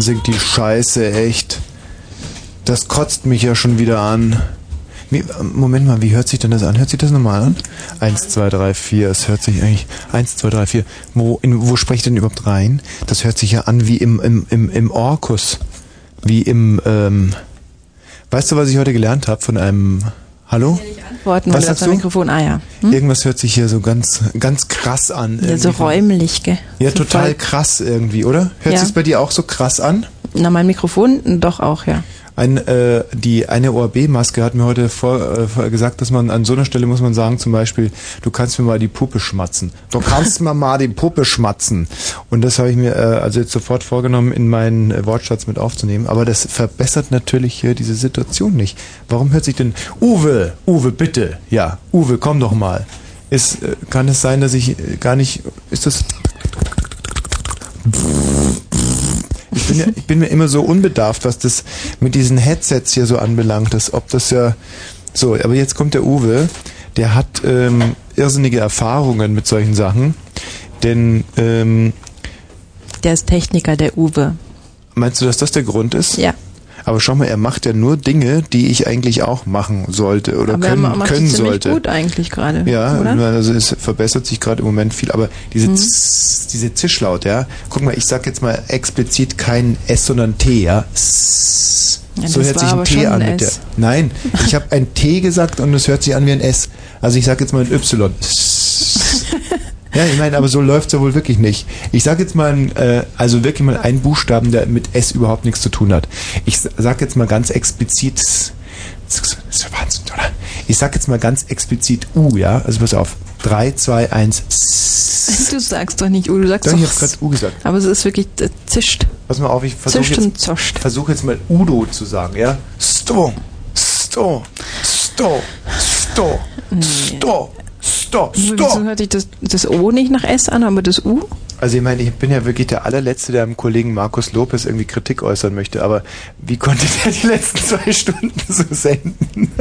ansingt, die Scheiße, echt. Das kotzt mich ja schon wieder an. Wie, Moment mal, wie hört sich denn das an? Hört sich das normal an? Eins, zwei, drei, vier. Es hört sich eigentlich. Eins, zwei, drei, vier. Wo, in, wo spreche ich denn überhaupt rein? Das hört sich ja an wie im, im, im, im Orkus. Wie im, ähm. Weißt du, was ich heute gelernt habe von einem. Hallo? Antworten, Was du? Mikrofon. Ah ja. Hm? Irgendwas hört sich hier so ganz, ganz krass an. Ja, so räumlich, gell? Ja, total voll- krass irgendwie, oder? Hört Ja. sich's bei dir auch so krass an? Na, mein Mikrofon doch auch, ja. Ein, äh, die eine ORB-Maske hat mir heute vor, äh, gesagt, dass man an so einer Stelle muss man sagen, zum Beispiel, du kannst mir mal die Puppe schmatzen. Du kannst mir mal die Puppe schmatzen. Und das habe ich mir äh, also jetzt sofort vorgenommen, in meinen äh, Wortschatz mit aufzunehmen. Aber das verbessert natürlich hier diese Situation nicht. Warum hört sich denn Uwe, Uwe, bitte, ja, Uwe, komm doch mal. Ist, äh, kann es sein, dass ich äh, gar nicht, ist das ich bin, ja, ich bin mir immer so unbedarft, was das mit diesen Headsets hier so anbelangt, dass, ob das ja so, aber jetzt kommt der Uwe, der hat ähm, irrsinnige Erfahrungen mit solchen Sachen, denn ähm, Der ist Techniker, der Uwe. meinst du, dass das der Grund ist? Ja. Aber schau mal, er macht ja nur Dinge, die ich eigentlich auch machen sollte oder Aber können, er macht können sollte. gut eigentlich gerade. Ja, oder? also es verbessert sich gerade im Moment viel, aber diese, Mhm. Zzz, diese Zischlaut, ja. Guck mal, ich sag jetzt mal explizit kein S, sondern T, ja. Ja, so hört sich ein T an ein mit der. Nein, ich habe ein T gesagt und es hört sich an wie ein S. Also ich sag jetzt mal ein Y. Ja, ich meine, aber so läuft's ja wohl wirklich nicht. Ich sag jetzt mal, äh, also wirklich mal einen Buchstaben, der mit S überhaupt nichts zu tun hat. Ich s- sag jetzt mal ganz explizit, das ist ja Wahnsinn, oder? Ich sag jetzt mal ganz explizit U, ja? Also pass auf. 3, 2, 1. Du sagst doch nicht U, du sagst Doch, doch. ich hab grad U gesagt. Aber es ist wirklich äh, zischt. Pass mal auf, ich versuche jetzt, und zoscht. versuch jetzt mal Udo zu sagen, ja? Sto, sto, sto, sto, sto, sto, Wieso sto. hört sich das, das O nicht nach S an, aber das U? Also ich meine, ich bin ja wirklich der allerletzte, der dem Kollegen Markus Lopez irgendwie Kritik äußern möchte, aber wie konnte der die letzten zwei Stunden so senden?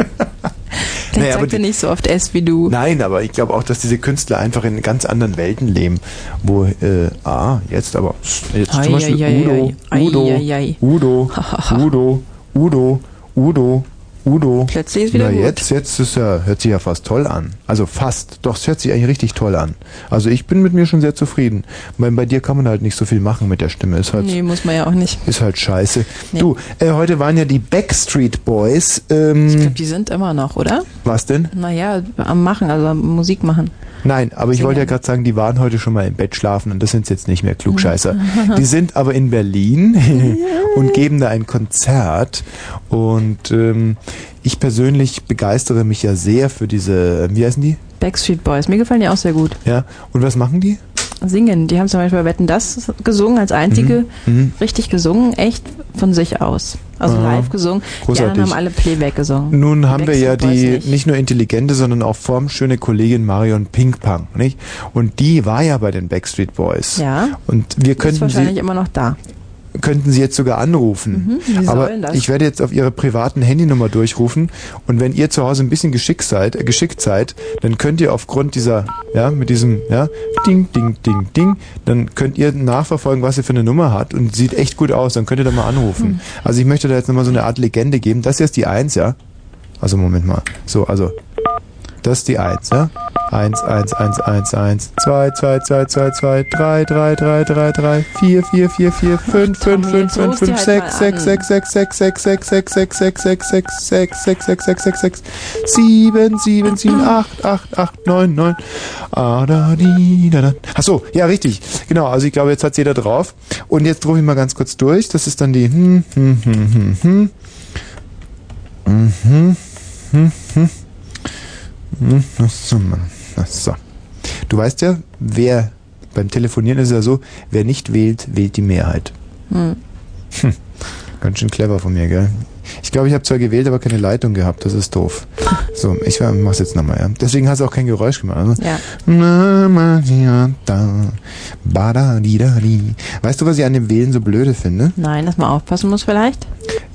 Der Naja, sagt ja nicht so oft S wie du. Nein, aber ich glaube auch, dass diese Künstler einfach in ganz anderen Welten leben, wo, äh, ah, jetzt aber, jetzt zum Beispiel. Udo, Udo, Eieiei. Udo, Udo, Udo, Udo, Udo. Plötzlich ist wieder Na gut. jetzt, jetzt ist ja, hört sich ja fast toll an. Also fast, doch, es hört sich eigentlich richtig toll an. Also ich bin mit mir schon sehr zufrieden. Weil bei dir kann man halt nicht so viel machen mit der Stimme. Ist halt, Nee, muss man ja auch nicht. ist halt scheiße. Nee. Du, äh, heute waren ja die Backstreet Boys. Ähm, Ich glaube, die sind immer noch, oder? was denn? Naja, am Machen, also am Musik machen. Nein, aber ich Singen. wollte ja gerade sagen, die waren heute schon mal im Bett schlafen und das sind jetzt nicht mehr Klugscheißer. Die sind aber in Berlin und geben da ein Konzert und ähm, ich persönlich begeistere mich ja sehr für diese, wie heißen die? Backstreet Boys, mir gefallen die auch sehr gut. Ja, und was machen die? Singen, die haben zum Beispiel bei Wetten das gesungen, als einzige Mhm. richtig gesungen, echt von sich aus. Also Ah, live gesungen. Die großartig. anderen haben alle Playback gesungen. Nun Die haben wir ja die Boys nicht. nur intelligente, sondern auch formschöne Kollegin Marion Pinkpong, nicht? Und die war ja bei den Backstreet Boys. Ja. Und wir ist könnten wahrscheinlich sie immer noch da. Könnten Sie jetzt sogar anrufen. Mhm, Aber ich werde jetzt auf Ihre privaten Handynummer durchrufen und wenn ihr zu Hause ein bisschen geschickt seid, äh, geschickt seid, dann könnt ihr aufgrund dieser, ja, mit diesem, ja, Ding, Ding, Ding, Ding, dann könnt ihr nachverfolgen, was sie für eine Nummer hat und sieht echt gut aus, dann könnt ihr da mal anrufen. Hm. Also ich möchte da jetzt nochmal so eine Art Legende geben. Das hier ist die Eins, ja? Also Moment mal. So, also das ist die 1, ne? 1, 1, 1, 1, 1, 2, 2, 2, 2, 2, 3, 3, 3, 3, 3, 4, 4, 4, 4, 5, 5, 5, 5, 5, 6, 6, 6, 6, 6, 6, 6, 6, 6, 6, 6, 6, 6, 6, 6, 6, 6, 6, 7, 7, 7, 8, 8, 8, 9, 9. Achso, ja, richtig. Genau, also ich glaube, jetzt hat jeder drauf. Und jetzt rufe ich mal ganz kurz durch. Das ist dann die hm, hm, hm, hm, hm. Mhm. Hm so. Ach so. Du weißt ja, wer beim Telefonieren ist es ja so, wer nicht wählt, wählt die Mehrheit. Hm. Hm. Ganz schön clever von mir, gell? Ich glaube, ich habe zwar gewählt, aber keine Leitung gehabt. Das ist doof. So, ich war- mach's jetzt nochmal, ja. Deswegen hast du auch kein Geräusch gemacht. Also. Ja. Na, ma, ja, da, ba, da, di, da, di. Weißt du, was ich an dem Wählen so blöde finde? Nein, dass man aufpassen muss vielleicht.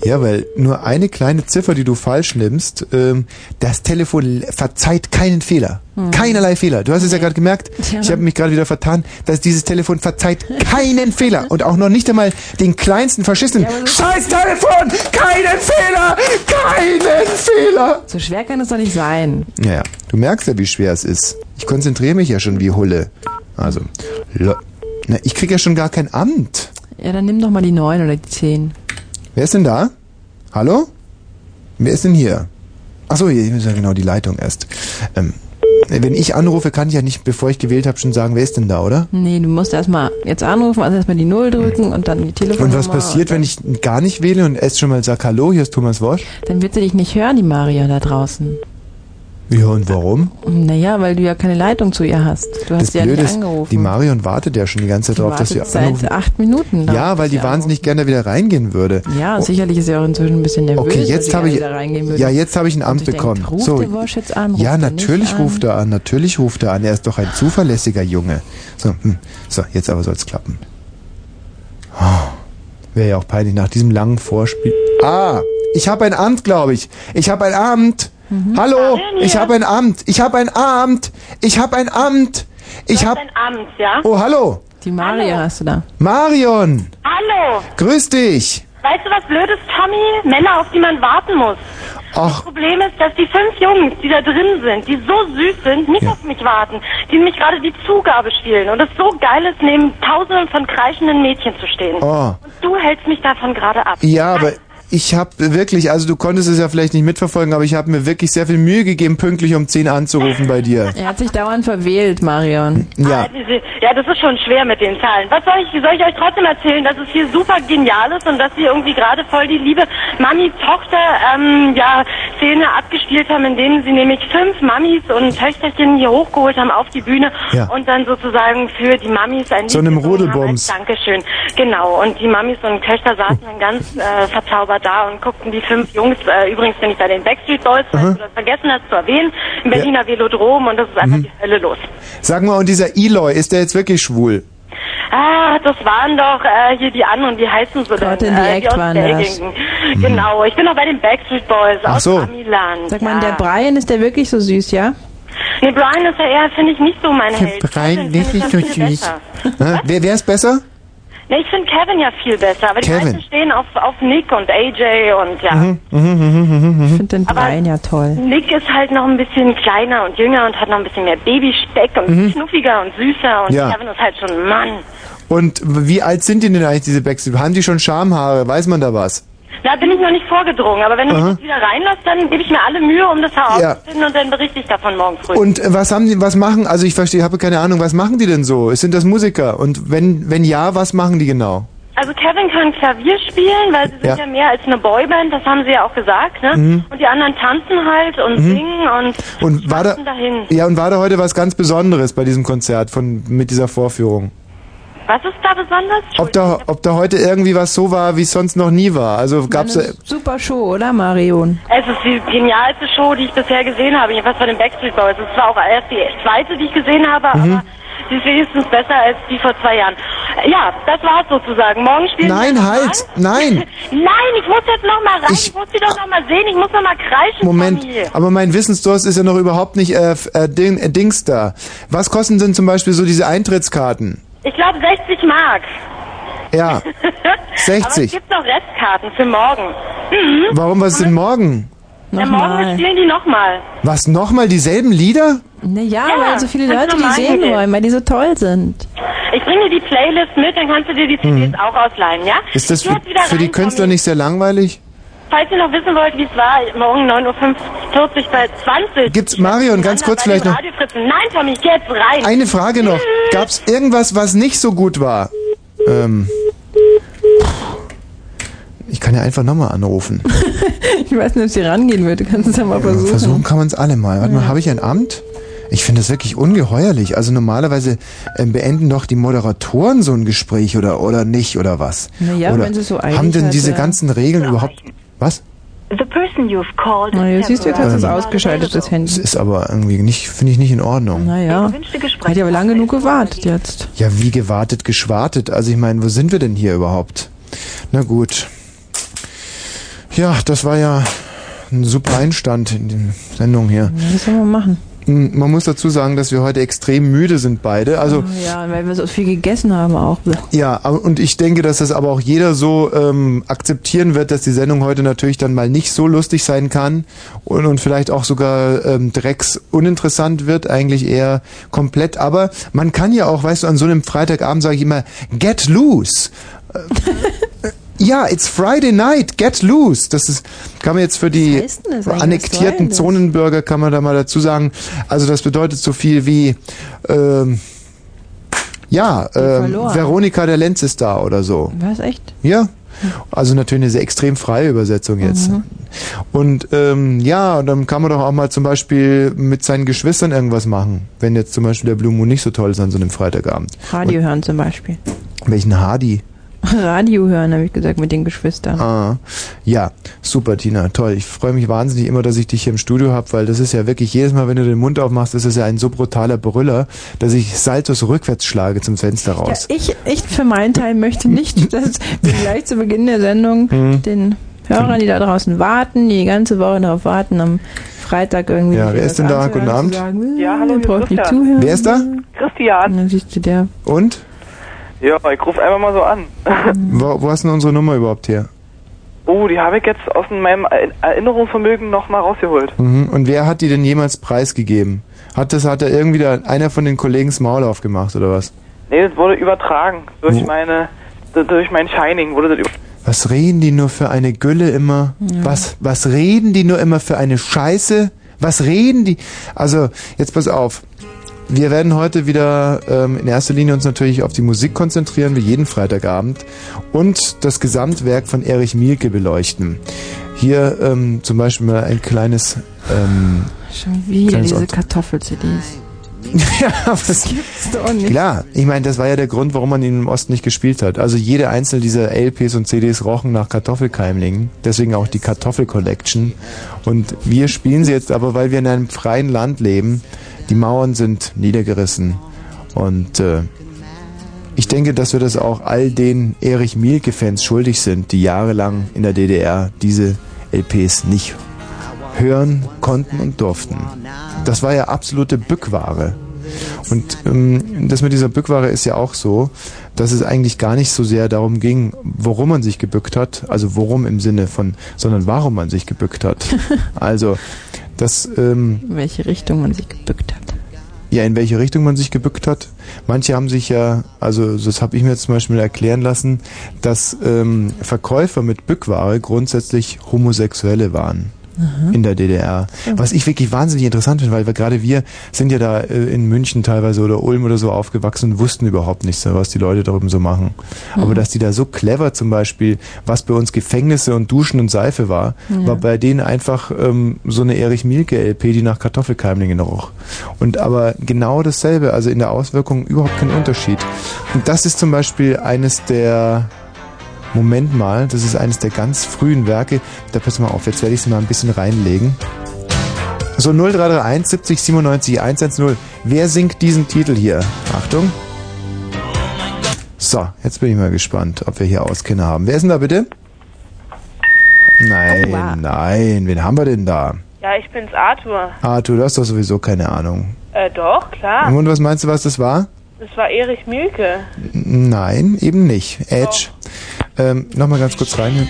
Ja, weil nur eine kleine Ziffer, die du falsch nimmst, ähm, das Telefon verzeiht keinen Fehler. Hm. Keinerlei Fehler. Du hast es ja gerade gemerkt. Ja. Ich habe mich gerade wieder vertan, dass dieses Telefon verzeiht keinen Fehler. Und auch noch nicht einmal den kleinsten verschissenen Ja, Scheiß Telefon! Keinen Fehler! Keinen Fehler! So schwer kann es doch nicht sein. Ja, ja. Du merkst ja, wie schwer es ist. Ich konzentriere mich ja schon wie Hulle. Also, na, ich krieg ja schon gar kein Amt. Ja, dann nimm doch mal die 9 oder die 10. Wer ist denn da? Hallo? Wer ist denn hier? Achso, hier ist ja genau die Leitung erst. Ähm, wenn ich anrufe, kann ich ja nicht, bevor ich gewählt habe, schon sagen, wer ist denn da, oder? Nee, du musst erstmal jetzt anrufen, also erstmal die 0 drücken und dann die Telefonnummer. Und was passiert, wenn ich gar nicht wähle und erst schon mal sag, hallo, hier ist Thomas Wosch? Dann wird sie dich nicht hören, die Maria da draußen. Ja, und warum? Naja, weil du ja keine Leitung zu ihr hast. Du hast Das sie ja nicht ist, angerufen. die Marion wartet ja schon die ganze Zeit Die darauf, dass wir wartet seit anrufen. acht Minuten. Ja, weil die wahnsinnig gerne wieder reingehen würde. anrufen. Ja, Oh, sicherlich ist sie auch inzwischen ein bisschen nervös. Okay, jetzt sie habe ich, reingehen würde. ja, jetzt habe ich ein Amt sich denkt, bekommen. ruft so, der Wosch jetzt an? Ja, natürlich ruft er an, natürlich ruft er an. Er ist doch ein zuverlässiger Junge. So, hm, so, jetzt aber soll's klappen. Oh, Wäre ja auch peinlich nach diesem langen Vorspiel. Ah, ich habe ein Amt, glaube ich. Ich habe ein Amt. Mhm. Hallo, ich habe ein Amt. Ich habe ein Amt. Ich habe ein Amt. Ich habe. Ein Amt, ja? Oh, hallo, Die Maria hast du da. Marion. Hallo! Grüß dich. Weißt du, was blöd ist, Tommy? Männer, auf die man warten muss. Das Ach, Problem ist, dass die fünf Jungs, die da drin sind, die so süß sind, nicht Ja. auf mich warten. Die nämlich gerade die Zugabe spielen. Und es so geil ist, neben tausenden von kreischenden Mädchen zu stehen. Oh. Und du hältst mich davon gerade ab. Ja, aber ich habe wirklich, also du konntest es ja vielleicht nicht mitverfolgen, aber ich habe mir wirklich sehr viel Mühe gegeben, pünktlich um 10 anzurufen bei dir. Er hat sich dauernd verwählt, Marion. Ja. Ah, diese- Ja, das ist schon schwer mit den Zahlen. Was soll ich, soll ich euch trotzdem erzählen, dass es hier super genial ist und dass wir irgendwie gerade voll die liebe Mami-Tochter, ähm, ja, abgespielt haben, in denen sie nämlich fünf Mamis und Töchterchen hier hochgeholt haben auf die Bühne Ja. und dann sozusagen für die Mamis ein So Lied einem gesungen haben Rudelbums. Dankeschön. Genau. Und die Mamis und Töchter saßen dann ganz äh, verzaubert da und guckten die fünf Jungs, äh, übrigens bin ich bei den Backstreet Boys, falls du das vergessen hast zu erwähnen, im Berliner Velodrom und das ist Mhm. einfach die Hölle los. Sag mal, und dieser Eloy, ist der jetzt wirklich schwul? Ah, das waren doch äh, hier die anderen, wie heißen sie denn? Gott in die äh, Eck aus waren das. Belgien. Genau, ich bin noch bei den Backstreet Boys Ach aus so. Amiland. Sag mal, ja. der Brian, ist der wirklich so süß, ja? Nee, Brian ist ja eher, finde ich, nicht so mein Held. Brian ist finde ich nicht ja so süß. Wer, wer ist besser? Nee, ich finde Kevin ja viel besser, aber die Kevin. meisten stehen auf, auf Nick und AJ und ja. Mhm, mhm, Ich finde den Brian ja toll. Nick ist halt noch ein bisschen kleiner und jünger und hat noch ein bisschen mehr Babyspeck und knuffiger und süßer und Mhm. Ja. Kevin ist halt schon ein Mann. Und wie alt sind die denn eigentlich, diese Backstreet? Haben die schon Schamhaare? Weiß man da was? Da bin ich noch nicht vorgedrungen, aber wenn du Aha. mich wieder reinlässt, dann gebe ich mir alle Mühe, um das Ja. herauszufinden und dann berichte ich davon morgen früh. Und äh, was haben die, was machen, also ich verstehe, habe keine Ahnung, was machen die denn so? Sind das Musiker? Und wenn, wenn ja, was machen die genau? Also Kevin kann Klavier spielen, weil sie sind Ja. ja, mehr als eine Boyband, das haben sie ja auch gesagt, ne? Und die anderen tanzen halt und singen und, Mhm. Und war da, dahin. ja, und war da heute was ganz Besonderes bei diesem Konzert von, mit dieser Vorführung? Was ist da besonders? Ob da, ob da heute irgendwie was so war, wie es sonst noch nie war? Also gab's, Eine äh, super Show, oder Marion? Es ist die genialste Show, die ich bisher gesehen habe, jedenfalls von den Backstreet Boys. Es war auch erst die zweite, die ich gesehen habe, Mhm. aber sie ist wenigstens besser als die vor zwei Jahren. Ja, das war's sozusagen. Morgen spielen Nein, wir noch halt! mal. Nein! Nein, ich muss jetzt noch mal rein. Ich, Ich- muss sie doch noch mal sehen. Ich muss noch mal kreischen. Moment, Tommy. aber mein Wissensdurst ist ja noch überhaupt nicht äh, äh, Ding, äh, Dings da. Was kosten denn zum Beispiel so diese Eintrittskarten? Ich glaube 60 Mark. Ja, Aber es 60. gibt noch Restkarten für morgen. Mhm. Warum, was ist denn morgen? Ja, morgen spielen die nochmal. Was, nochmal dieselben Lieder? Naja, Ja, weil so viele Leute die sehen hier. wollen, weil die so toll sind. Ich bringe dir die Playlist mit, dann kannst du dir die CDs auch ausleihen, ja? Ist das für, für die Künstler nicht sehr langweilig? Falls ihr noch wissen wollt, wie es war, morgen 9.45 Uhr bei 20. Gibt's, Marion, ganz kurz vielleicht noch. Nein, Tommy, geh jetzt rein. Eine Frage noch. Gab's irgendwas, was nicht so gut war? Ähm. Ich kann ja einfach nochmal anrufen. Ich weiß nicht, ob sie rangehen würde. Kannst du es ja mal versuchen. Versuchen kann man es alle mal. Warte mal, habe ich ein Amt? Ich finde das wirklich ungeheuerlich. Also normalerweise ähm, beenden doch die Moderatoren so ein Gespräch oder oder nicht oder was? Naja, oder wenn sie so eilig haben denn hat, diese ganzen Regeln überhaupt was? The person you've called Na, jetzt siehst du, jetzt hast du es ausgeschaltet, das Das Handy. ist aber irgendwie nicht finde ich nicht in Ordnung. Naja, hat ja aber lang genug gewartet jetzt. Ja, wie gewartet, geschwartet. Also ich meine, wo sind wir denn hier überhaupt? Na gut. Ja, das war ja ein super Einstand in der Sendung hier. Was soll man machen? Man muss dazu sagen, dass wir heute extrem müde sind beide. Also Oh, ja, weil wir so viel gegessen haben auch. ja, und ich denke, dass das aber auch jeder so ähm, akzeptieren wird, dass die Sendung heute natürlich dann mal nicht so lustig sein kann und, und vielleicht auch sogar ähm, drecks uninteressant wird, eigentlich eher komplett. Aber man kann ja auch, weißt du, an so einem Freitagabend sage ich immer, get loose. Äh, Ja, it's Friday night, get loose. Das ist, kann man jetzt für die heißt annektierten? Zonenbürger, kann man da mal dazu sagen. Also das bedeutet so viel wie, ähm, ja, verloren. Veronika der Lenz ist da oder so. Was, echt? Ja. Also natürlich eine sehr extrem freie Übersetzung jetzt. Mhm. Und ähm, ja, und dann kann man doch auch mal zum Beispiel mit seinen Geschwistern irgendwas machen. Wenn jetzt zum Beispiel der Blue Moon nicht so toll ist an so einem Freitagabend. Radio hören zum Beispiel. Welchen Hardy? Radio hören, habe ich gesagt, mit den Geschwistern. Ah, ja, super, Tina, toll. Ich freue mich wahnsinnig immer, dass ich dich hier im Studio habe, weil das ist ja wirklich jedes Mal, wenn du den Mund aufmachst, das ist ja ein so brutaler Brüller, dass ich Saltos rückwärts schlage zum Fenster Ja, raus. ich, ich für meinen Teil möchte nicht, dass wir gleich zu Beginn der Sendung Mhm. den Hörern, die da draußen warten, die die ganze Woche darauf warten, am Freitag irgendwie. Ja, wer ist denn da? Guten Abend. Sagen, Ja, hallo, Christian. zuhören. Wer ist da? Christian. Und dann siehst du der. Und? Ja, ich rufe einfach mal so an. Wo, wo hast du denn unsere Nummer überhaupt her? Oh, die habe ich jetzt aus meinem Er- Erinnerungsvermögen nochmal rausgeholt. Mhm. Und wer hat die denn jemals preisgegeben? Hat das, hat da irgendwie da einer von den Kollegen das Maul aufgemacht oder was? Nee, das wurde übertragen. Durch Wo? meine, durch mein Shining wurde das über Was reden die nur für eine Gülle immer? Was, was reden die nur immer für eine Scheiße? Was reden die? Also, jetzt pass auf. Wir werden heute wieder ähm, in erster Linie uns natürlich auf die Musik konzentrieren, wie jeden Freitagabend, und das Gesamtwerk von Erich Mielke beleuchten. Hier ähm, zum Beispiel mal ein kleines... Ähm, Schon wieder diese. Kartoffel-CDs. ja, was, Gibt's doch nicht. Klar, ich meine, das war ja der Grund, warum man ihn im Osten nicht gespielt hat. Also jede einzelne dieser LPs und CDs rochen nach Kartoffelkeimlingen. Deswegen auch die Kartoffel Collection. Und wir spielen sie jetzt aber, weil wir in einem freien Land leben. Die Mauern sind niedergerissen. Und äh, ich denke, dass wir das auch all den Erich Mielke-Fans schuldig sind, die jahrelang in der DDR diese LPs nicht hören konnten und durften. Das war ja absolute Bückware. Und ähm, das mit dieser Bückware ist ja auch so, dass es eigentlich gar nicht so sehr darum ging, worum man sich gebückt hat, also worum im Sinne von, sondern warum man sich gebückt hat. also, das, ähm, In welche Richtung man sich gebückt hat. ja, in welche Richtung man sich gebückt hat. Manche haben sich ja, also das habe ich mir jetzt zum Beispiel erklären lassen, dass ähm, Verkäufer mit Bückware grundsätzlich Homosexuelle waren. In der DDR. Was ich wirklich wahnsinnig interessant finde, weil wir gerade wir sind ja da äh, in München teilweise oder Ulm oder so aufgewachsen und wussten überhaupt nichts, was die Leute darüber so machen. Aber dass die da so clever zum Beispiel, was bei uns Gefängnisse und Duschen und Seife war, war bei denen einfach ähm, so eine Erich Mielke LP, die nach Kartoffelkeimlingen roch. Und aber genau dasselbe, also in der Auswirkung überhaupt kein Unterschied. Und das ist zum Beispiel eines der Moment mal, das ist eines der ganz frühen Werke. Da pass mal auf, jetzt werde ich es mal ein bisschen reinlegen. So 0331 70 97 110. Wer singt diesen Titel hier? Achtung. So, jetzt bin ich mal gespannt, ob wir hier Auskenner haben. Wer ist denn da bitte? Nein, Aua. nein, wen haben wir denn da? Ja, ich bin's Arthur. Arthur, du hast doch sowieso keine Ahnung. Äh, doch, klar. Und was meinst du, was das war? Das war Erich Mielke. Nein, eben nicht. Edge. Ähm, Nochmal ganz kurz rein.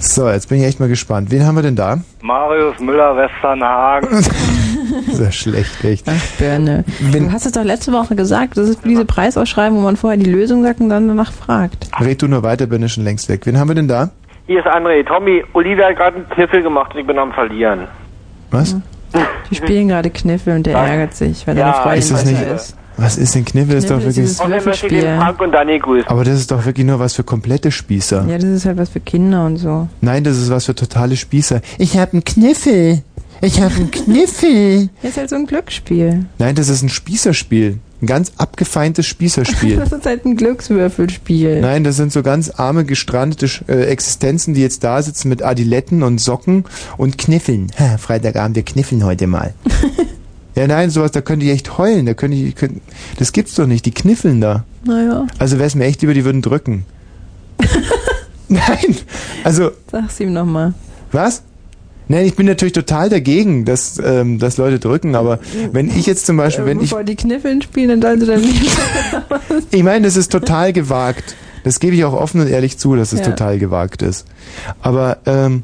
So, jetzt bin ich echt mal gespannt. Wen haben wir denn da? Marius Müller, Westernhagen. Sehr schlecht, echt. Ach, Birne. Wenn- Du hast es doch letzte Woche gesagt. Das ist diese Preisausschreibung, wo man vorher die Lösung sagt und dann danach fragt. Red du nur weiter, bin ich schon längst weg. Wen haben wir denn da? Hier ist André. Tommy, Olivia hat gerade einen Kniffel gemacht und ich bin am Verlieren. Was? Die spielen gerade Kniffel und der ärgert sich, weil Ja, seine Freundin ist das nicht- ist. Was ist denn Kniffel? Ist Kniffel doch ist wirklich. dieses- Und dann möchte ich Würfelspiel. den Frank und Danny grüßen. Aber das ist doch wirklich nur was für komplette Spießer. Ja, das ist halt was für Kinder und so. Nein, das ist was für totale Spießer. Ich hab einen Kniffel. Ich hab einen Kniffel. Das ist halt so ein Glücksspiel. Nein, das ist ein Spießerspiel. Ein ganz abgefeintes Spießerspiel. Das ist halt ein Glückswürfelspiel. Nein, das sind so ganz arme, gestrandete äh, Existenzen, die jetzt da sitzen mit Adiletten und Socken und kniffeln. Ha, Freitagabend, wir kniffeln heute mal. ja, nein, sowas, da können die echt heulen. Da können die, können, das gibt's doch nicht. Die kniffeln da. Naja. Also wär's mir echt lieber, die würden drücken. Nein, also Sag's ihm nochmal. Was? Nein, ich bin natürlich total dagegen, dass, ähm, dass Leute drücken, aber wenn ich jetzt zum Beispiel, wenn ich, Bevor die Kniffeln spielen, dann sollen sie dann nicht. ich meine, das ist total gewagt. Das gebe ich auch offen und ehrlich zu, dass es Ja. total gewagt ist. Aber ähm,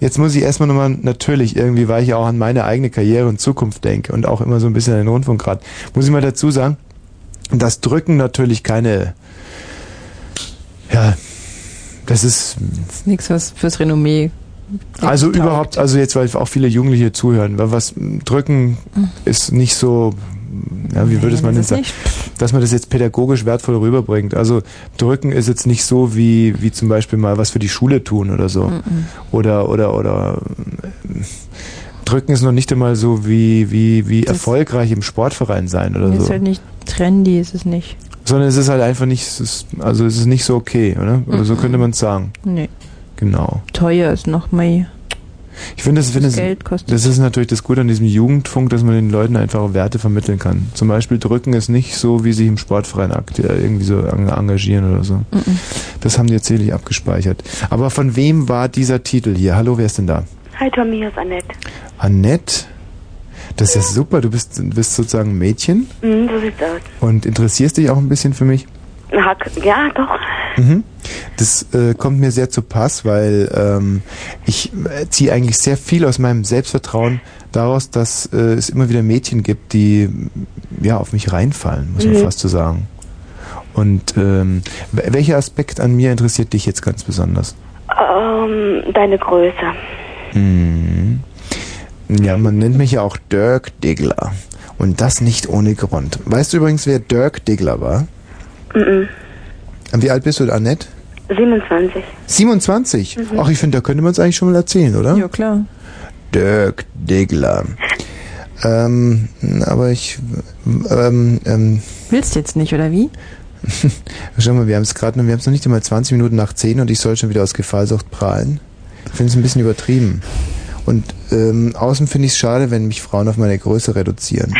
jetzt muss ich erstmal nochmal, natürlich irgendwie, weil ich ja auch an meine eigene Karriere und Zukunft denke und auch immer so ein bisschen an den Rundfunkrat, muss ich mal dazu sagen, dass Drücken natürlich keine, ja, das ist Das ist nichts was fürs Renommee. Also taugt. überhaupt, also jetzt, weil auch viele Jugendliche zuhören, weil was drücken ist nicht so, ja, wie würde es man denn ist sagen, dass man das jetzt pädagogisch wertvoll rüberbringt. Also drücken ist jetzt nicht so wie, wie zum Beispiel mal was für die Schule tun oder so. Oder, oder, oder, ähm, drücken ist noch nicht einmal so wie, wie, wie Das- erfolgreich im Sportverein sein oder Ist so. halt nicht trendy, ist es nicht. Sondern es ist halt einfach nicht, es ist, also es ist nicht so okay, oder? Oder so Mhm. könnte man es sagen. Nee. Genau. Teuer ist noch mehr. Ich finde, das, Das das, Geld kostet. das ist natürlich das Gute an diesem Jugendfunk, dass man den Leuten einfach auch Werte vermitteln kann. Zum Beispiel drücken ist nicht so, wie sich im Sportverein akt irgendwie so eng- engagieren oder so. Mhm. Das haben die jetzt sicherlich abgespeichert. Aber von wem war dieser Titel hier? Hallo, wer ist denn da? Hi Tommy, hier ist Annette. Annette? Das ist ja super, du bist, du bist sozusagen ein Mädchen Mhm, so sieht's aus. und interessierst dich auch ein bisschen für mich. Hack, ja, doch. Mhm. Das äh, kommt mir sehr zu Pass, weil ähm, ich äh, ziehe eigentlich sehr viel aus meinem Selbstvertrauen daraus, dass äh, es immer wieder Mädchen gibt, die ja auf mich reinfallen, muss man Mhm. fast so sagen. Und ähm, welcher Aspekt an mir interessiert dich jetzt ganz besonders? Ähm, deine Größe. Mhm. Ja, man nennt mich ja auch Dirk Diggler. Und das nicht ohne Grund. Weißt du übrigens, wer Dirk Diggler war? Mhm. Wie alt bist du, Annette? 27. 27? Mhm. Ach, ich finde, da könnte man es eigentlich schon mal erzählen, oder? Ja, klar. Dirk Diggler. Ähm, aber ich, ähm, ähm, Willst jetzt nicht, oder wie? schau mal, wir haben es gerade noch, wir haben es noch nicht einmal 20 Minuten nach 10 und ich soll schon wieder aus Gefallsucht prahlen. Ich finde es ein bisschen übertrieben. Und ähm, außen finde ich es schade, wenn mich Frauen auf meine Größe reduzieren.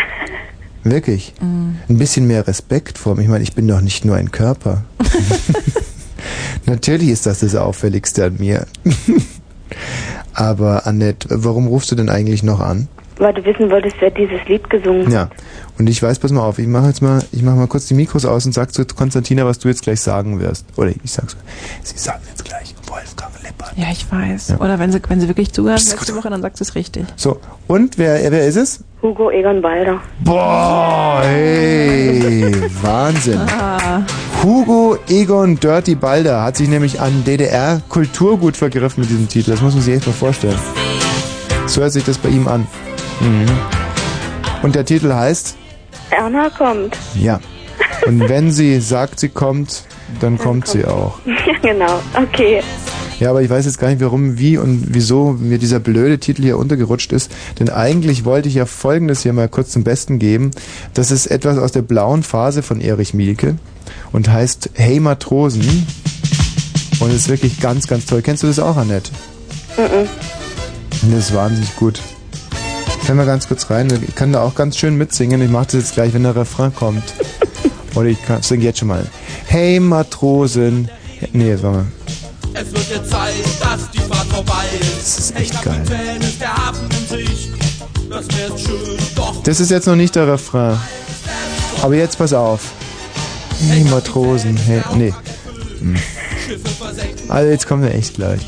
Wirklich. Ein bisschen mehr Respekt vor mir. Ich meine, ich bin doch nicht nur ein Körper. Natürlich ist das das Auffälligste an mir. Aber Annette, warum rufst du denn eigentlich noch an? Weil du wissen wolltest, wer dieses Lied gesungen hat. Ja. Und ich weiß, pass mal auf, ich mache jetzt mal, ich mache mal kurz die Mikros aus und sag zu Konstantina, was du jetzt gleich sagen wirst. Oder ich sag's. Sie sagen jetzt gleich Wolfgang Lippert. Ja, ich weiß. Ja. Oder wenn sie, wenn sie wirklich zugehört Psst, letzte gut. Woche, dann sagst du es richtig. So. Und wer, wer ist es? Hugo Egon Balder. Boah, hey, Wahnsinn. Ah, Hugo Egon Dirty Balder hat sich nämlich an DDR Kulturgut vergriffen mit diesem Titel. Das muss man sich echt mal vorstellen. So hört sich das bei ihm an. Mhm. Und der Titel heißt, Erna kommt. ja. Und wenn sie sagt, sie kommt, dann kommt sie auch. ja, genau. Okay. Ja, aber ich weiß jetzt gar nicht, warum, wie und wieso mir dieser blöde Titel hier untergerutscht ist. Denn eigentlich wollte ich ja Folgendes hier mal kurz zum Besten geben. Das ist etwas aus der blauen Phase von Erich Mielke und heißt Hey Matrosen. Und ist wirklich ganz, ganz toll. Kennst du das auch, Annette? Mhm. Das ist wahnsinnig gut. Ich kann mal ganz kurz rein. Ich kann da auch ganz schön mitsingen. Ich mache das jetzt gleich, wenn der Refrain kommt. Oder ich kann, sing jetzt schon mal. Hey Matrosen. Nee, jetzt mal. Es wird jetzt Zeit, dass die Fahrt vorbei ist. Das ist echt geil. Kapitän, ist der Hafen in Sicht. Das wär schön, doch Das ist jetzt noch nicht der Refrain. Aber jetzt pass auf. Hey Matrosen, hey, nee. Hm. Also jetzt kommt er echt gleich.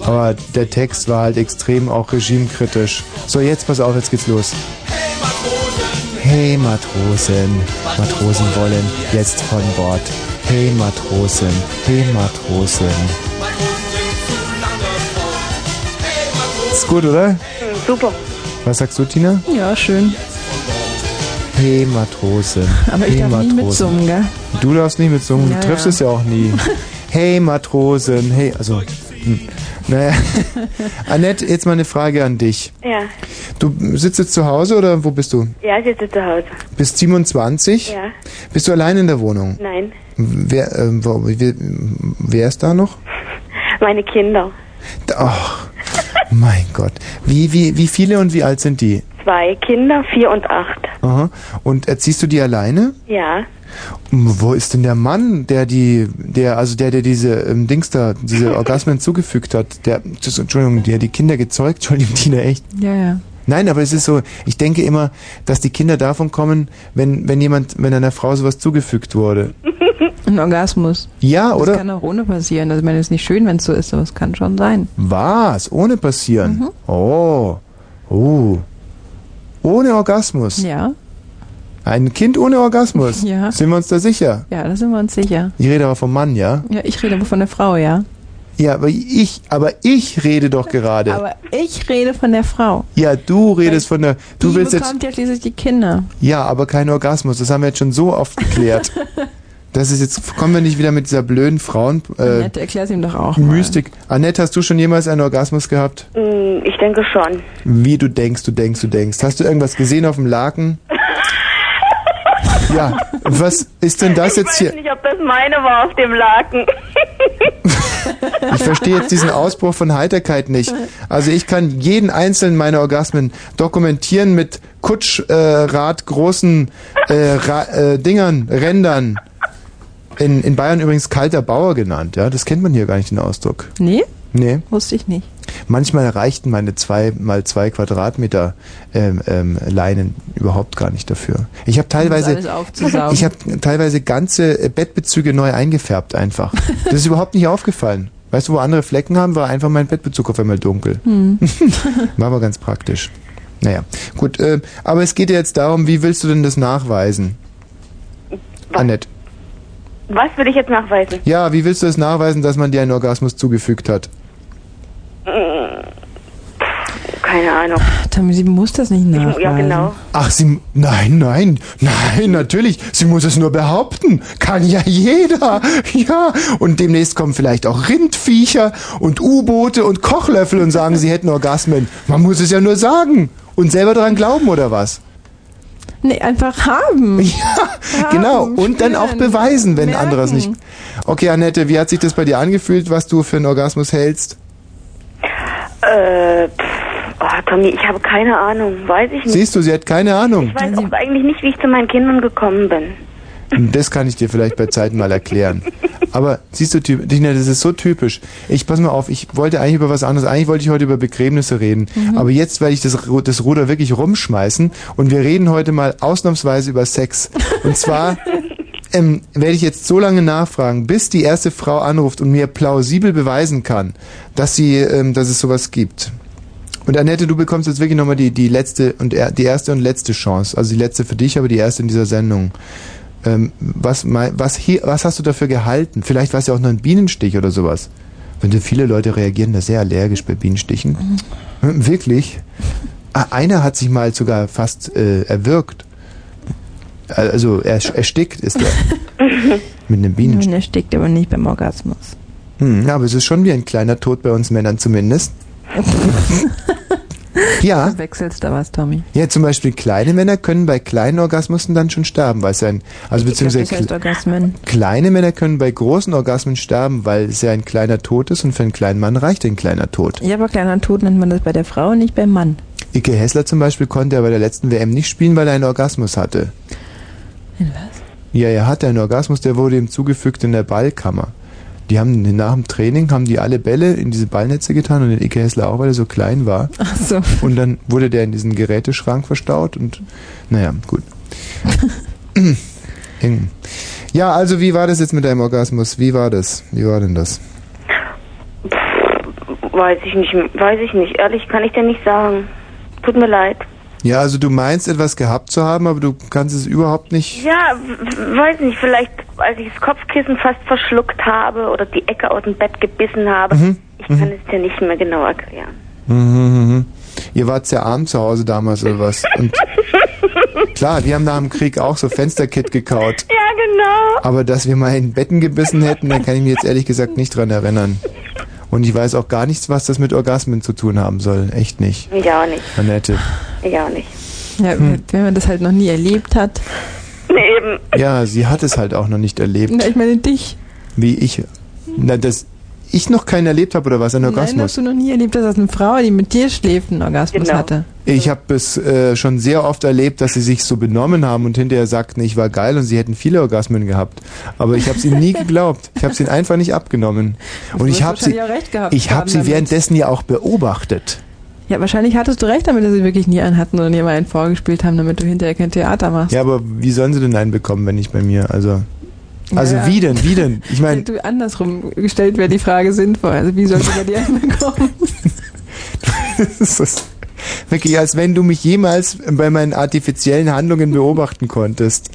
Aber der Text war halt extrem auch regimekritisch. So, jetzt pass auf, jetzt geht's los. Hey Matrosen, Matrosen wollen jetzt von Bord. Hey Matrosen, hey Matrosen. Ist gut, oder? Super. Was sagst du, Tina? ja, schön. Hey Matrosen, Aber ich hey darf nie Matrosen. mitsummen, gell? Du darfst nicht mitsummen, du Ja, triffst ja. es ja auch nie. Hey Matrosen, hey, also, hm, naja. Annette, jetzt mal eine Frage an dich. Ja. Du sitzt jetzt zu Hause oder wo bist du? Ja, ich sitze zu Hause. Bist 27? Ja. Bist du allein in der Wohnung? Nein. Wer, ähm, wo, wer, wer ist da noch? Meine Kinder. Ach, mein Gott. Wie, wie, wie viele und wie alt sind die? Zwei Kinder, vier und acht. Aha. Und erziehst du die alleine? Ja. Wo ist denn der Mann, der die, der, also der, der diese ähm, Dings da, diese Orgasmen zugefügt hat, der, das, Entschuldigung, der die Kinder gezeugt, Entschuldigung, Tina, echt? Ja, ja. Nein, aber es ist so, ich denke immer, dass die Kinder davon kommen, wenn, wenn jemand, wenn einer Frau sowas zugefügt wurde. Ein Orgasmus. Ja, Das oder? kann auch ohne passieren. Also ich meine, es ist nicht schön, wenn es so ist, aber es kann schon sein. Was? Ohne passieren? Oh. Oh. Ohne Orgasmus? Ja. Ein Kind ohne Orgasmus? Ja. Sind wir uns da sicher? Ja, da sind wir uns sicher. Ich rede aber vom Mann, ja? Ja, ich rede aber von der Frau, ja. Ja, aber ich, aber ich rede doch gerade. Aber ich rede von der Frau. ja, du redest von der, du die willst jetzt, bekommt ja schließlich die Kinder. ja, aber kein Orgasmus. Das haben wir jetzt schon so oft geklärt. Das ist jetzt, kommen wir nicht wieder mit dieser blöden Frauen, äh, Annette, erklär's ihm doch auch mal. Mystik. Annette, hast du schon jemals einen Orgasmus gehabt? Mm, Ich denke schon. Wie du denkst, du denkst, du denkst. Hast du irgendwas gesehen auf dem Laken? Ja, was ist denn das ich jetzt weiß hier? nicht, ob das meine war auf dem Laken. Ich verstehe jetzt diesen Ausbruch von Heiterkeit nicht. Also ich kann jeden einzelnen meiner Orgasmen dokumentieren mit Kutschrad großen äh, Ra äh, Dingern, Rändern. In, in Bayern übrigens kalter Bauer genannt, ja. Das kennt man hier gar nicht, den Ausdruck. Nee, Nee. wusste ich nicht. Manchmal reichten meine zwei mal zwei Quadratmeter ähm, ähm, Leinen überhaupt gar nicht dafür. Ich habe teilweise, ich habe teilweise ganze äh, Bettbezüge neu eingefärbt einfach. Das ist überhaupt nicht aufgefallen. Weißt du, wo andere Flecken haben, war einfach mein Bettbezug auf einmal dunkel. Hm. War aber ganz praktisch. Naja, gut. Äh, aber es geht ja jetzt darum, wie willst du denn das nachweisen? Annette. Was will ich jetzt nachweisen? Ja, wie willst du es nachweisen, dass man dir einen Orgasmus zugefügt hat? Keine Ahnung. Tommy, sie muss das nicht nachweisen. Ja, genau. Ach, sie. Nein, nein, nein, natürlich. Sie muss es nur behaupten. Kann ja jeder. Ja. Und demnächst kommen vielleicht auch Rindviecher und U-Boote und Kochlöffel und sagen, sie hätten Orgasmen. Man muss es ja nur sagen. Und selber daran glauben, oder was? Nee, einfach haben. Ja, genau. Und dann auch spüren, beweisen, wenn merken. anderes nicht. Okay, Annette, wie hat sich das bei dir angefühlt, was du für einen Orgasmus hältst? Äh, pff, oh, Tommy, ich habe keine Ahnung. Weiß ich nicht. Siehst du, sie hat keine Ahnung. Ich weiß auch eigentlich nicht, wie ich zu meinen Kindern gekommen bin. Das kann ich dir vielleicht bei Zeiten mal erklären. Aber siehst du, Tina, das ist so typisch. Ich pass mal auf, ich wollte eigentlich über was anderes. Eigentlich wollte ich heute über Begräbnisse reden. Aber jetzt werde ich das, das Ruder wirklich rumschmeißen und wir reden heute mal ausnahmsweise über Sex. Und zwar ähm, werde ich jetzt so lange nachfragen, bis die erste Frau anruft und mir plausibel beweisen kann, dass sie, ähm, dass es sowas gibt. Und Annette, du bekommst jetzt wirklich nochmal die, die letzte und er- die erste und letzte Chance. Also die letzte für dich, aber die erste in dieser Sendung. Ähm, was, was, hier, was hast du dafür gehalten? Vielleicht war es ja auch nur ein Bienenstich oder sowas. Wenn viele Leute reagieren da sehr allergisch bei Bienenstichen. Hm, Wirklich? Ah, Einer hat sich mal sogar fast äh, erwürgt. Also er, erstickt ist er. Mit einem Bienenstich. Er steckt aber nicht beim Orgasmus. Hm, ja, aber es ist schon wie ein kleiner Tod bei uns Männern zumindest. ja, Du wechselst da was, Tommy. ja, zum Beispiel kleine Männer können bei kleinen Orgasmussen dann schon sterben, weil es ein, also Ich glaub, beziehungsweise das heißt kle- Orgasmen. kleine Männer können bei großen Orgasmen sterben, weil es ja ein kleiner Tod ist und für einen kleinen Mann reicht ein kleiner Tod. Ja, aber kleiner Tod nennt man das bei der Frau, nicht beim Mann. Ike Hessler zum Beispiel konnte ja bei der letzten WM nicht spielen, weil er einen Orgasmus hatte. In was? Ja, er hatte einen Orgasmus, der wurde ihm zugefügt in der Ballkammer. Die haben nach dem Training haben die alle Bälle in diese Ballnetze getan und den Ike Hessler auch, weil er so klein war. Ach so. Und dann wurde der in diesen Geräteschrank verstaut und naja, gut. Eng. ja, also wie war das jetzt mit deinem Orgasmus? Wie war das? Wie war denn das? Weiß ich nicht, weiß ich nicht. Ehrlich kann ich dir nicht sagen. Tut mir leid. Ja, also du meinst etwas gehabt zu haben, aber du kannst es überhaupt nicht. Ja, w- weiß nicht, vielleicht als ich das Kopfkissen fast verschluckt habe oder die Ecke aus dem Bett gebissen habe. Mhm. Ich kann es dir nicht mehr genau erklären. Mhm, mhm, mhm. Ihr wart sehr arm zu Hause damals oder was? Und klar, wir haben nach dem Krieg auch so Fensterkit gekaut. Ja, genau. Aber dass wir mal in Betten gebissen hätten, da kann ich mich jetzt ehrlich gesagt nicht dran erinnern. Und ich weiß auch gar nichts, was das mit Orgasmen zu tun haben soll. Echt nicht. Ich auch nicht. Annette. Ich auch nicht. Ja, Hm. wenn man das halt noch nie erlebt hat. Nee, eben. Ja, sie hat es halt auch noch nicht erlebt. Na, ich meine dich. Wie ich. Na, das. ich noch keinen erlebt habe oder was, einen Nein, Orgasmus? hast du noch nie erlebt, dass das eine Frau, die mit dir schläft, einen Orgasmus Genau. hatte. Ich habe es äh, schon sehr oft erlebt, dass sie sich so benommen haben und hinterher sagten, ich war geil und sie hätten viele Orgasmen gehabt. Aber ich habe es ihnen nie geglaubt. Ich habe es ihnen einfach nicht abgenommen. Und ich habe sie, ich habe sie währenddessen ja auch beobachtet. Ja, wahrscheinlich hattest du recht damit, dass sie wirklich nie einen hatten oder nie mal einen vorgespielt haben, damit du hinterher kein Theater machst. Ja, aber wie sollen sie denn einen bekommen, wenn nicht bei mir? Also, also Ja, ja. wie denn, wie denn? Ich meine, du andersrum gestellt wäre die Frage sinnvoll. Also wie soll sie bei dir einen bekommen? das ist wirklich, als wenn du mich jemals bei meinen artifiziellen Handlungen beobachten konntest.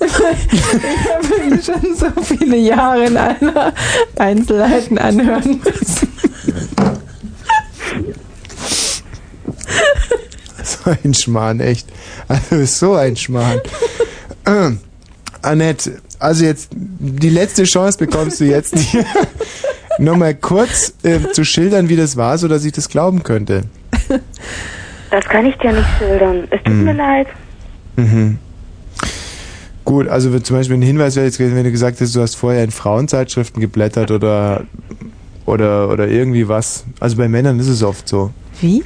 ich habe mir schon so viele Jahre in einer Einzelheiten anhören müssen. So ein Schmarrn, echt. Also so ein Schmarrn. Ähm, Annette, also jetzt die letzte Chance bekommst du jetzt hier nochmal kurz äh, zu schildern, wie das war, so dass ich das glauben könnte. Das kann ich dir nicht schildern. Es tut Hm. mir leid. Mhm. Gut, also zum Beispiel ein Hinweis wäre jetzt gewesen, wenn du gesagt hast, du hast vorher in Frauenzeitschriften geblättert oder oder oder irgendwie was. Also bei Männern ist es oft so. Wie?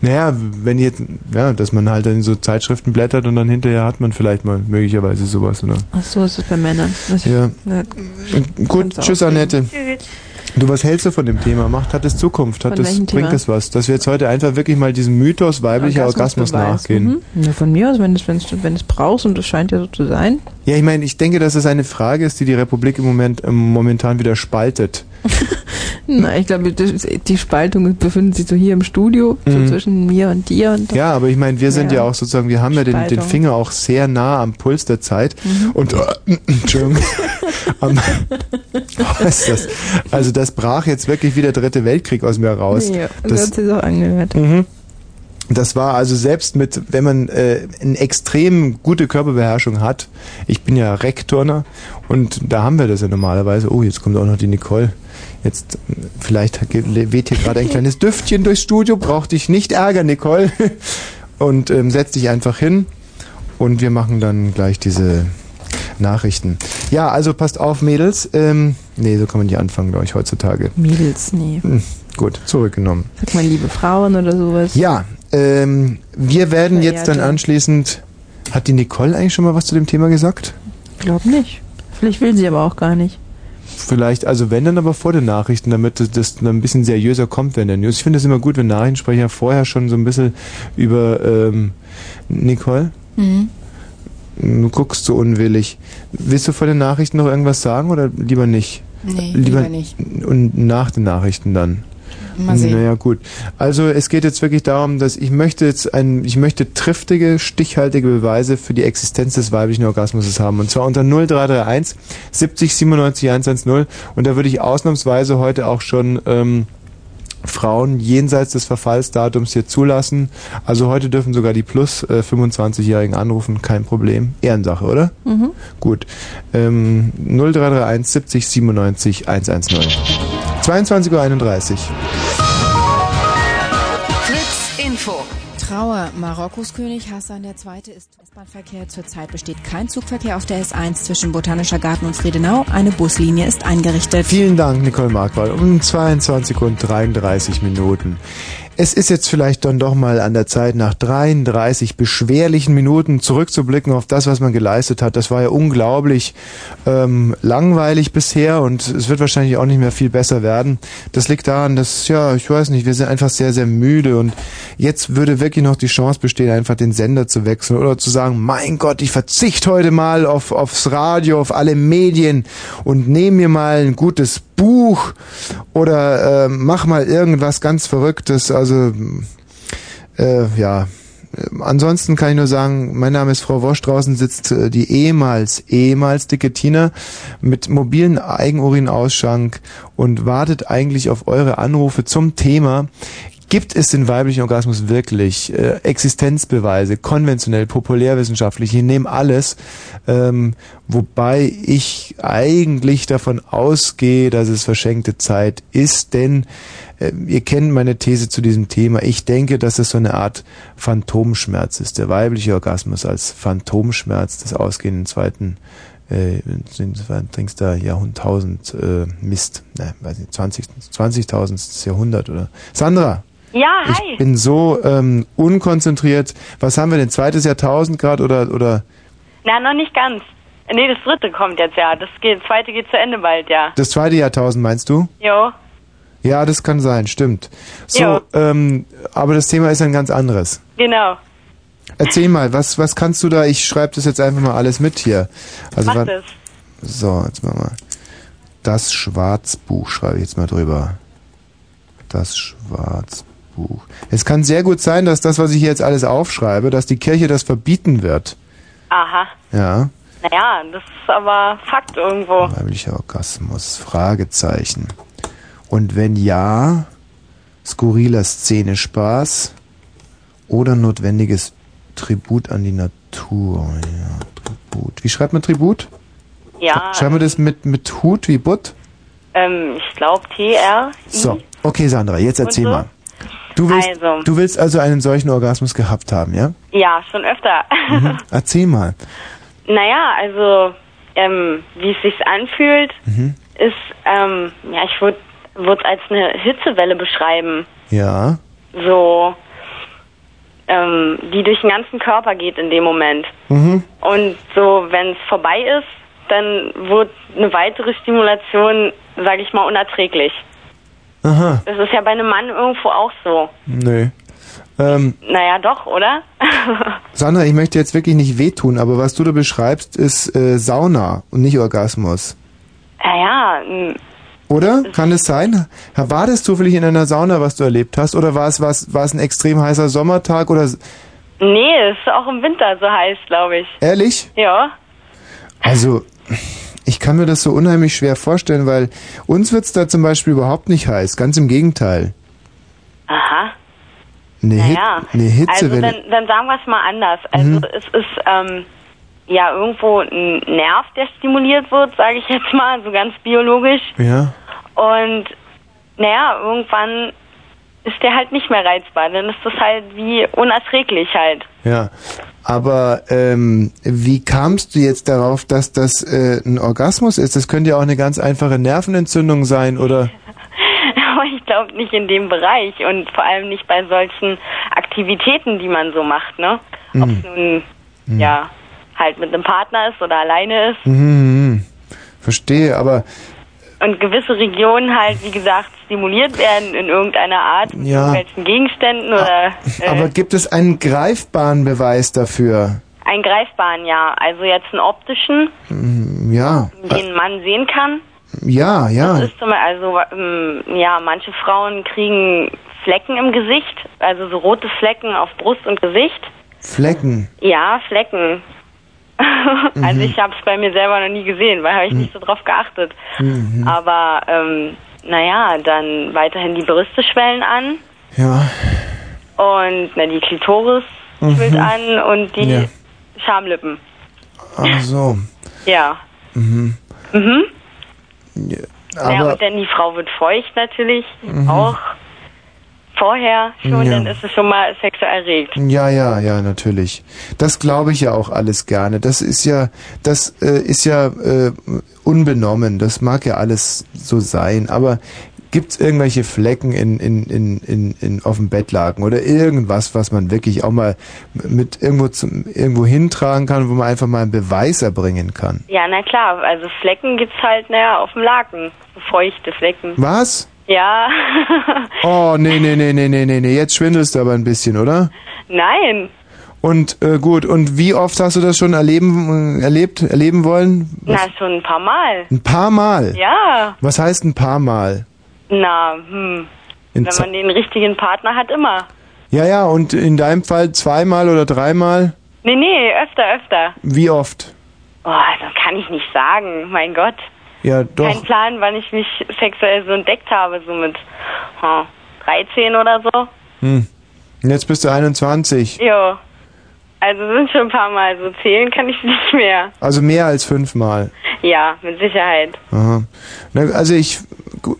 Naja, wenn jetzt, ja, dass man halt in so Zeitschriften blättert und dann hinterher hat man vielleicht mal möglicherweise sowas, oder? Ach so ist es bei Männern. Das Ja. Gut, tschüss. Annette. Du, was hältst du von dem Thema? Macht, hat es Zukunft? Hat es, bringt Thema? es was? Dass wir jetzt heute einfach wirklich mal diesem Mythos weiblicher Orgasmus Orgasmusbeweis. nachgehen. Mhm. Ja, von mir aus, wenn du es wenn's, wenn es brauchst und das scheint ja so zu sein. Ja, ich meine, ich denke, dass es eine Frage ist, die die Republik im Moment ähm, momentan wieder spaltet. Na, ich glaube, die Spaltung befindet sich so hier im Studio, so Mhm. zwischen mir und dir. Und Ja, aber ich meine, wir sind ja, Ja. auch sozusagen, wir haben ja den, den Spaltung. Finger auch sehr nah am Puls der Zeit. Mhm. Und, äh, Entschuldigung. am, was ist das? Also das brach jetzt wirklich wie der dritte Weltkrieg aus mir raus. Ja, so das, hat sie auch angehört. Mhm. Das war also selbst mit, wenn man äh, eine extrem gute Körperbeherrschung hat, ich bin ja Rekturner und da haben wir das ja normalerweise. Oh, jetzt kommt auch noch die Nicole. Jetzt, vielleicht weht hier gerade ein kleines Düftchen durchs Studio, brauch dich nicht ärgern, Nicole. Und ähm, setz dich einfach hin und wir machen dann gleich diese Nachrichten. Ja, also passt auf, Mädels. Ähm, nee, so kann man nicht anfangen, glaube ich, heutzutage. Mädels, nee. Hm, gut, zurückgenommen. Sag mal, liebe Frauen oder sowas. Ja, ähm, wir werden jetzt dann dann. anschließend. Hat die Nicole eigentlich schon mal was zu dem Thema gesagt? Glaub nicht. Vielleicht will sie aber auch gar nicht. Vielleicht, also wenn dann aber vor den Nachrichten, damit das- das dann ein bisschen seriöser kommt während der News. Ich finde es immer gut, wenn Nachrichtensprecher vorher schon so ein bisschen über ähm, Nicole. Mhm. Du guckst so unwillig. Willst du vor den Nachrichten noch irgendwas sagen oder lieber nicht? Nee, lieber nicht. Und nach den Nachrichten dann. Mal sehen. Naja, gut. Also es geht jetzt wirklich darum, dass ich möchte jetzt ein, ich möchte triftige, stichhaltige Beweise für die Existenz des weiblichen Orgasmus haben. Und zwar unter 0331 70 97 110. Und da würde ich ausnahmsweise heute auch schon ähm, Frauen jenseits des Verfallsdatums hier zulassen. Also heute dürfen sogar die plus äh, 25-Jährigen anrufen, kein Problem. Ehrensache, oder? Mhm. Gut. Ähm, 0331 70 97 110. 22.31 Uhr. Fritz Info. Trauer. Marokkos König Hassan II. ist S-Bahn-Verkehr. Zurzeit besteht kein Zugverkehr auf der S1 zwischen Botanischer Garten und Friedenau. Eine Buslinie ist eingerichtet. Vielen Dank, Nicole Markwald. Um 22 und 33 Minuten. Es ist jetzt vielleicht dann doch mal an der Zeit, nach 33 beschwerlichen Minuten zurückzublicken auf das, was man geleistet hat. Das war ja unglaublich ähm, langweilig bisher und es wird wahrscheinlich auch nicht mehr viel besser werden. Das liegt daran, dass, ja, ich weiß nicht, wir sind einfach sehr, sehr müde und jetzt würde wirklich noch die Chance bestehen, einfach den Sender zu wechseln oder zu sagen, mein Gott, ich verzichte heute mal auf, aufs Radio, auf alle Medien und nehme mir mal ein gutes Buch oder äh, mach mal irgendwas ganz Verrücktes. Also äh, ja. Ansonsten kann ich nur sagen, mein Name ist Frau Wosch, draußen sitzt äh, die ehemals, ehemals dicke Tina mit mobilen Eigenurinausschank und wartet eigentlich auf eure Anrufe zum Thema. Gibt es den weiblichen Orgasmus wirklich? Äh, Existenzbeweise, konventionell, populärwissenschaftlich, ich nehme alles. Ähm, wobei ich eigentlich davon ausgehe, dass es verschenkte Zeit ist, denn äh, ihr kennt meine These zu diesem Thema. Ich denke, dass es so eine Art Phantomschmerz ist. Der weibliche Orgasmus als Phantomschmerz des ausgehenden zweiten äh, trinkst da Jahrhunderttausend äh, Mist. Ne, weiß nicht, 20. 20.000. Jahrhundert oder. Sandra, Ja, ich hi. bin so ähm, unkonzentriert. Was haben wir denn? Zweites Jahrtausend gerade oder oder Na, noch nicht ganz. Nee, das dritte kommt jetzt ja. Das geht, zweite geht zu Ende bald, ja. das zweite Jahrtausend meinst du? Jo. Ja, das kann sein, stimmt. So, ähm, aber das Thema ist ein ganz anderes. Genau. Erzähl mal, was, was kannst du da? Ich schreibe das jetzt einfach mal alles mit hier. Also Mach das. So, jetzt machen wir. Das Schwarzbuch schreibe ich jetzt mal drüber. Das Schwarzbuch. Es kann sehr gut sein, dass das, was ich hier jetzt alles aufschreibe, dass die Kirche das verbieten wird. Aha. Ja. Naja, das ist aber Fakt irgendwo. Weiblicher Orgasmus. Fragezeichen. Und wenn ja, skurriler Szene Spaß oder notwendiges Tribut an die Natur. Ja, Tribut. Wie schreibt man Tribut? Ja, Schreiben wir das mit, mit Hut wie Butt? ähm, ich glaube TR. So, okay Sandra, jetzt erzähl so? mal. Du willst, Also. du willst also einen solchen Orgasmus gehabt haben, ja? Ja, schon öfter. Mhm. Erzähl mal. naja, also, ähm, wie es sich anfühlt, Mhm. ist, ähm, ja, ich würde es als eine Hitzewelle beschreiben. Ja. So, ähm, die durch den ganzen Körper geht in dem Moment. Mhm. Und so, wenn es vorbei ist, dann wird eine weitere Stimulation, sage ich mal, unerträglich. Aha. Das ist ja bei einem Mann irgendwo auch so. Nö. Ähm, Naja, doch, oder? Sandra, ich möchte jetzt wirklich nicht wehtun, aber was du da beschreibst, ist äh, Sauna und nicht Orgasmus. ja, ja, Oder? Kann es sein? War das zufällig in einer Sauna, was du erlebt hast? Oder war es, war es, war es ein extrem heißer Sommertag? Oder nee, es ist auch im Winter so heiß, glaube ich. ehrlich? Ja. Also, ich kann mir das so unheimlich schwer vorstellen, weil uns wird's da zum Beispiel überhaupt nicht heiß. Ganz im Gegenteil. Aha. Eine, Hit, Naja, eine also Hitzewelle. dann, dann sagen wir es mal anders. Also Mhm. es ist ähm, ja irgendwo ein Nerv, der stimuliert wird, sage ich jetzt mal, so ganz biologisch. ja. Und naja, irgendwann ist der halt nicht mehr reizbar. Dann ist das halt wie unerträglich halt. Ja, aber ähm, wie kamst du jetzt darauf, dass das äh, ein Orgasmus ist? Das könnte ja auch eine ganz einfache Nervenentzündung sein, oder? Aber ich glaube nicht in dem Bereich und vor allem nicht bei solchen Aktivitäten, die man so macht, ne? Ob Hm. es nun, ja, halt mit einem Partner ist oder alleine ist. Mhm, mhm. Verstehe, aber Und gewisse Regionen halt, wie gesagt, stimuliert werden in irgendeiner Art mit Ja. irgendwelchen Gegenständen oder äh, aber gibt es einen greifbaren Beweis dafür? einen greifbaren, ja. Also jetzt einen optischen, Mhm, Ja, den man sehen kann. ja, ja. Das ist zum Beispiel, also ähm, ja, manche Frauen kriegen Flecken im Gesicht, also so rote Flecken auf Brust und Gesicht. Flecken. Ja, Flecken. also Mhm. ich habe es bei mir selber noch nie gesehen, weil habe ich Mhm. nicht so drauf geachtet. Mhm. Aber ähm, naja, dann weiterhin die Brüste schwellen an Ja. und na, die Klitoris schwillt Mhm. an und die Ja. Schamlippen. Ach so. Ja. Mhm. Mhm. Ja, ja, aber und dann die Frau wird feucht natürlich Mhm. auch vorher schon, Ja. dann ist es schon mal sexuell erregt. Ja, ja, ja, natürlich. Das glaube ich ja auch alles gerne. Das ist ja, das äh, ist ja äh, unbenommen. Das mag ja alles so sein. Aber gibt's irgendwelche Flecken in, in, in, in, in auf dem Bettlaken oder irgendwas, was man wirklich auch mal mit irgendwo zum irgendwo hintragen kann, wo man einfach mal einen Beweis erbringen kann? Ja, na klar, also Flecken gibt's halt, naja, auf dem Laken. Feuchte Flecken. Was? Ja. Oh, nee, nee, nee, nee, nee, nee, nee. Jetzt schwindelst du aber ein bisschen, oder? Nein. Und äh, gut, und wie oft hast du das schon erleben, erlebt, erleben wollen? Na, schon ein paar Mal. Ein paar Mal. Ja. Was heißt ein paar Mal? Na, hm. In Wenn man den richtigen Partner hat, immer. Ja, ja, und in deinem Fall zweimal oder dreimal? Nee, nee, öfter, öfter. Wie oft? Oh, das kann ich nicht sagen. Mein Gott. Ja, Kein doch. Plan, wann ich mich sexuell so entdeckt habe, so mit hm, 13 oder so. Hm. Und jetzt bist du 21. Jo. Also sind schon ein paar Mal so zählen kann ich nicht mehr. Also mehr als fünfmal. Ja, mit Sicherheit. Aha. Na, also ich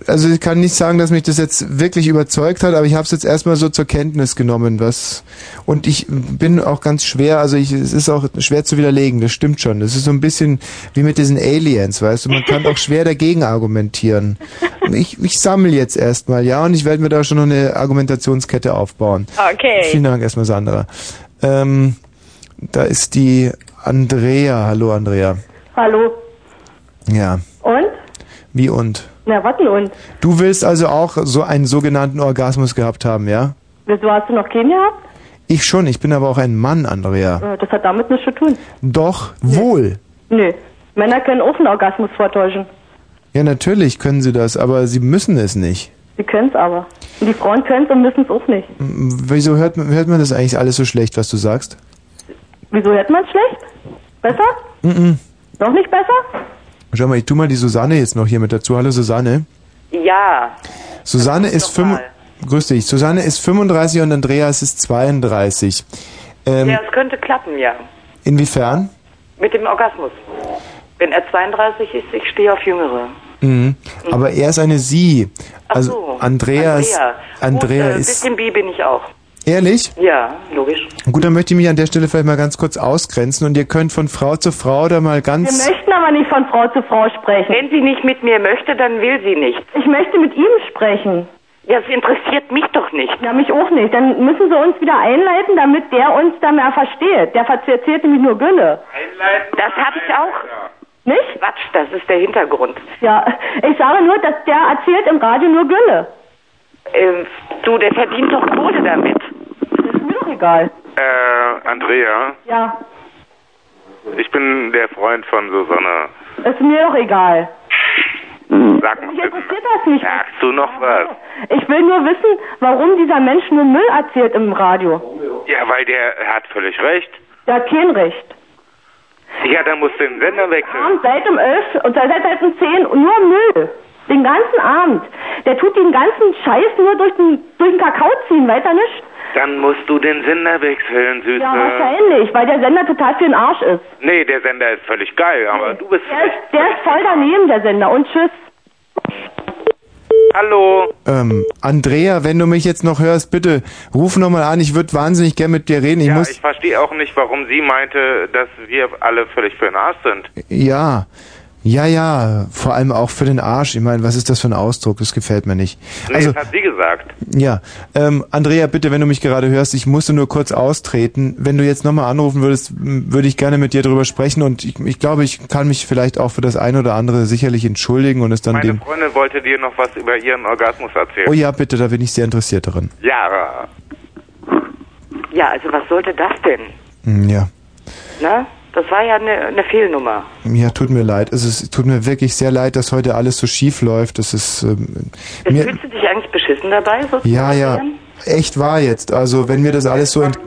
also ich kann nicht sagen, dass mich das jetzt wirklich überzeugt hat, aber ich habe es jetzt erstmal so zur Kenntnis genommen, was und ich bin auch ganz schwer, also ich, es ist auch schwer zu widerlegen, das stimmt schon. Das ist so ein bisschen wie mit diesen Aliens, weißt du, man kann auch schwer dagegen argumentieren. Ich, ich sammle jetzt erstmal, ja, und ich werde mir da schon noch eine Argumentationskette aufbauen. Okay. Vielen Dank erstmal, Sandra. Ähm, da ist die Andrea. Hallo, Andrea. Hallo. Ja. Und? Wie und? Na, was denn und? Du willst also auch so einen sogenannten Orgasmus gehabt haben, ja? Wieso hast du noch keinen gehabt? Ich schon, ich bin aber auch ein Mann, Andrea. Äh, Das hat damit nichts zu tun. Doch, wohl. Nö. Männer können auch einen Orgasmus vortäuschen. Ja, natürlich können sie das, aber sie müssen es nicht. Sie können es aber. Und die Frauen können es und müssen es auch nicht. M- Wieso hört man, hört man das eigentlich alles so schlecht, was du sagst? Wieso hört man es schlecht? Besser? Mhm. Noch nicht besser? Schau mal, ich tu mal die Susanne jetzt noch hier mit dazu. Hallo Susanne. Ja, Susanne ist fünf. Grüß dich. Susanne ist 35 und Andreas ist 32. Ähm, ja, es könnte klappen, ja. Inwiefern? Mit dem Orgasmus. Wenn er 32 ist, ich stehe auf Jüngere. Mhm. Aber er ist eine Sie. Ach Also so, Andreas. Andrea. Andrea Gut, äh, ist. bisschen bi bin ich auch. Ehrlich? Ja, logisch. Gut, dann möchte ich mich an der Stelle vielleicht mal ganz kurz ausgrenzen und ihr könnt von Frau zu Frau da mal Wir ganz. möchten aber nicht von Frau zu Frau sprechen. Wenn sie nicht mit mir möchte, dann will sie nicht. Ich möchte mit ihm sprechen. Ja, es interessiert mich doch nicht. Ja, mich auch nicht. Dann müssen sie uns wieder einleiten, damit der uns da mehr versteht. Der erzählt nämlich nur Gülle. Das habe ich auch. Nicht? Quatsch, das ist der Hintergrund. Ja, ich sage nur, dass der erzählt im Radio nur Gülle. Ähm, du, der verdient doch Kohle damit. Doch egal. Äh, Andrea, Ja, ich bin der Freund von Susanne. ist mir doch egal. Sag mal, Mich interessiert das nicht. sagst du noch was? Ich will nur wissen, warum dieser Mensch nur Müll erzählt im Radio. Ja, weil der hat völlig recht. Der hat kein Recht. Ja, dann musst du den Sender wechseln. Abend seit um 11 und seit, seit um 10 nur Müll. Den ganzen Abend. Der tut den ganzen Scheiß nur durch den, durch den Kakao ziehen, weiter nicht. Dann musst du den Sender wechseln, Süße. Ja, wahrscheinlich, weil der Sender total für den Arsch ist. Nee, der Sender ist völlig geil, aber du bist... Der ist, der ist voll daneben, der Sender. Und tschüss. Hallo. Ähm, Andrea, wenn du mich jetzt noch hörst, bitte ruf nochmal an. Ich würde wahnsinnig gern mit dir reden. Ich ja, muss. ich verstehe auch nicht, warum sie meinte, dass wir alle völlig für den Arsch sind. Ja. Ja, ja, vor allem auch für den Arsch. Ich meine, was ist das für ein Ausdruck? Das gefällt mir nicht. Nee, Also, das hat sie gesagt. ja, ähm, Andrea, bitte, wenn du mich gerade hörst, ich musste nur kurz austreten. Wenn du jetzt nochmal anrufen würdest, würde ich gerne mit dir drüber sprechen und ich, ich glaube, ich kann mich vielleicht auch für das eine oder andere sicherlich entschuldigen und es dann Meine dem... Freundin wollte dir noch was über ihren Orgasmus erzählen. Oh ja, bitte, da bin ich sehr interessiert daran. Ja, Ja, also was sollte das denn? Hm, Ja, Ne? Das war ja eine, eine Fehlnummer. ja, tut mir leid. Es ist, tut mir wirklich sehr leid, dass heute alles so schief läuft. Das ist... Ähm, mir, Fühlst du dich eigentlich beschissen dabei? Ja, ja, echt wahr jetzt. Also, wenn mir das alles so... Ent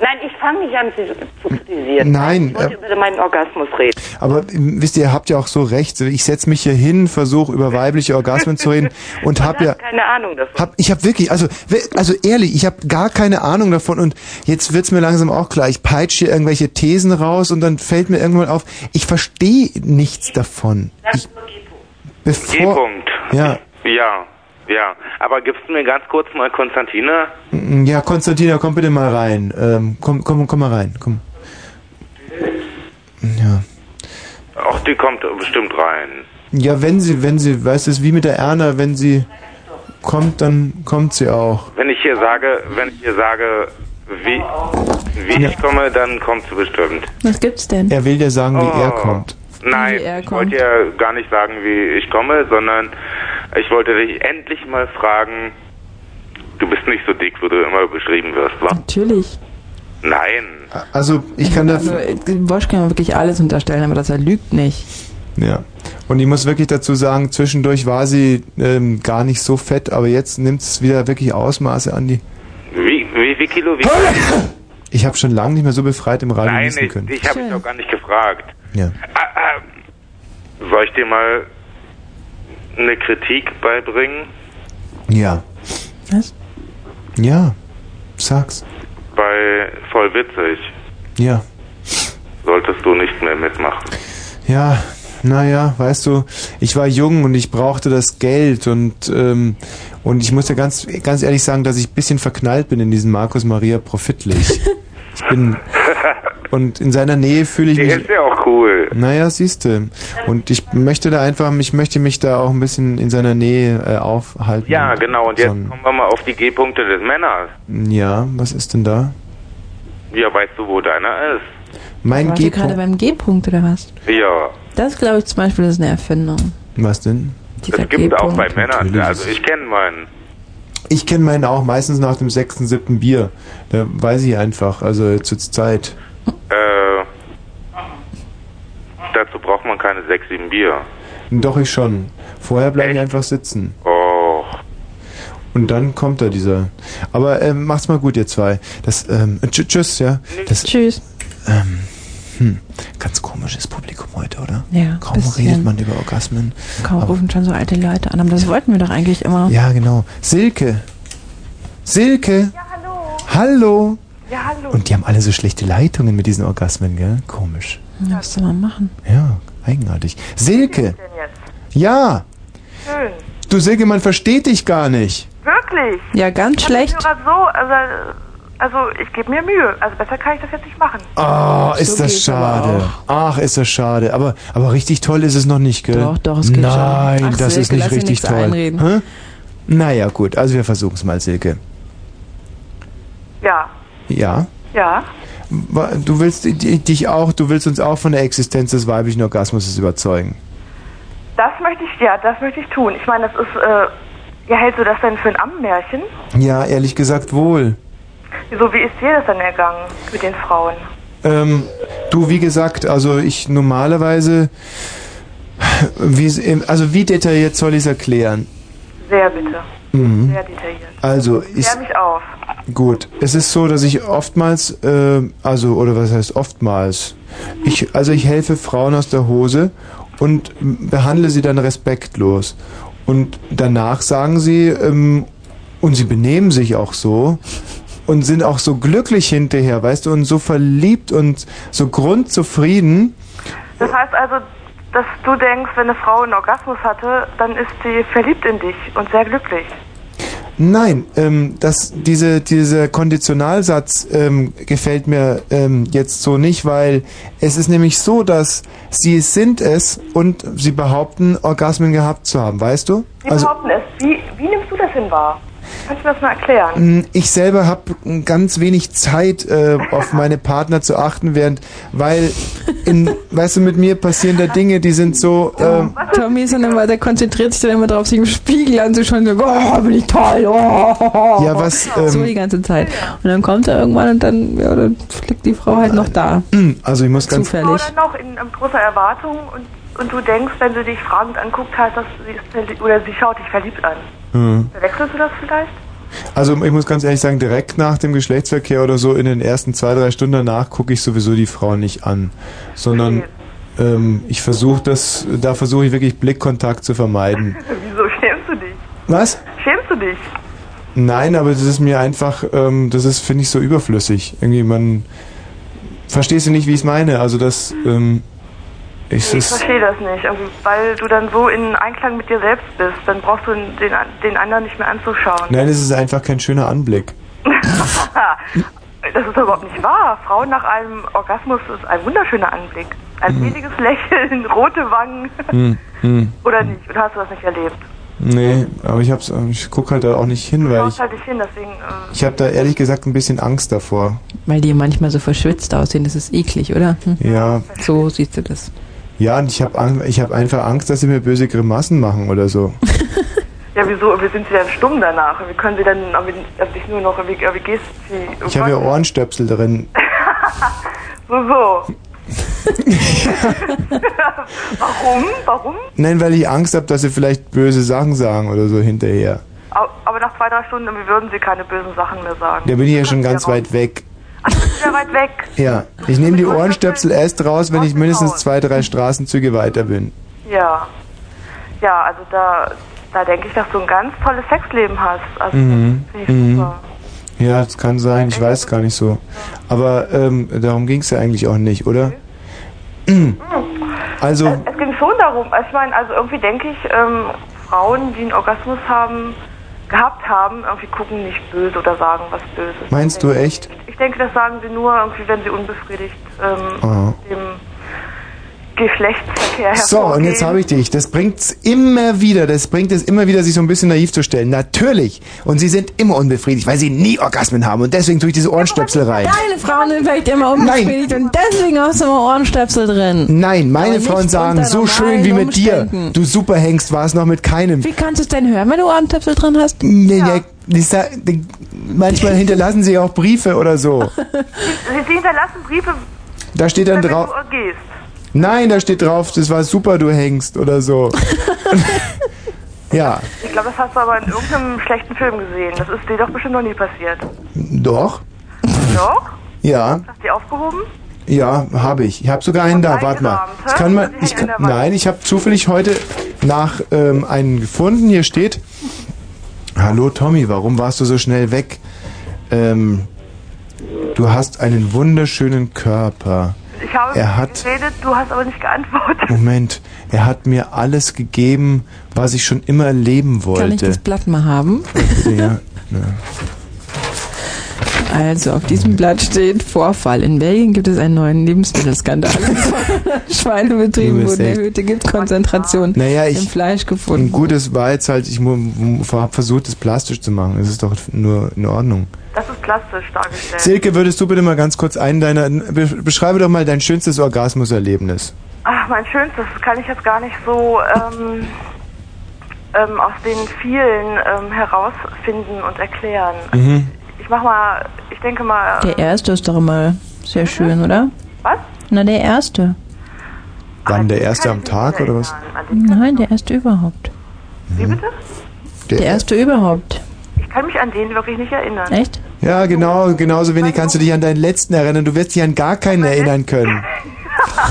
Nein, ich fange nicht an, sie zu kritisieren. Nein, Ich wollte äh, über meinen Orgasmus reden. Aber ähm, wisst ihr, ihr habt ja auch so recht. Ich setze mich hier hin, versuche über weibliche Orgasmen zu reden und hab ja Keine Ahnung davon. hab ich habe wirklich also also ehrlich, ich habe gar keine Ahnung davon und jetzt wird's mir langsam auch klar. Ich peitsche hier irgendwelche Thesen raus und dann fällt mir irgendwann auf, ich verstehe nichts davon. Ich, bevor G-Punkt. Ja, Ja, ja. Aber gibst du mir ganz kurz mal Konstantina? mm, ja, Konstantina, komm bitte mal rein. Ähm, komm komm komm mal rein, komm. Ja. Ach, die kommt bestimmt rein. Ja, wenn sie, wenn sie, weißt du, es ist wie mit der Erna, wenn sie kommt, dann kommt sie auch. Wenn ich hier sage, wenn ich hier sage, wie, wie ich komme, dann kommst du bestimmt. Was gibt's denn? Er will dir sagen, wie Oh. er kommt. Nein, Wie er ich wollte ja gar nicht sagen, wie ich komme, sondern ich wollte dich endlich mal fragen, du bist nicht so dick, wie du immer beschrieben wirst, wa? Natürlich. Nein. Also, ich kann da, Also, äh, Wosch kann man wirklich alles unterstellen, aber dass er lügt nicht. ja. Und ich muss wirklich dazu sagen, zwischendurch war sie ähm, gar nicht so fett, aber jetzt nimmt es wieder wirklich Ausmaße an die. Wie, wie, wie Kilo? Wie Ich habe schon lange nicht mehr so befreit im Radio Nein, ich, können. ich habe dich doch gar nicht gefragt. Ja. Ah, ah, soll ich dir mal eine Kritik beibringen? Ja. Was? Ja. Sag's. Bei voll witzig Ja. solltest du nicht mehr mitmachen. Ja. naja, weißt du, ich war jung und ich brauchte das Geld und ähm, und ich muss dir ganz ganz ehrlich sagen, dass ich ein bisschen verknallt bin in diesen Markus Maria Profitlich. Ich bin und in seiner Nähe fühle ich Der mich ist ja auch cool. Naja, siehste. Und ich möchte da einfach, ich möchte mich da auch ein bisschen in seiner Nähe äh, aufhalten. Ja, genau. Und jetzt So ein- kommen wir mal auf die G-Punkte des Männers. Ja, was ist denn da? Ja, weißt du, wo deiner ist? Mein Warst du gerade G-Punkt. beim G-Punkt oder was? Ja. Das glaube ich zum Beispiel ist eine Erfindung. Was denn? Dieser Es gibt auch bei. Männern. Natürlich. Also ich kenne meinen. Ich kenne meinen auch meistens nach dem sechsten, siebten Bier. Da weiß ich einfach, also zur Zeit. Äh, dazu braucht man keine 6, 7 Bier. Doch, ich schon. Vorher bleibe ich einfach sitzen. Oh. Und dann kommt da dieser. Aber ähm, macht's mal gut, ihr zwei. Das, ähm, tsch- tschüss, ja. Das, Tschüss. ähm, hm, ganz komisches Publikum heute, oder? Ja, Kaum bisschen. redet man über Orgasmen. Kaum Aber- rufen schon so alte Leute an, aber das wollten wir doch eigentlich immer. Ja, genau. Silke. Silke. Ja, hallo. Hallo. Ja, hallo. Und die haben alle so schlechte Leitungen mit diesen Orgasmen, gell? Komisch. Ja, was soll man machen? Ja, eigenartig. Silke. denn jetzt? Ja. Schön. Du Silke, man versteht dich gar nicht. Wirklich? Ja, ganz schlecht. Ich höre so, also, also ich gebe mir Mühe. Also besser kann ich das jetzt nicht machen. Oh, ist So das schade. Ach, ist das schade. Aber, aber richtig toll ist es noch nicht, gell? Doch, doch, es geht schon. Nein, Ach, das Silke, ist nicht richtig toll. einreden. Hä? Naja, gut. Also wir versuchen es mal, Silke. Ja. Ja? Ja. Wa- Du willst di- dich auch, du willst uns auch von der Existenz des weiblichen Orgasmus überzeugen. Das möchte ich, ja, das möchte ich tun. Ich meine, das ist, äh, ja, hältst du das denn für ein Ammenmärchen? Ja, ehrlich gesagt wohl. Wieso, wie ist dir das denn ergangen mit den Frauen? Ähm, du, wie gesagt, also ich normalerweise, wie, also wie detailliert soll ich es erklären? Sehr bitte. Mhm. Sehr detailliert. Also, ich, Klär mich auf. gut, es ist so, dass ich oftmals, äh, also, oder was heißt oftmals? Ich, also ich helfe Frauen aus der Hose und behandle sie dann respektlos. Und danach sagen sie, ähm, und sie benehmen sich auch so und sind auch so glücklich hinterher, weißt du, und so verliebt und so grundzufrieden. Das heißt also, dass du denkst, wenn eine Frau einen Orgasmus hatte, dann ist sie verliebt in dich und sehr glücklich. Nein, ähm, das, diese, dieser Konditionalsatz ähm, gefällt mir ähm, jetzt so nicht, weil es ist nämlich so, dass sie sind es und sie behaupten, Orgasmen gehabt zu haben, weißt du? Sie Also behaupten es. Wie, wie nimmst du das hin wahr? Kannst du das mal erklären? mh, ich selber habe ganz wenig Zeit, äh, auf meine Partner zu achten, während, weil, in, weißt du, mit mir passieren da Dinge, die sind so. Ähm, Tommy ist dann immer, der konzentriert sich dann immer drauf, sich im Spiegel anzuschauen und so, oh, bin ich toll, oh. Ja, was, ähm, so die ganze Zeit. Und dann kommt er irgendwann und dann, ja, dann liegt die Frau halt noch da. also ich muss ganz. Frau dann noch in, in großer Erwartung und, und du denkst, wenn du dich fragend anguckt hast, dass sie ist verliebt, oder sie schaut dich verliebt an. Hm. Verwechselst du das vielleicht? Also ich muss ganz ehrlich sagen, direkt nach dem Geschlechtsverkehr oder so in den ersten zwei, drei Stunden danach gucke ich sowieso die Frau nicht an, sondern ähm, ich versuche das, da versuche ich wirklich Blickkontakt zu vermeiden. Wieso schämst du dich? Was? Schämst du dich? Nein, aber das ist mir einfach, ähm, das ist, finde ich, so überflüssig. Irgendwie, man, verstehst du nicht, wie ich es meine? Also das, ähm, ich, Ich verstehe das nicht, irgendwie, weil du dann so in Einklang mit dir selbst bist. Dann brauchst du den, den anderen nicht mehr anzuschauen. nein, es ist einfach kein schöner Anblick. das ist doch überhaupt nicht wahr. Frauen nach einem Orgasmus ist ein wunderschöner Anblick. Ein Mhm. seliges Lächeln, rote Wangen. Hm, hm. Oder nicht? Oder hast du das nicht erlebt? Nee, aber ich hab's, ich guck halt da auch nicht hin, weil ich, halt nicht hin, deswegen. Äh, ich habe da ehrlich gesagt ein bisschen Angst davor. Weil die manchmal so verschwitzt aussehen, das ist eklig, oder? Hm? Ja. So siehst du das. Ja, und ich habe ich hab einfach Angst, dass sie mir böse Grimassen machen oder so. ja, wieso? Wie sind sie dann stumm danach? Wie können sie dann irgendwie, dich nur noch, wie, wie gehst sie? Ich habe ja Ohrenstöpsel drin. So, so. Warum? Warum? Nein, weil ich Angst habe, dass sie vielleicht böse Sachen sagen oder so hinterher. Aber nach zwei, drei Stunden irgendwie würden sie keine bösen Sachen mehr sagen. Da bin ich ja schon ganz weit weg. Ach, bist wieder weit weg. Ja, ich nehme die Ohrenstöpsel erst raus, wenn ich mindestens zwei, drei Straßenzüge weiter bin. Ja. Ja, also da, da denke ich, dass du ein ganz tolles Sexleben hast. Also Mhm. finde ich Mhm. super. Ja, das kann sein, ich weiß gar nicht so. Aber ähm, darum ging es ja eigentlich auch nicht, oder? Also, Es ging schon darum. Ich meine, also irgendwie denke ich, ähm, Frauen, die einen Orgasmus haben, gehabt haben, irgendwie gucken nicht böse oder sagen was Böses. Meinst du echt? Ich denke, das sagen sie nur irgendwie, wenn sie unbefriedigt ähm, Oh. dem Geschlechtsverkehr So, und jetzt habe ich dich. Das bringt's immer wieder, das bringt es immer wieder, sich so ein bisschen naiv zu stellen. Natürlich. Und sie sind immer unbefriedigt, weil sie nie Orgasmen haben. Und deswegen tue ich diese Ohrenstöpsel rein. Deine Frauen sind vielleicht immer unbefriedigt und deswegen hast du immer Ohrenstöpsel drin. Nein, meine Aber Frauen nicht sagen, unter so schön wie mit dir. Umständen. Du super Hengst, war es noch mit keinem. Wie kannst du es denn hören, wenn du Ohrenstöpsel drin hast? Nee, ja. die sa- die- manchmal hinterlassen sie auch Briefe oder so. Sie, sie hinterlassen Briefe, Da steht dann wenn drauf. du gehst. Nein, da steht drauf, das war super, du Hengst oder so. ja, Ich glaube, das hast du aber in irgendeinem schlechten Film gesehen. Das ist dir doch bestimmt noch nie passiert. doch. Doch? Ja, Hast du die aufgehoben? ja, habe ich. Ich habe sogar einen da. Warte mal. Ich kann mal. Ich kann, nein, ich habe zufällig heute nach ähm, einen gefunden. Hier steht: Hallo Tommy, warum warst du so schnell weg? Ähm, du hast einen wunderschönen Körper. Ich habe Er hat- geredet, du hast aber nicht geantwortet. Moment, er hat mir alles gegeben, was ich schon immer erleben wollte. Kann ich das Blatt mal haben? ja, ja. Also, auf diesem Blatt steht Vorfall. In Belgien gibt es einen neuen Lebensmittelskandal. Schweinebetrieben wurden erhöhte Giftkonzentrationen Naja, ich, im Fleisch Ein gefunden. gutes war jetzt halt, ich habe versucht, das plastisch zu machen. Das ist doch nur in Ordnung. Das ist plastisch dargestellt. Silke, würdest du bitte mal ganz kurz einen deiner. be- Beschreibe doch mal dein schönstes Orgasmuserlebnis. Ach, mein Schönstes das kann ich jetzt gar nicht so ähm, ähm, aus den vielen ähm, herausfinden und erklären. Mhm. Ich mach mal, ich denke mal. Der erste ist doch immer sehr schön, oder? Was? Na, der erste. Wann der erste am Tag oder was? Nein, der erste überhaupt. Wie bitte? Der erste überhaupt. Ich kann mich an den wirklich nicht erinnern. Echt? Ja, genau, genauso wenig kannst du dich an deinen letzten erinnern. Du wirst dich an gar keinen erinnern können.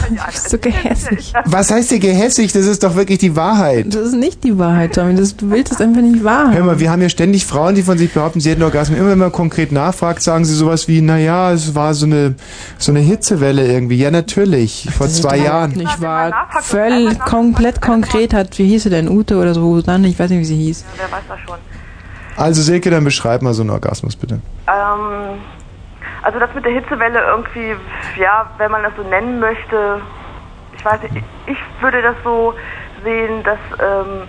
Du bist so gehässig. Was heißt dir gehässig? Das ist doch wirklich die Wahrheit. Das ist nicht die Wahrheit, Tommy. Das, du willst es einfach nicht wahr Hör mal, wir haben ja ständig Frauen, die von sich behaupten, sie hätten Orgasmen. Immer wenn man konkret nachfragt, sagen sie sowas wie, naja, es war so eine, so eine Hitzewelle irgendwie. Ja, natürlich. Vor zwei Jahren. Nicht wahr. Völlig komplett konkret hat, wie hieß sie denn, Ute oder so, dann, ich weiß nicht, wie sie hieß. Wer weiß das schon. Also Silke, dann beschreib mal so einen Orgasmus bitte. Ähm, also das mit der Hitzewelle irgendwie, ja, wenn man das so nennen möchte, ich weiß nicht, ich würde das so sehen, dass ähm,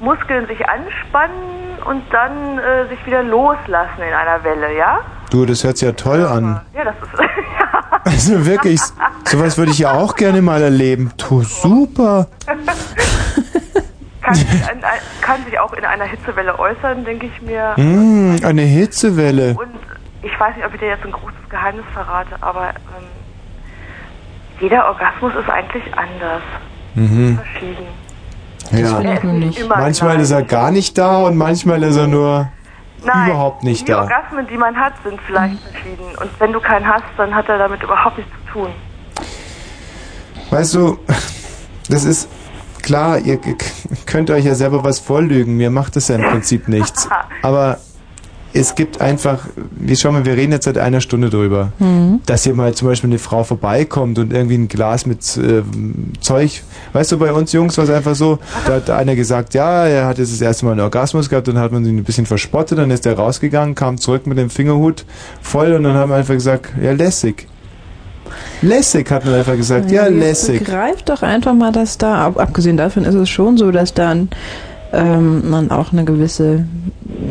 Muskeln sich anspannen und dann äh, sich wieder loslassen in einer Welle, ja? Du, das hört sich ja toll an. Ja, das ist, Also wirklich, sowas würde ich ja auch gerne mal erleben. Du, super. kann, sich an, kann sich auch in einer Hitzewelle äußern, denke ich mir. Mm, eine Hitzewelle. Und ich weiß nicht, ob ich dir jetzt ein großes Geheimnis verrate, aber ähm, jeder Orgasmus ist eigentlich anders, Mhm. verschieden. Ja. Ist nicht Manchmal gleich. ist er gar nicht da und manchmal ist er nur Nein, überhaupt nicht die da. Orgasmen, die man hat, sind vielleicht verschieden. Und wenn du keinen hast, dann hat er damit überhaupt nichts zu tun. Weißt du, das ist klar, ihr könnt euch ja selber was vorlügen. Mir macht das ja im Prinzip nichts. Aber es gibt einfach, wie schau mal, wir reden jetzt seit einer Stunde drüber, Mhm. dass hier mal zum Beispiel eine Frau vorbeikommt und irgendwie ein Glas mit ähm, Zeug. Weißt du, bei uns Jungs war es einfach so, da hat einer gesagt, ja, er hat jetzt das erste Mal einen Orgasmus gehabt, dann hat man ihn ein bisschen verspottet, dann ist er rausgegangen, kam zurück mit dem Fingerhut voll und dann haben wir einfach gesagt, ja, lässig. Lässig hat man einfach gesagt, ja, jetzt lässig. Begreift doch einfach mal, dass da, ab, abgesehen davon ist es schon so, dass dann ähm, man auch eine gewisse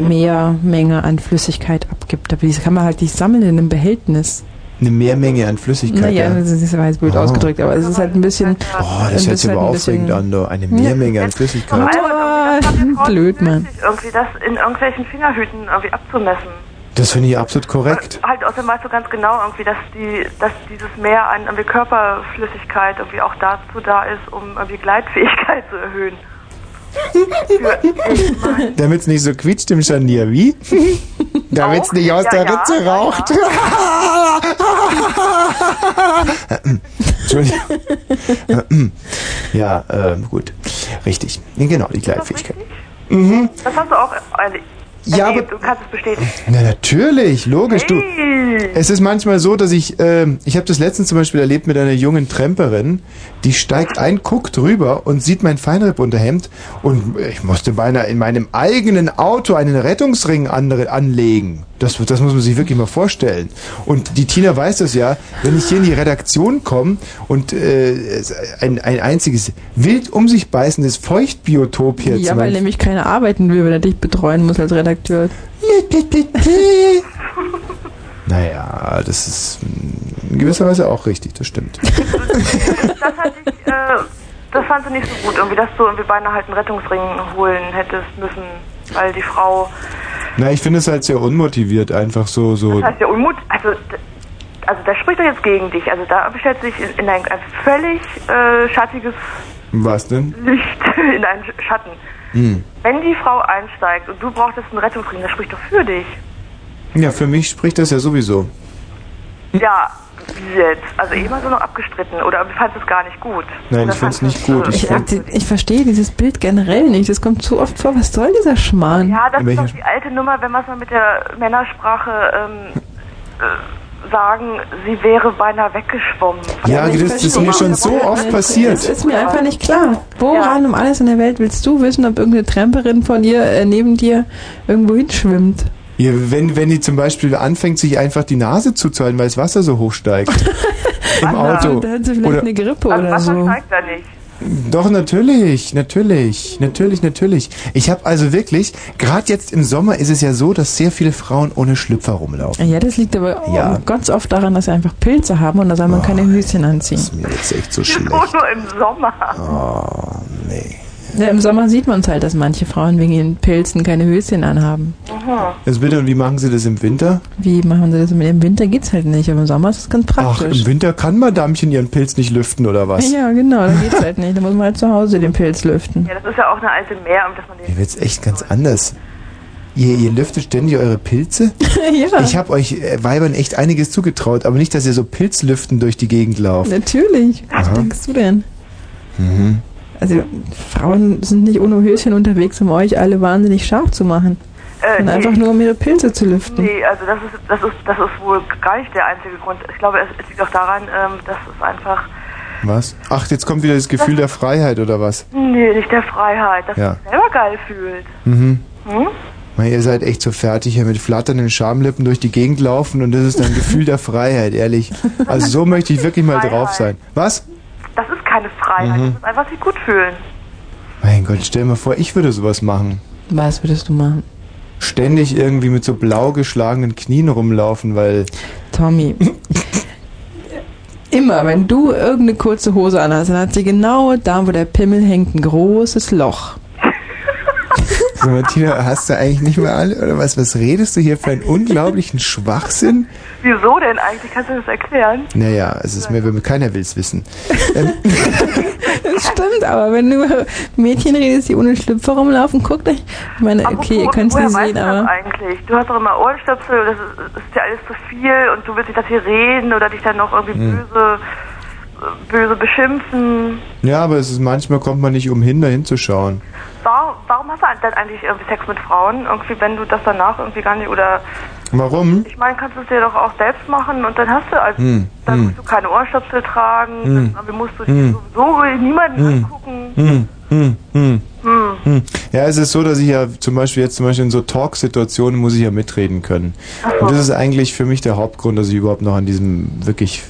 Mehrmenge an Flüssigkeit abgibt. Aber diese kann man halt nicht sammeln in einem Behältnis. Eine Mehrmenge an Flüssigkeit. Naja, ja. das ist jetzt blöd Oh. ausgedrückt, aber es ist halt ein bisschen. Oh, das ein hört sich bisschen- aber aufregend an, doch. Eine Mehrmenge an Flüssigkeit. Oh, blöd, Mann. Irgendwie das in irgendwelchen Fingerhüten irgendwie abzumessen. Das finde ich absolut korrekt. Halt außerdem weißt du ganz genau irgendwie, dass die, dass dieses Mehr an irgendwie Körperflüssigkeit irgendwie auch dazu da ist, um irgendwie Gleitfähigkeit zu erhöhen. Damit es nicht so quietscht im Scharnier, wie? Damit es nicht aus Ja, der ja, Ritze ja, raucht. Entschuldigung. ja, ähm, gut. Richtig. Genau, die Gleitfähigkeit. Mhm. Das hast du auch erle Ja, nee, aber du kannst es bestätigen. Na natürlich, logisch. Du, Hey. es ist manchmal so, dass ich, ähm, ich habe das letztens zum Beispiel erlebt mit einer jungen Tremperin, die steigt ein, guckt rüber und sieht mein Feinripp-Unterhemd und ich musste beinahe in meinem eigenen Auto einen Rettungsring andere, anlegen. Das, das muss man sich wirklich mal vorstellen. Und die Tina weiß das ja, wenn ich hier in die Redaktion komme und äh, ein, ein einziges wild um sich beißendes Feuchtbiotop hier Ja, weil nämlich keiner arbeiten will, wenn er dich betreuen muss als Redakteur. Naja, das ist in gewisser Weise auch richtig, das stimmt. Das hatte ich, äh, das fand sie nicht so gut, irgendwie, dass du irgendwie beinahe halt einen Rettungsring holen hättest müssen, weil die Frau, Na, ich finde es halt sehr unmotiviert, einfach so, so. das heißt ja Unmut, also, also der spricht doch jetzt gegen dich, also da bestellt sich in, in ein, ein völlig äh, schattiges Was denn? Licht, in einen Sch- Schatten. Hm. Wenn die Frau einsteigt und du brauchtest einen Rettungsring, das spricht doch für dich. Ja, für mich spricht das ja sowieso. Ja, wie jetzt? Also hast du noch abgestritten oder du fandest es gar nicht gut. Nein, ich find's fandest nicht gut. Ich Ich, find, ich verstehe dieses Bild generell nicht. Das kommt zu oft vor. Was soll dieser Schmarrn? Ja, das ist Welcher- doch die alte Nummer, wenn wir es mal mit der Männersprache ähm, äh, sagen, sie wäre beinahe weggeschwommen. ja, das, das ist mir schon so oft Das passiert. ist mir einfach nicht klar. Woran um alles in der Welt willst du wissen, ob irgendeine Tramperin von dir äh, neben dir irgendwo hinschwimmt? Ja, wenn, wenn die zum Beispiel anfängt, sich einfach die Nase zuzuhalten, weil das Wasser so hoch steigt. Im Auto. Da hat sie vielleicht Oder, eine Grippe oder Wasser so. steigt da nicht. doch, natürlich, natürlich, natürlich, natürlich. Ich habe also wirklich, gerade jetzt im Sommer ist es ja so, dass sehr viele Frauen ohne Schlüpfer rumlaufen. Ja, das liegt aber Ja. ganz oft daran, dass sie einfach Pilze haben und da soll man keine Höschen anziehen. Das ist mir jetzt echt so schlecht. nur im Sommer? Oh, nee. Ja, Im Sommer sieht man es halt, dass manche Frauen wegen ihren Pilzen keine Höschen anhaben. Jetzt bitte, und wie machen Sie das im Winter? Wie machen sie das? Dem Winter geht's halt nicht, aber im Sommer ist es ganz Ach, praktisch. im Winter kann Madamchen ihren Pilz nicht lüften, oder was? ja, genau, da geht's halt nicht. Da muss man halt zu Hause den Pilz lüften. Ja, das ist ja auch eine alte Mehr, um dass man den. Hier wird's echt ganz anders. Ihr, ihr lüftet ständig eure Pilze? ja, Ich habe euch äh, Weibern echt einiges zugetraut, aber nicht, dass ihr so Pilzlüften durch die Gegend lauft. natürlich. Was Aha. denkst du denn? Mhm. Also, Frauen sind nicht ohne Höschen unterwegs, um euch alle wahnsinnig scharf zu machen. Äh, Sondern einfach nur, um ihre Pilze zu lüften. Nee, also das ist, das ist, das ist wohl gar nicht der einzige Grund. Ich glaube, es, es liegt auch daran, ähm, dass es einfach, Was? Ach, jetzt kommt wieder das Gefühl der Freiheit, oder was? nee, nicht der Freiheit, dass Ja. man sich selber geil fühlt. Mhm. Hm? Man, ihr seid echt so fertig hier mit flatternden Schamlippen durch die Gegend laufen und das ist ein Gefühl der Freiheit, ehrlich. Also so möchte ich wirklich mal drauf sein. Was? Das ist keine Freiheit, Mhm. das ist einfach sich gut fühlen. Mein Gott, stell dir mal vor, ich würde sowas machen. Was würdest du machen? Ständig irgendwie mit so blau geschlagenen Knien rumlaufen, weil... Tommy. Immer, wenn du irgendeine kurze Hose anhast, dann hat sie genau da, wo der Pimmel hängt, ein großes Loch. Sag mal, Tina, hast du eigentlich nicht mehr alle, oder was? Was redest du hier für einen unglaublichen Schwachsinn? Wieso denn eigentlich? Kannst du das erklären? Naja, es ist mir, keiner will's wissen. Ähm, Das stimmt, aber wenn du Mädchen redest, die ohne Schlüpfer rumlaufen, guck dich. Ich meine, okay, ihr könnt es nicht sehen, aber. eigentlich? Du hast doch immer Ohrenstöpsel, das ist, das ist ja alles zu viel und du willst nicht, dass hier reden oder dich dann noch irgendwie Hm. böse, böse beschimpfen. ja, aber es ist manchmal kommt man nicht umhin, da hinzuschauen. Warum, warum hast du dann eigentlich irgendwie Sex mit Frauen? Irgendwie, wenn du das danach irgendwie gar nicht, oder, Warum? ich meine, kannst du es dir doch auch selbst machen und dann hast du, also, Hm, dann hm. musst du keine Ohrstöpsel tragen, Hm. dann musst du Hm. sowieso niemanden Hm. angucken. Hm, hm, hm. Hm. Hm. Ja, es ist so, dass ich ja zum Beispiel jetzt zum Beispiel in so Talk-Situationen muss ich ja mitreden können. Und das ist eigentlich für mich der Hauptgrund, dass ich überhaupt noch an diesem wirklich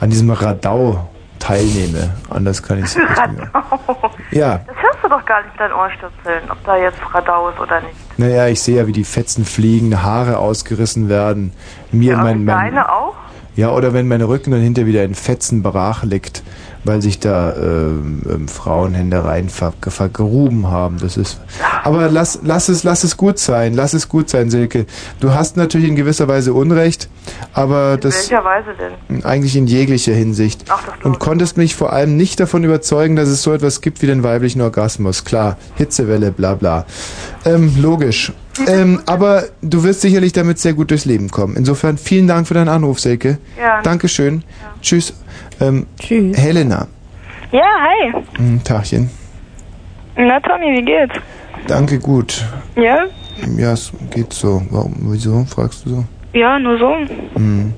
an diesem Radau teilnehme. Anders kann ich es nicht mehr. Ja, Das hörst du doch gar nicht mit deinen Ohrstöpseln, ob da jetzt Radau ist oder nicht. naja, ich sehe ja, wie die Fetzen fliegen, Haare ausgerissen werden. Mir Ja, mein, und mein deine auch? Ja, oder wenn mein Rücken dann hinter wieder in Fetzen brach liegt, weil sich da ähm, ähm, Frauenhände rein ver vergruben haben. Das ist. Aber lass, lass es, lass es gut sein, lass es gut sein, Silke. Du hast natürlich in gewisser Weise Unrecht, aber In das welcher Weise denn? eigentlich in jeglicher Hinsicht. Ach, das Und konntest mich vor allem nicht davon überzeugen, dass es so etwas gibt wie den weiblichen Orgasmus. Klar, Hitzewelle, bla bla. Ähm, logisch. Ähm, aber du wirst sicherlich damit sehr gut durchs Leben kommen. Insofern vielen Dank für deinen Anruf, Silke. Ja. Dankeschön. Tschüss. Ähm, Tschüss. Helena. Ja, hi. Hm, Tagchen. Na, Tommy, wie geht's? Danke, gut. Ja? Ja, es geht so. Warum, wieso, fragst du so? Ja, nur so. Hm.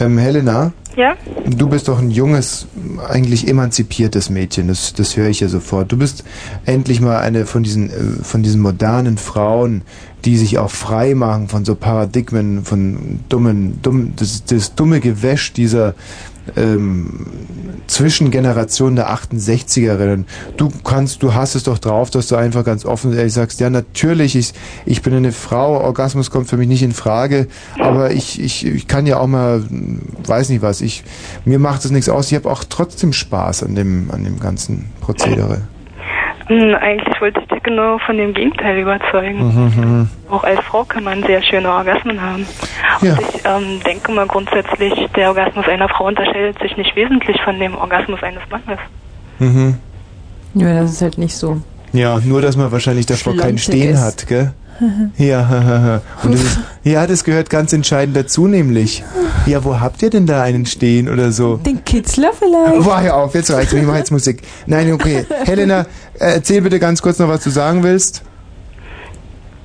Ähm, Helena, Ja? du bist doch ein junges, eigentlich emanzipiertes Mädchen, das, das höre ich ja sofort. Du bist endlich mal eine von diesen, äh, von diesen modernen Frauen, die sich auch frei machen von so Paradigmen, von dummen, dumm, das, das dumme Gewäsch dieser ähm, Zwischengeneration der 68erinnen. Du kannst, du hast es doch drauf, dass du einfach ganz offen ehrlich sagst, ja natürlich, ich, ich bin eine Frau, Orgasmus kommt für mich nicht in Frage, aber ich, ich, ich kann ja auch mal, weiß nicht was, ich, mir macht es nichts aus, ich habe auch trotzdem Spaß an dem, an dem ganzen Prozedere. Hm, eigentlich wollte ich dich genau von dem Gegenteil überzeugen. Mhm. Auch als Frau kann man sehr schöne Orgasmen haben. Ja. Und ich ähm, denke mal grundsätzlich, der Orgasmus einer Frau unterscheidet sich nicht wesentlich von dem Orgasmus eines Mannes. Mhm. Ja, das ist halt nicht so. Ja, nur dass man wahrscheinlich davor kein Schlantig Stehen ist. hat, gell? Ja, und das ist, ja, das gehört ganz entscheidend dazu, nämlich. Ja, wo habt ihr denn da einen stehen oder so? Den Kitzler vielleicht. Boah, hör auf, jetzt reicht's ich mach jetzt Musik. Nein, okay. Helena, äh, erzähl bitte ganz kurz noch, was du sagen willst.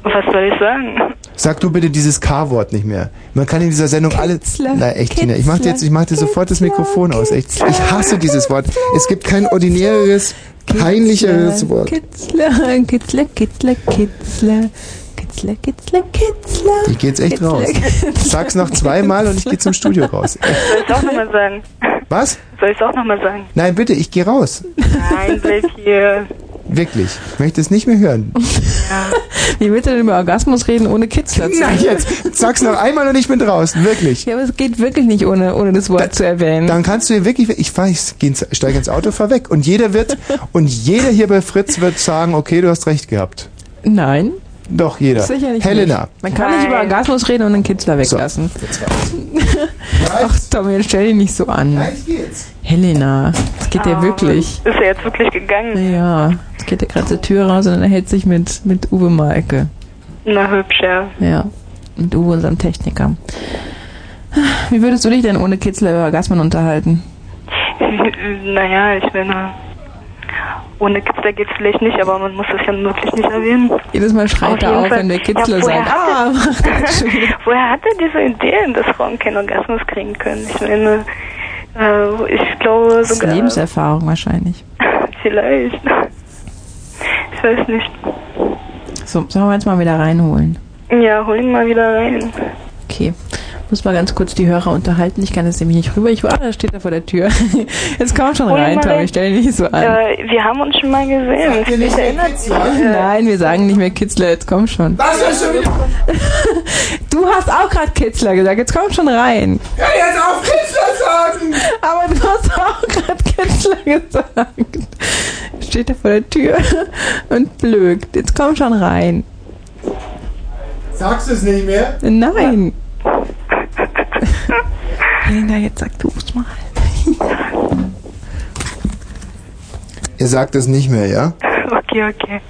Was soll ich sagen? Sag du bitte dieses K-Wort nicht mehr. Man kann in dieser Sendung alle. Na echt, Tina, ich mach dir jetzt, ich mach dir sofort das Mikrofon aus. Echt. Ich hasse dieses Wort. Es gibt kein ordinäres, peinlicheres Wort. Kitzler, Kitzler, Kitzler, Kitzler. Kitzler, Kitzler, Kitzler. Ich geh jetzt echt Kitzler, raus. Kitzler. Sag's noch zweimal und ich gehe zum Studio raus. Soll ich auch nochmal sagen? Was? Soll ich auch nochmal sagen? Nein, bitte, ich gehe raus. Nein, bleib hier. Wirklich. Ich möchte es nicht mehr hören. Wie willst du denn über Orgasmus reden ohne Kitzler zu Nein, jetzt. Sag's noch einmal und ich bin draußen. Wirklich. Ja, aber es geht wirklich nicht ohne, ohne das Wort zu erwähnen. Dann kannst du hier wirklich, ich weiß, geh ins, steig ins Auto, fahr weg. Und jeder wird, und jeder hier bei Fritz wird sagen, okay, du hast recht gehabt. Nein. Doch, jeder. Sicherlich Helena. Nicht. Man kann nicht über Orgasmus reden und einen Kitzler weglassen. Ach Tommy, jetzt stell dich nicht so an. Helena, das geht ja Ah, wirklich. Ist er jetzt wirklich gegangen? Ja, jetzt geht er gerade zur Tür raus und dann hält sich mit, mit Uwe Malke. Na, hübsch, ja. Ja, mit Uwe, unserem Techniker. Wie würdest du dich denn ohne Kitzler über Orgasmen unterhalten? naja, ich meine, ohne Kitzler geht's vielleicht nicht, aber man muss es ja wirklich nicht erwähnen. Jedes Mal schreit er auf, wenn der Kitzler Ja, sagt, ah, er- das. Woher hat er diese Ideen, dass Frauen keinen Orgasmus kriegen können? Ich meine, äh, ich glaube Das ist sogar... Lebenserfahrung wahrscheinlich. Vielleicht. Ich weiß nicht. So, sollen wir jetzt mal wieder reinholen? Ja, hol ihn mal wieder rein. Okay. Muss mal ganz kurz die Hörer unterhalten. Ich kann jetzt nämlich nicht rüber. Ich war, da steht er vor der Tür. Jetzt komm schon rein, Tommy. Stell dich nicht so an. Äh, wir haben uns schon mal gesehen. Ich erinnere dich. Nein, wir sagen nicht mehr Kitzler. Jetzt komm schon. Was ist schon wieder? Du hast auch gerade Kitzler gesagt. Jetzt komm schon rein. Hör jetzt auf, Kitzler sagen! Aber du hast auch gerade Kitzler gesagt. Steht er vor der Tür und blökt. Jetzt komm schon rein. Sagst du es nicht mehr? Nein. Helena, jetzt sag du es mal. Ihr sagt es nicht mehr, ja? Okay, okay.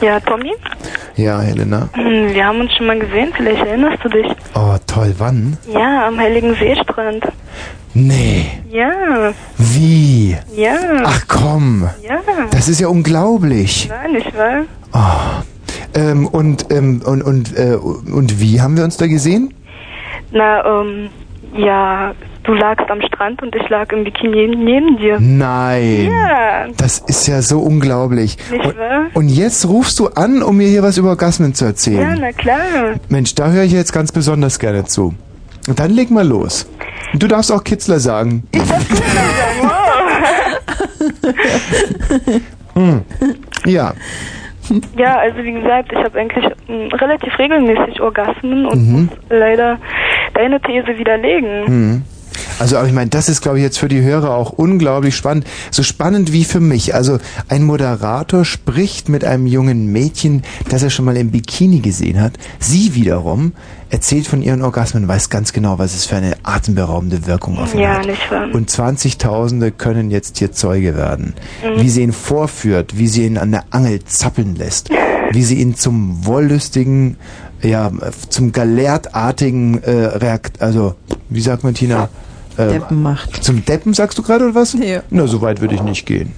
Ja, Tommy? Ja, Helena. Hm, Wir haben uns schon mal gesehen, vielleicht erinnerst du dich. Oh, toll, wann? Ja, am Heiligen Seestrand. Nee. Ja, Wie? ja. Ach komm. Ja. Das ist ja unglaublich. Nein, nicht wahr? Oh. Ähm, und, ähm, und, und, äh, und wie haben wir uns da gesehen? Na, ähm, ja, du lagst am Strand und ich lag im Bikini neben dir. Nein. Ja. Das ist ja so unglaublich. Nicht und, wahr? und jetzt rufst du an, um mir hier was über Orgasmen zu Ja, erzählen. na klar. Mensch, da höre ich jetzt ganz besonders gerne zu. Und dann leg mal los. Und du darfst auch Kitzler sagen. Hm. Ja. Ja, also wie gesagt, ich habe eigentlich relativ regelmäßig Orgasmen und Mhm. muss leider deine These widerlegen. Mhm. Also, aber ich meine, das ist, glaube ich, jetzt für die Hörer auch unglaublich spannend. So spannend wie für mich. Also, ein Moderator spricht mit einem jungen Mädchen, das er schon mal im Bikini gesehen hat. Sie wiederum erzählt von ihren Orgasmen, weiß ganz genau, was es für eine atemberaubende Wirkung auf ihn Ja, hat. nicht wahr? Und 20.000 können jetzt hier Zeuge werden. Mhm. Wie sie ihn vorführt, wie sie ihn an der Angel zappeln lässt, wie sie ihn zum wollüstigen, ja, zum galertartigen äh, Reakt, also, wie sagt man, Tina? Äh, Deppen macht. Zum Deppen sagst du gerade oder was? Ja. Na, so weit würde ich nicht gehen.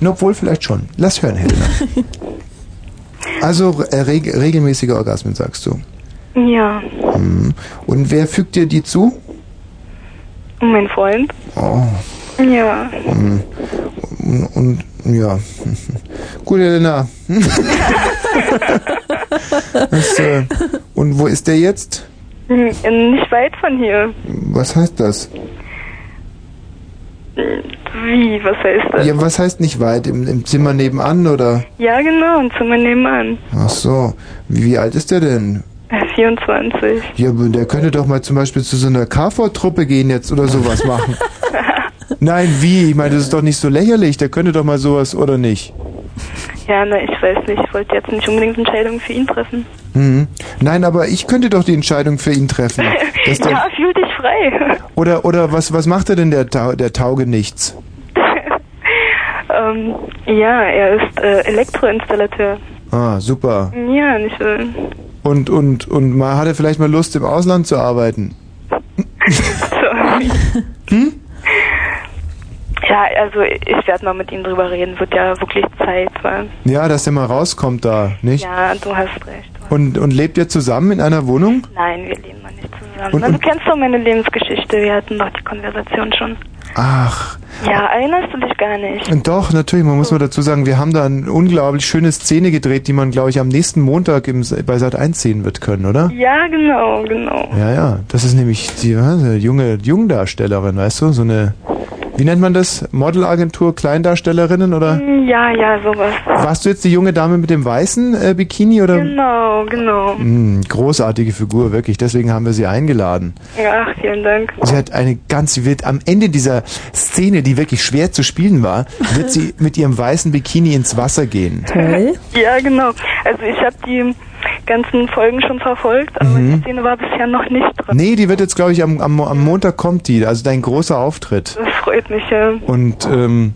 Na, obwohl vielleicht schon. Lass hören, Helena. Also äh, reg regelmäßige Orgasmen, sagst du. Ja. Hm. Und wer fügt dir die zu? Mein Freund. Oh. Ja. hm. Und, und ja. Gut, Elena. das, äh, und wo ist der jetzt? Hm, Nicht weit von hier. Was heißt das? Wie, was heißt das? Ja, was heißt nicht weit? Im, im Zimmer nebenan oder? Ja, genau, ein Zimmer nebenan. Ach so. Wie, wie alt ist der denn? Äh, 24. Ja, aber der könnte doch mal zum Beispiel zu so einer KV-Truppe gehen jetzt oder sowas machen. Nein, wie? Ich meine, das ist doch nicht so lächerlich. Der könnte doch mal sowas, oder nicht? Ja, na, ich weiß nicht. Ich wollte jetzt nicht unbedingt Entscheidungen für ihn treffen. Mhm. Nein, aber ich könnte doch die Entscheidung für ihn treffen. Dass der, ja, frei. oder oder was, was macht er denn, der, Tau- der Tauge nichts? ähm, ja, er ist äh, Elektroinstallateur. Ah, super. Ja, nicht so. Und, und, und mal, hat er vielleicht mal Lust, im Ausland zu arbeiten? Hm? Ja, also ich werde mal mit ihm drüber reden. Wird ja wirklich Zeit, weil. Ja, dass der mal rauskommt da, nicht? Ja, du hast recht. Und, und lebt ihr zusammen in einer Wohnung? Nein, wir leben mal nicht zusammen. Und- du und- kennst doch meine Lebensgeschichte. Wir hatten doch die Konversation schon. Ach, Ja, erinnerst du dich gar nicht? und doch, natürlich, man muss mal dazu sagen, wir haben da eine unglaublich schöne Szene gedreht, die man, glaube ich, am nächsten Montag im, bei Sat 1 sehen wird können, oder? Ja, genau, genau. Ja, ja, das ist nämlich die eine junge Jungdarstellerin, weißt du, so eine, wie nennt man das? Modelagentur, Kleindarstellerinnen oder? Ja, ja, sowas. Warst du jetzt die junge Dame mit dem weißen äh, Bikini oder? Genau, genau. Hm, großartige Figur, wirklich. Deswegen haben wir sie eingeladen. Ja, ach, vielen Dank. Sie hat eine ganz, sie wird am Ende dieser Szene, die wirklich schwer zu spielen war, wird sie mit ihrem weißen Bikini ins Wasser gehen. Toll. Ja, genau. Also ich habe die ganzen Folgen schon verfolgt, aber Mhm. die Szene war bisher noch nicht drin. Nee, die wird jetzt, glaube ich, am, am, am Montag kommt die, also dein großer Auftritt. Das freut mich, ja. Und ähm,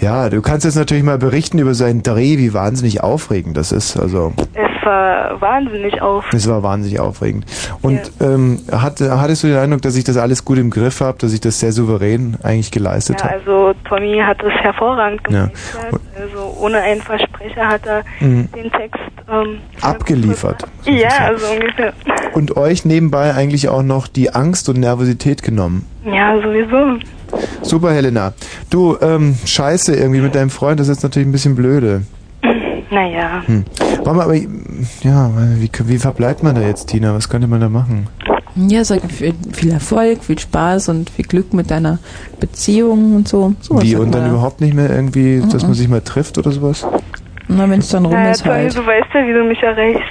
ja, du kannst jetzt natürlich mal berichten über seinen Dreh, wie wahnsinnig aufregend das ist. Also Es war wahnsinnig auf. es war wahnsinnig aufregend. Und ähm, hat, hattest du den Eindruck, dass ich das alles gut im Griff habe, dass ich das sehr souverän eigentlich geleistet Ja, habe? also Tommy hat es hervorragend Ja. gemacht. Also ohne einen Versprecher hat er Mhm. den Text ähm, Abgeliefert. ja, also ungefähr. Und euch nebenbei eigentlich auch noch die Angst und Nervosität genommen. Ja, sowieso. Super, Helena. Du, ähm, scheiße, irgendwie mit deinem Freund, das ist jetzt natürlich ein bisschen blöde. Naja. Hm. Wollen wir aber, ja, wie, wie verbleibt man da jetzt, Tina? Was könnte man da machen? Ja, sag viel, viel Erfolg, viel Spaß und viel Glück mit deiner Beziehung und so. Sowas wie, und dann ja. überhaupt nicht mehr irgendwie, dass Mhm. man sich mal trifft oder sowas? Na, wenn es dann rum Naja, ist Tommy, halt. du weißt ja, wie du mich erreichst.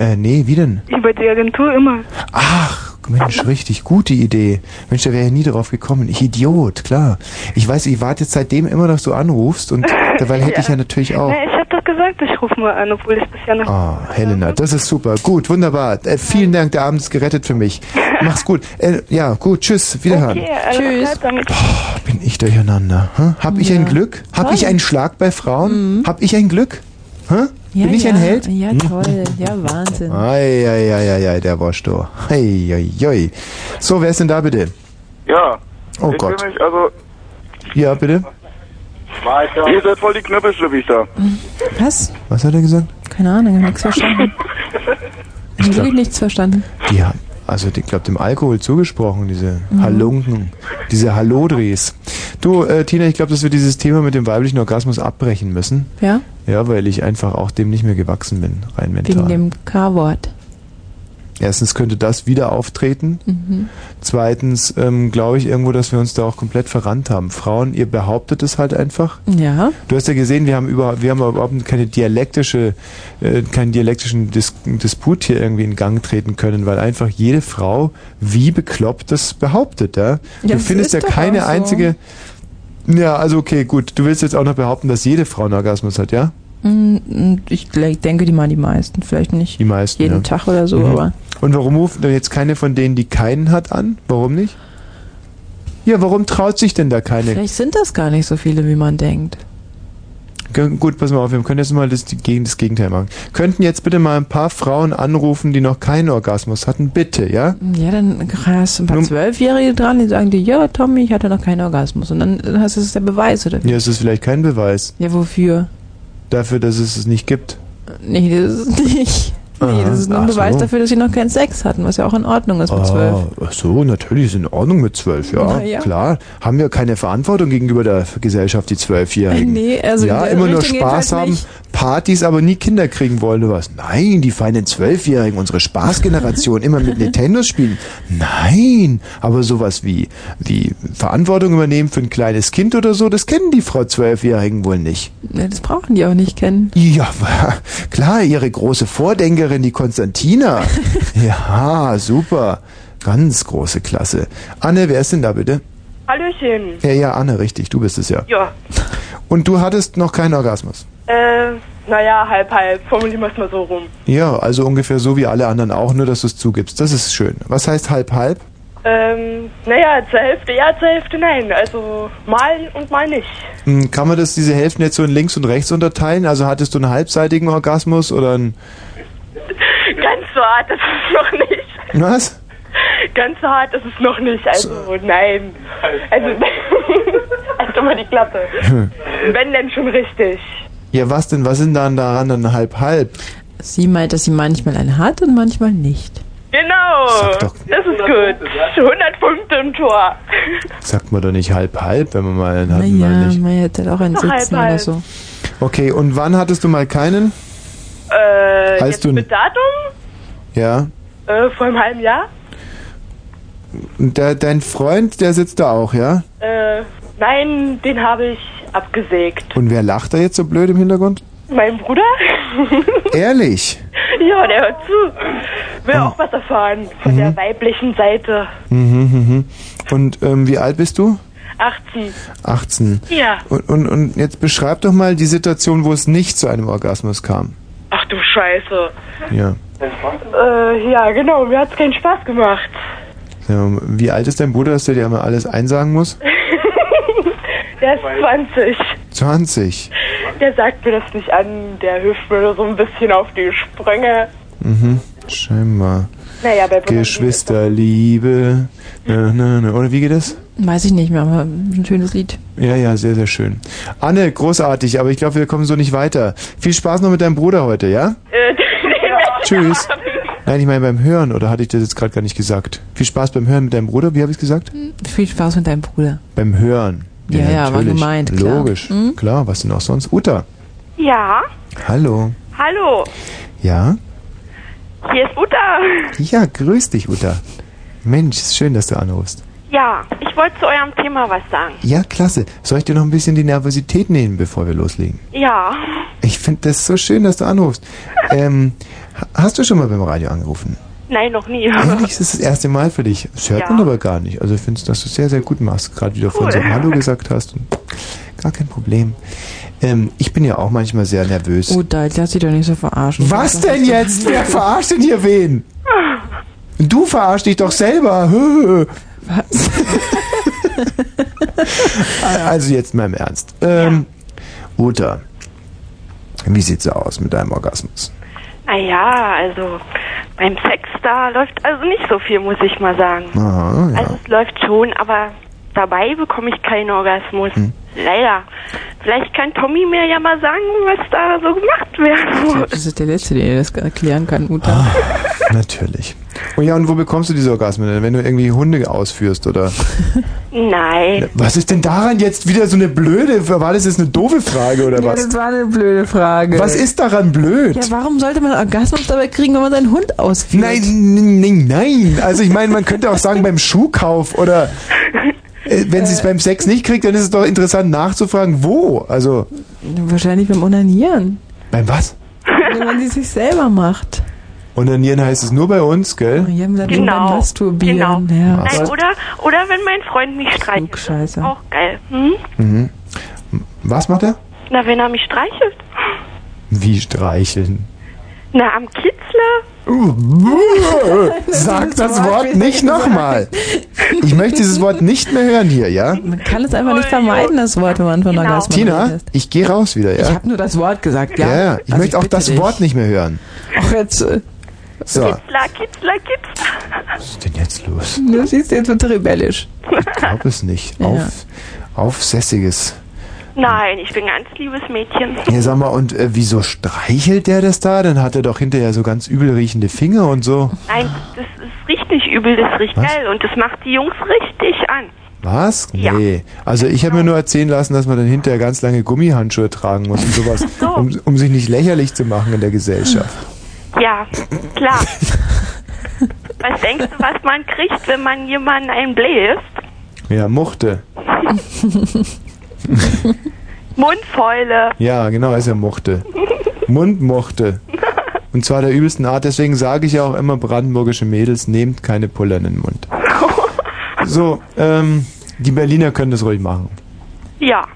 Äh, nee, wie denn? Über die Agentur immer. Ach, Mensch, richtig, gute Idee. Mensch, da wäre ja nie drauf gekommen. Ich Idiot, klar. Ich weiß, ich warte jetzt seitdem immer, dass du anrufst und dabei hätte ich ja natürlich auch. Na, ich hab doch gesagt, ich rufe mal an, obwohl ich bisher noch... Oh, Helena, das ist super. Gut, wunderbar. Äh, vielen Dank, der Abend ist gerettet für mich. Mach's gut. Äh, ja, gut, tschüss, wiederhören. Okay, Tschüss. Damit. Bin ich durcheinander? Hä? Hab ich ein Glück? Hab Toll. ich einen Schlag bei Frauen? Hab ich ein Glück? Hä? Ja, Bin ich ja, ein Held? Ja, Hm? toll. Ja, Wahnsinn. Eieieiei, der Woschtor. Eieiei. So, wer ist denn da bitte? Ja. Oh ich Gott. Will mich also, Ja, bitte? Ihr seid voll die Knüppelschlüppichter. Was? Was hat er gesagt? Keine Ahnung, ich hab nichts verstanden. Ich hab wirklich nichts verstanden. Die haben, also ich glaube, dem Alkohol zugesprochen, diese Mhm. Halunken, diese Hallodris. Du, äh, Tina, ich glaube, dass wir dieses Thema mit dem weiblichen Orgasmus abbrechen müssen. Ja? Ja, weil ich einfach auch dem nicht mehr gewachsen bin, rein mental. Wegen dem K-Wort. Erstens könnte das wieder auftreten. Mhm. Zweitens ähm, glaube ich irgendwo, dass wir uns da auch komplett verrannt haben. Frauen, ihr behauptet es halt einfach. Ja. Du hast ja gesehen, wir haben über, wir haben überhaupt keine dialektische, äh, keinen dialektischen Dis Disput hier irgendwie in Gang treten können, weil einfach jede Frau wie bekloppt das behauptet, ja. Ja, du findest ja keine so. einzige. Ja, also okay, gut. Du willst jetzt auch noch behaupten, dass jede Frau einen Orgasmus hat, ja? Mm, Ich denke, die mal die meisten. Vielleicht nicht Die meisten. jeden ja. Tag oder so, Mhm. aber. Und warum ruft denn jetzt keine von denen, die keinen hat, an? Warum nicht? Ja, warum traut sich denn da keine? Vielleicht sind das gar nicht so viele, wie man denkt. Gut, pass mal auf, wir können jetzt mal das, das Gegenteil machen. Könnten jetzt bitte mal ein paar Frauen anrufen, die noch keinen Orgasmus hatten? Bitte, ja? Ja, dann hast du ein paar Zwölfjährige dran, die sagen dir, ja, Tommy, ich hatte noch keinen Orgasmus. Und dann hast du das ist der Beweis, oder wie? Ja, es ist vielleicht kein Beweis Ja, wofür? Dafür, dass es es nicht gibt. Nee, das ist nicht. Nee, das ist nur ein Ach Beweis so. dafür, dass sie noch keinen Sex hatten, was ja auch in Ordnung ist mit zwölf. Ah, ach so, natürlich ist in Ordnung mit zwölf, ja, Na ja. klar. Haben wir keine Verantwortung gegenüber der Gesellschaft, die Zwölfjährigen. Nee, also ja, immer nur Richtung Spaß jedenfalls haben, nicht. Partys, aber nie Kinder kriegen wollen oder was. Nein, die feinen Zwölfjährigen, unsere Spaßgeneration, immer mit Nintendo spielen. Nein, aber sowas wie, wie Verantwortung übernehmen für ein kleines Kind oder so, das kennen die Frau Zwölfjährigen wohl nicht. Nee, das brauchen die auch nicht kennen. Ja, klar, ihre große Vordenkerin, die Konstantina. Ja, super. Ganz große Klasse. Anne, wer ist denn da bitte? Hallöchen. Ja, ja, Anne, richtig, du bist es ja. Ja. Und du hattest noch keinen Orgasmus? Äh, naja, halb, halb. Formulieren wir es mal so rum. Ja, also ungefähr so wie alle anderen auch, nur dass du es zugibst. Das ist schön. Was heißt halb, halb? Ähm, naja, zur Hälfte ja, zur Hälfte nein. Also mal und mal nicht. Hm, Kann man das, diese Hälften jetzt so in links und rechts unterteilen? Also hattest du einen halbseitigen Orgasmus oder einen... Ganz so hart ist es noch nicht. Was? Ganz so hart ist es noch nicht. Also, nein. Also, halt mal die Klappe. Wenn denn schon richtig. Ja, was denn? Was sind dann daran dann halb, halb? Sie meint, dass sie manchmal einen hat und manchmal nicht. Genau. Sag doch. Das ist gut. 100 Punkte im Tor. Sagt man doch nicht halb, halb, wenn man mal einen hat, Naja, mal nicht. man hätte halt auch einen Halb, Sitzen halb. oder so. Okay, und wann hattest du mal keinen? Äh, Heißt jetzt du- mit Datum? Ja. Äh, vor einem halben Jahr? Der, dein Freund, der sitzt da auch, ja? Äh, nein, den habe ich abgesägt. Und wer lacht da jetzt so blöd im Hintergrund? Mein Bruder? Ehrlich? ja, der hört zu. Will auch was erfahren von Mhm. der weiblichen Seite. Mhm, mhm. Und ähm, wie alt bist du? 18. 18. Ja. Und, und, und jetzt beschreib doch mal die Situation, wo es nicht zu einem Orgasmus kam. Ach du Scheiße. Ja. Äh, ja, genau, mir hat's keinen Spaß gemacht. ja. Wie alt ist dein Bruder, dass der dir mal alles einsagen muss? Der ist 20. 20. Der sagt mir das nicht an, der hilft mir nur so ein bisschen auf die Sprünge. Mhm. Scheinbar. Naja, bei Geschwisterliebe. Na, na, na. Oder wie geht das? Weiß ich nicht mehr, aber ein schönes Lied. Ja, ja, sehr, sehr schön. Anne, großartig, aber ich glaube, wir kommen so nicht weiter. Viel Spaß noch mit deinem Bruder heute, ja? Äh, Tschüss. Nein, ich meine beim Hören, oder hatte ich das jetzt gerade gar nicht gesagt? Viel Spaß beim Hören mit deinem Bruder, wie habe ich es gesagt? Viel Spaß mit deinem Bruder. Beim Hören. Ja, ja, war natürlich. gemeint, klar. Logisch, Mhm. klar, was denn auch sonst? Uta, Ja, hallo. hallo, Ja? hier ist Uta. Ja, grüß dich, Uta. Mensch, ist schön, dass du anrufst. Ja, ich wollte zu eurem Thema was sagen. Ja, klasse. Soll ich dir noch ein bisschen die Nervosität nehmen, bevor wir loslegen? Ja, Ich finde das so schön, dass du anrufst. ähm, hast du schon mal beim Radio angerufen? nein, noch nie. Ehrlich, ist das das erste Mal für dich. Das hört Ja. man aber gar nicht. Also ich finde, dass du es sehr, sehr gut machst. Gerade wieder von Cool. so Hallo gesagt hast. Und gar kein Problem. Ähm, ich bin ja auch manchmal sehr nervös. Oh, da lass dich doch nicht so verarschen. Was denn jetzt? Wer verarscht denn hier wen? Du verarschst dich doch selber. Was? Also jetzt mal im Ernst. Ähm, Uta, wie sieht's aus mit deinem Orgasmus? Naja, also beim Sex, da läuft also nicht so viel, muss ich mal sagen. Aha, ja. Also es läuft schon, aber dabei bekomme ich keinen Orgasmus. Hm. Leider. Vielleicht kann Tommy mir ja mal sagen, was da so gemacht werden muss. Das ist der Letzte, der das erklären kann, Uta. Ah, Natürlich. Oh ja, und wo bekommst du diese Orgasmen denn? Wenn du irgendwie Hunde ausführst oder... Nein. Was ist denn daran jetzt wieder so eine blöde... War das jetzt eine doofe Frage oder Ja, was? das war eine blöde Frage. Was ist daran blöd? Ja, warum sollte man Orgasmus dabei kriegen, wenn man seinen Hund ausführt? Nein, n- n- nein. Also ich meine, man könnte auch sagen beim Schuhkauf oder wenn sie es beim Sex nicht kriegt, dann ist es doch interessant nachzufragen, wo. Also Wahrscheinlich beim Onanieren. beim was? Wenn man sie sich selber macht. Onanieren heißt es nur bei uns, gell? Ja, beim Genau. Masturbieren. Genau. Ja. Nein, oder, oder wenn mein Freund mich streichelt. Scheiße. Auch geil. Hm? Mhm. Was macht er? Na, wenn er mich streichelt. Wie streicheln. Na, am Kitzler. Sag das Wort nicht nochmal. Ich möchte dieses Wort nicht mehr hören hier, ja? Man kann es einfach nicht vermeiden, das Wort, wenn man von Genau. Orgasmus Tina, ich gehe raus wieder, Ich ja? habe nur das Wort gesagt, ja. Ja, ja. Ich Also möchte auch bitte das dich. Wort nicht mehr hören. Auch jetzt, äh, So, Kitzler, Kitzler, Kitzler. was ist denn jetzt los? du siehst jetzt wird rebellisch. Ich glaube es nicht. Ja. Auf, aufsässiges Nein, ich bin ein ganz liebes Mädchen. Ja, sag mal, und äh, wieso streichelt der das da? Dann hat er doch hinterher so ganz übel riechende Finger und so. Nein, das ist richtig übel, das riecht Was? geil und das macht die Jungs richtig an. Was? Ja. Nee. Also ich habe mir nur erzählen lassen, dass man dann hinterher ganz lange Gummihandschuhe tragen muss und sowas, So. um, um sich nicht lächerlich zu machen in der Gesellschaft. Ja, klar. was denkst du, was man kriegt, wenn man jemanden einbläst? Ja, Muchte. Mundfäule. Ja, genau, ist ja Muchte. Mundmuchte. Und zwar der übelsten Art, deswegen sage ich ja auch immer brandenburgische Mädels, nehmt keine Puller in den Mund. So, ähm, die Berliner können das ruhig machen. Ja,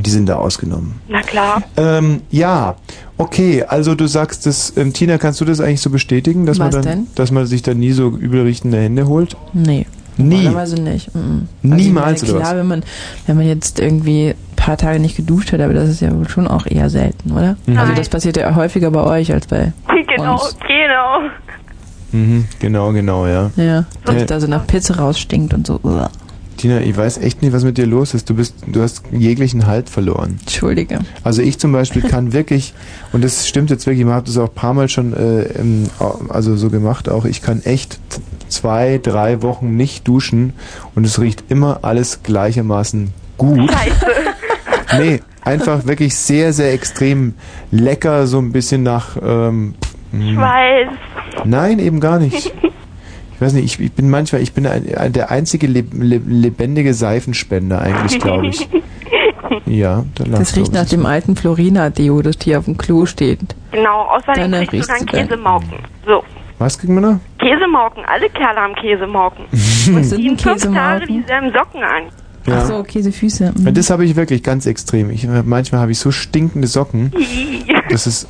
Die sind da ausgenommen. na klar. Ähm, ja, okay, also du sagst das, ähm, Tina, kannst du das eigentlich so bestätigen, dass man Was dann, denn? dass man sich dann nie so übel riechende Hände holt? Nee. Nie. Normalerweise nicht. Mhm. Niemals, also, ich oder Klar, was? wenn man, wenn man jetzt irgendwie ein paar Tage nicht geduscht hat, aber das ist ja wohl schon auch eher selten, oder? Mhm. Also das passiert ja häufiger bei euch als bei Genau, uns. genau. Mhm, genau, genau, ja. Ja, dass es da so nach Pizza rausstinkt und so. Tina, ich weiß echt nicht, was mit dir los ist. Du bist, du hast jeglichen Halt verloren. Entschuldige. Also ich zum Beispiel kann wirklich, und das stimmt jetzt wirklich, man hat das auch ein paar Mal schon äh, im, also so gemacht auch, ich kann echt zwei, drei Wochen nicht duschen und es riecht immer alles gleichermaßen gut. Scheiße. Nee, einfach wirklich sehr, sehr extrem lecker, so ein bisschen nach... Ähm, Ich weiß. Nein, eben gar nicht. Ich weiß nicht, ich, ich bin manchmal, ich bin ein, ein, der einzige leb, leb, lebendige Seifenspender eigentlich, glaube ich. Ja, da Das riecht nach dem alten Florina-Deo, das hier auf dem Klo steht. Genau, außerdem du riechst du dann. Käsemauken. So, Was kriegen wir noch? Käsemauken. Alle Kerle haben Käsemauken. Was Und sind die denn in fünf Tage dieselben Socken an. Ja. Ach so, Käsefüße. Mhm. Das habe ich wirklich ganz extrem. Ich, manchmal habe ich so stinkende Socken. Das ist.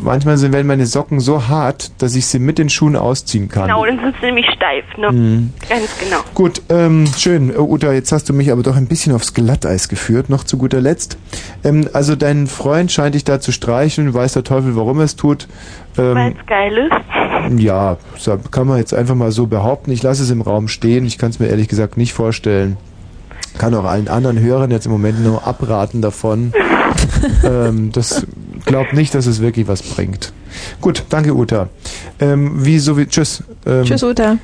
Manchmal sind werden meine Socken so hart, dass ich sie mit den Schuhen ausziehen kann. Genau, dann sind sie nämlich steif, ne? Mhm. Ganz genau. Gut, ähm, schön. Äh, Uta, jetzt hast du mich aber doch ein bisschen aufs Glatteis geführt, noch zu guter Letzt. Ähm, also dein Freund scheint dich da zu streicheln, weiß der Teufel, warum er es tut. Ähm, Weil's geil ist. Ja, so kann man jetzt einfach mal so behaupten. Ich lasse es im Raum stehen. Ich kann es mir ehrlich gesagt nicht vorstellen. Kann auch allen anderen Hörern jetzt im Moment nur abraten davon. ähm, das glaubt nicht, dass es wirklich was bringt. Gut, danke Uta. Ähm, wie so wie tschüss. Ähm, Tschüss, Uta.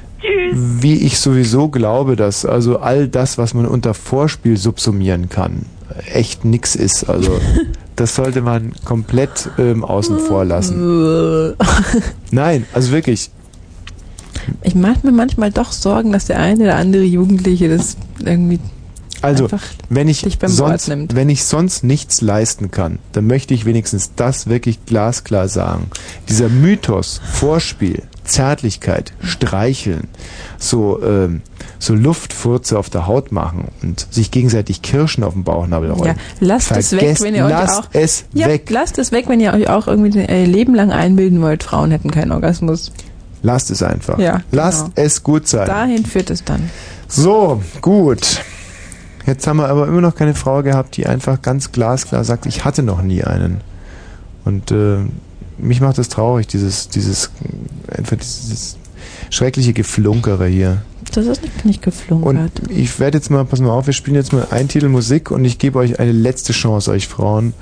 wie ich sowieso glaube, dass also all das, was man unter Vorspiel subsumieren kann, echt nix ist. Also das sollte man komplett ähm, außen vor lassen. Nein, also wirklich. Ich mache mir manchmal doch Sorgen, dass der eine oder andere Jugendliche das irgendwie Also, einfach wenn ich dich beim Wort sonst, nimmt. wenn ich sonst nichts leisten kann, dann möchte ich wenigstens das wirklich glasklar sagen. Dieser Mythos, Vorspiel, Zärtlichkeit, Streicheln, so ähm, so Luftfurze auf der Haut machen und sich gegenseitig Kirschen auf den Bauchnabel rollen. Ja, lasst es weg, Vergesst- wenn ihr euch lasst auch. es ja, weg. lasst es weg, wenn ihr euch auch irgendwie euer Leben lang einbilden wollt, Frauen hätten keinen Orgasmus. Lasst es einfach. Ja, Lasst genau. es gut sein. Dahin führt es dann. So, gut. Jetzt haben wir aber immer noch keine Frau gehabt, die einfach ganz glasklar sagt, ich hatte noch nie einen. Und äh, mich macht das traurig, dieses, dieses, einfach dieses schreckliche Geflunkere hier. Das ist nicht, nicht geflunkert. Und ich werde jetzt mal, pass mal auf, wir spielen jetzt mal ein Titel Musik und ich gebe euch eine letzte Chance, euch Frauen,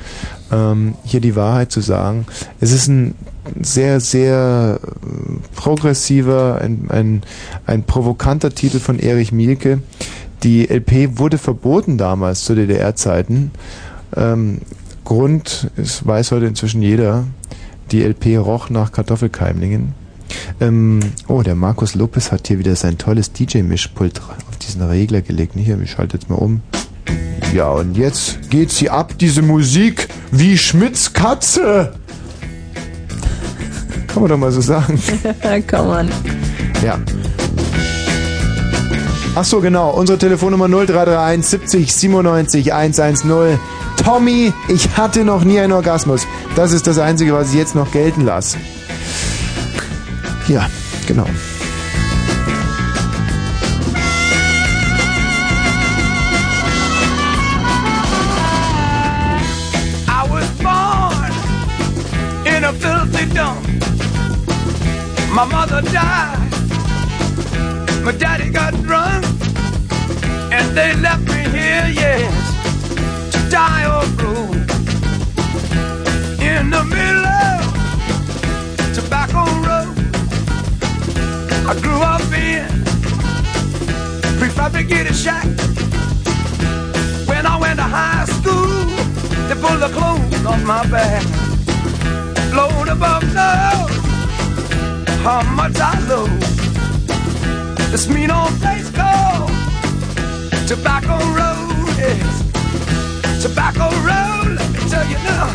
ähm, hier die Wahrheit zu sagen. Es ist ein sehr, sehr äh, progressiver, ein, ein, ein provokanter Titel von Erich Mielke. Die LP wurde verboten damals zu DDR-Zeiten. Ähm, Grund, es weiß heute inzwischen jeder, die LP roch nach Kartoffelkeimlingen. Ähm, oh, der Markus Lopez hat hier wieder sein tolles DJ-Mischpult auf diesen Regler gelegt. Hier, ich schalte jetzt mal um. Ja, und jetzt geht sie ab, diese Musik, wie Schmidts Katze. Kann man doch mal so sagen. Kann man. Ja. Ach so, genau. Unsere Telefonnummer 0331 70 97 110. Tommy, ich hatte noch nie einen Orgasmus. Das ist das Einzige, was ich jetzt noch gelten lasse. Ja, genau. I was born in a filthy dump. My mother died. My daddy got drunk. And they left me here, yes, diode road in the middle I grew up in prefabricated shack. When I went to high school, they pulled the clothes off my back. Blown above know how much I love this mean old place called Tobacco Road. Yes. Tobacco Road, let me tell you now,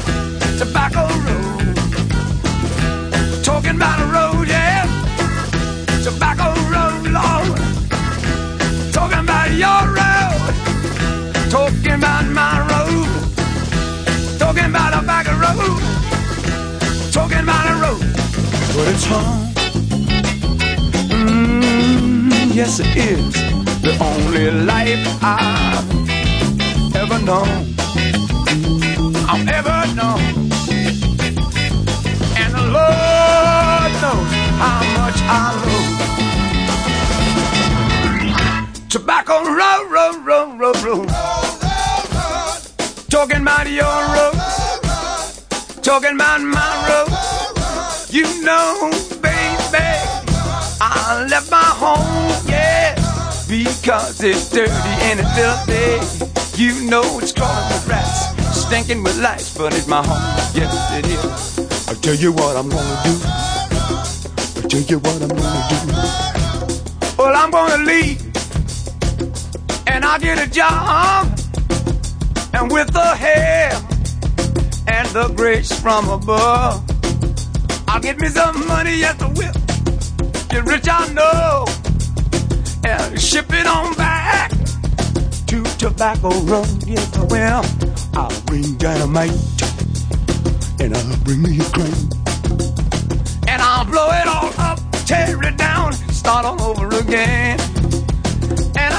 Tobacco Road. Talking about a road. Tobacco Road, Lord. Talking about your road. Talking about my road. Talking about a back road. Talking about a road. But it's home. Mm, yes, it is. The only life I've ever known. I've ever known. And the Lord knows how much I love. Road, road, road. Talking about your road. Talking about my road. You know, baby, I left my home, yeah, because it's dirty and it's filthy. You know it's crawling with rats, stinking with lice, but it's my home, yes it is. I'll tell you what I'm gonna do. I'll tell you what I'm gonna do. Well, I'm gonna leave, and I'll get a job, and with the help and the grace from above, I'll get me some money, yes I will. Get rich, I know, and ship it on back to Tobacco Road. Yes, I will. I'll bring dynamite, and I'll bring me a crane, and I'll blow it all up, tear it down, start all over again.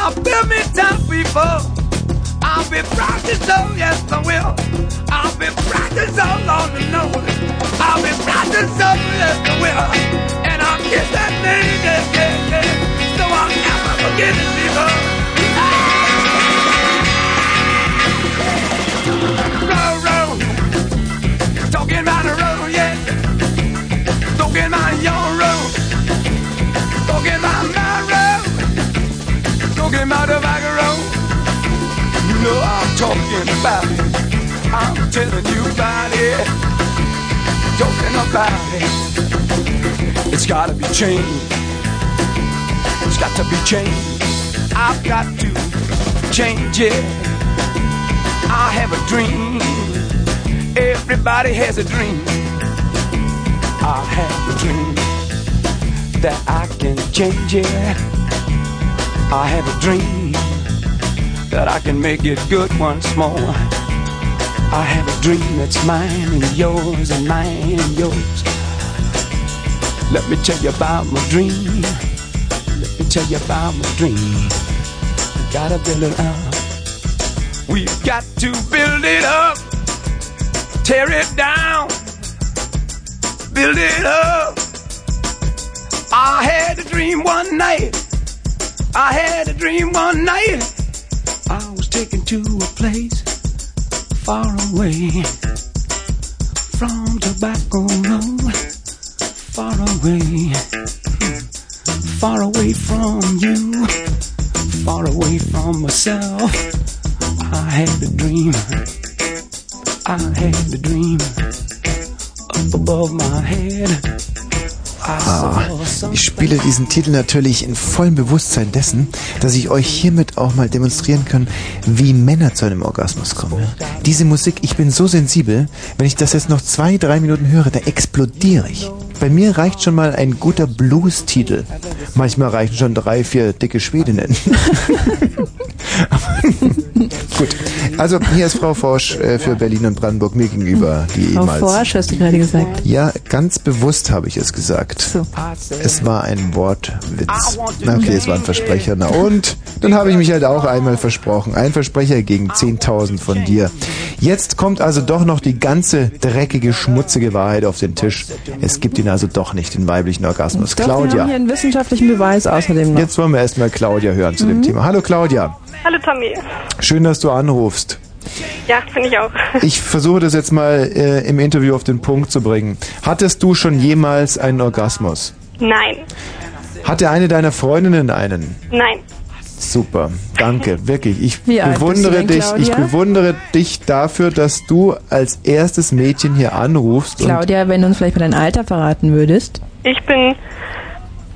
And I'll build me town people. I'll be proud to oh, yes I will. I'll be proud to know, Lord to know. I'll be proud to oh, yes I will. And I'll kiss that name, yes, yes, yes. So I'll never forget it, people. Row, row. Talking about the road, yeah. Talking about your road. Talking. Back road. You know I'm talking about it. I'm telling you about it. Talking about it. It's gotta be changed. It's got to be changed. I've got to change it. I have a dream. Everybody has a dream. I have a dream that I can change it. I have a dream that I can make it good once more. I have a dream that's mine and yours and mine and yours. Let me tell you about my dream. Let me tell you about my dream. We Gotta build it up. We've got to build it up. Tear it down. Build it up. I had a dream one night. I had a dream one night. I was taken to a place far away from Tobacco Road. Far away, far away from you, far away from myself. I had a dream, I had a dream up above my head. Ah, ich spiele diesen Titel natürlich in vollem Bewusstsein dessen, dass ich euch hiermit auch mal demonstrieren kann, wie Männer zu einem Orgasmus kommen. Diese Musik, ich bin so sensibel, wenn ich das jetzt noch zwei, drei Minuten höre, da explodiere ich. Bei mir reicht schon mal ein guter Blues-Titel. Manchmal reichen schon drei, vier dicke Schwedinnen. Gut, also hier ist Frau Forsch äh, für Berlin und Brandenburg mir gegenüber, die Frau ehemals... Forsch hast du gerade gesagt. Ja, ganz bewusst habe ich es gesagt. So. Es war ein Wortwitz. Na okay, es war ein Versprecher. Na und? Dann habe ich mich halt auch einmal versprochen. Ein Versprecher gegen 10.000 von dir. Jetzt kommt also doch noch die ganze dreckige, schmutzige Wahrheit auf den Tisch. Es gibt ihn also doch nicht, den weiblichen Orgasmus. Doch, Wir haben Claudia. hier einen wissenschaftlichen Beweis außerdem noch. Jetzt wollen wir erstmal Claudia hören zu dem Mhm. Thema. Hallo Claudia. Hallo Tommy. Schön, dass du anrufst. Ja, finde ich auch. Ich versuche das jetzt mal äh, im Interview auf den Punkt zu bringen. Hattest du schon jemals einen Orgasmus? Nein, Hatte eine deiner Freundinnen einen? nein. Super, danke, wirklich. Ich Wie bewundere denn, dich, ich bewundere dich dafür, dass du als erstes Mädchen hier anrufst und Claudia, wenn du uns vielleicht mal dein Alter verraten würdest. Ich bin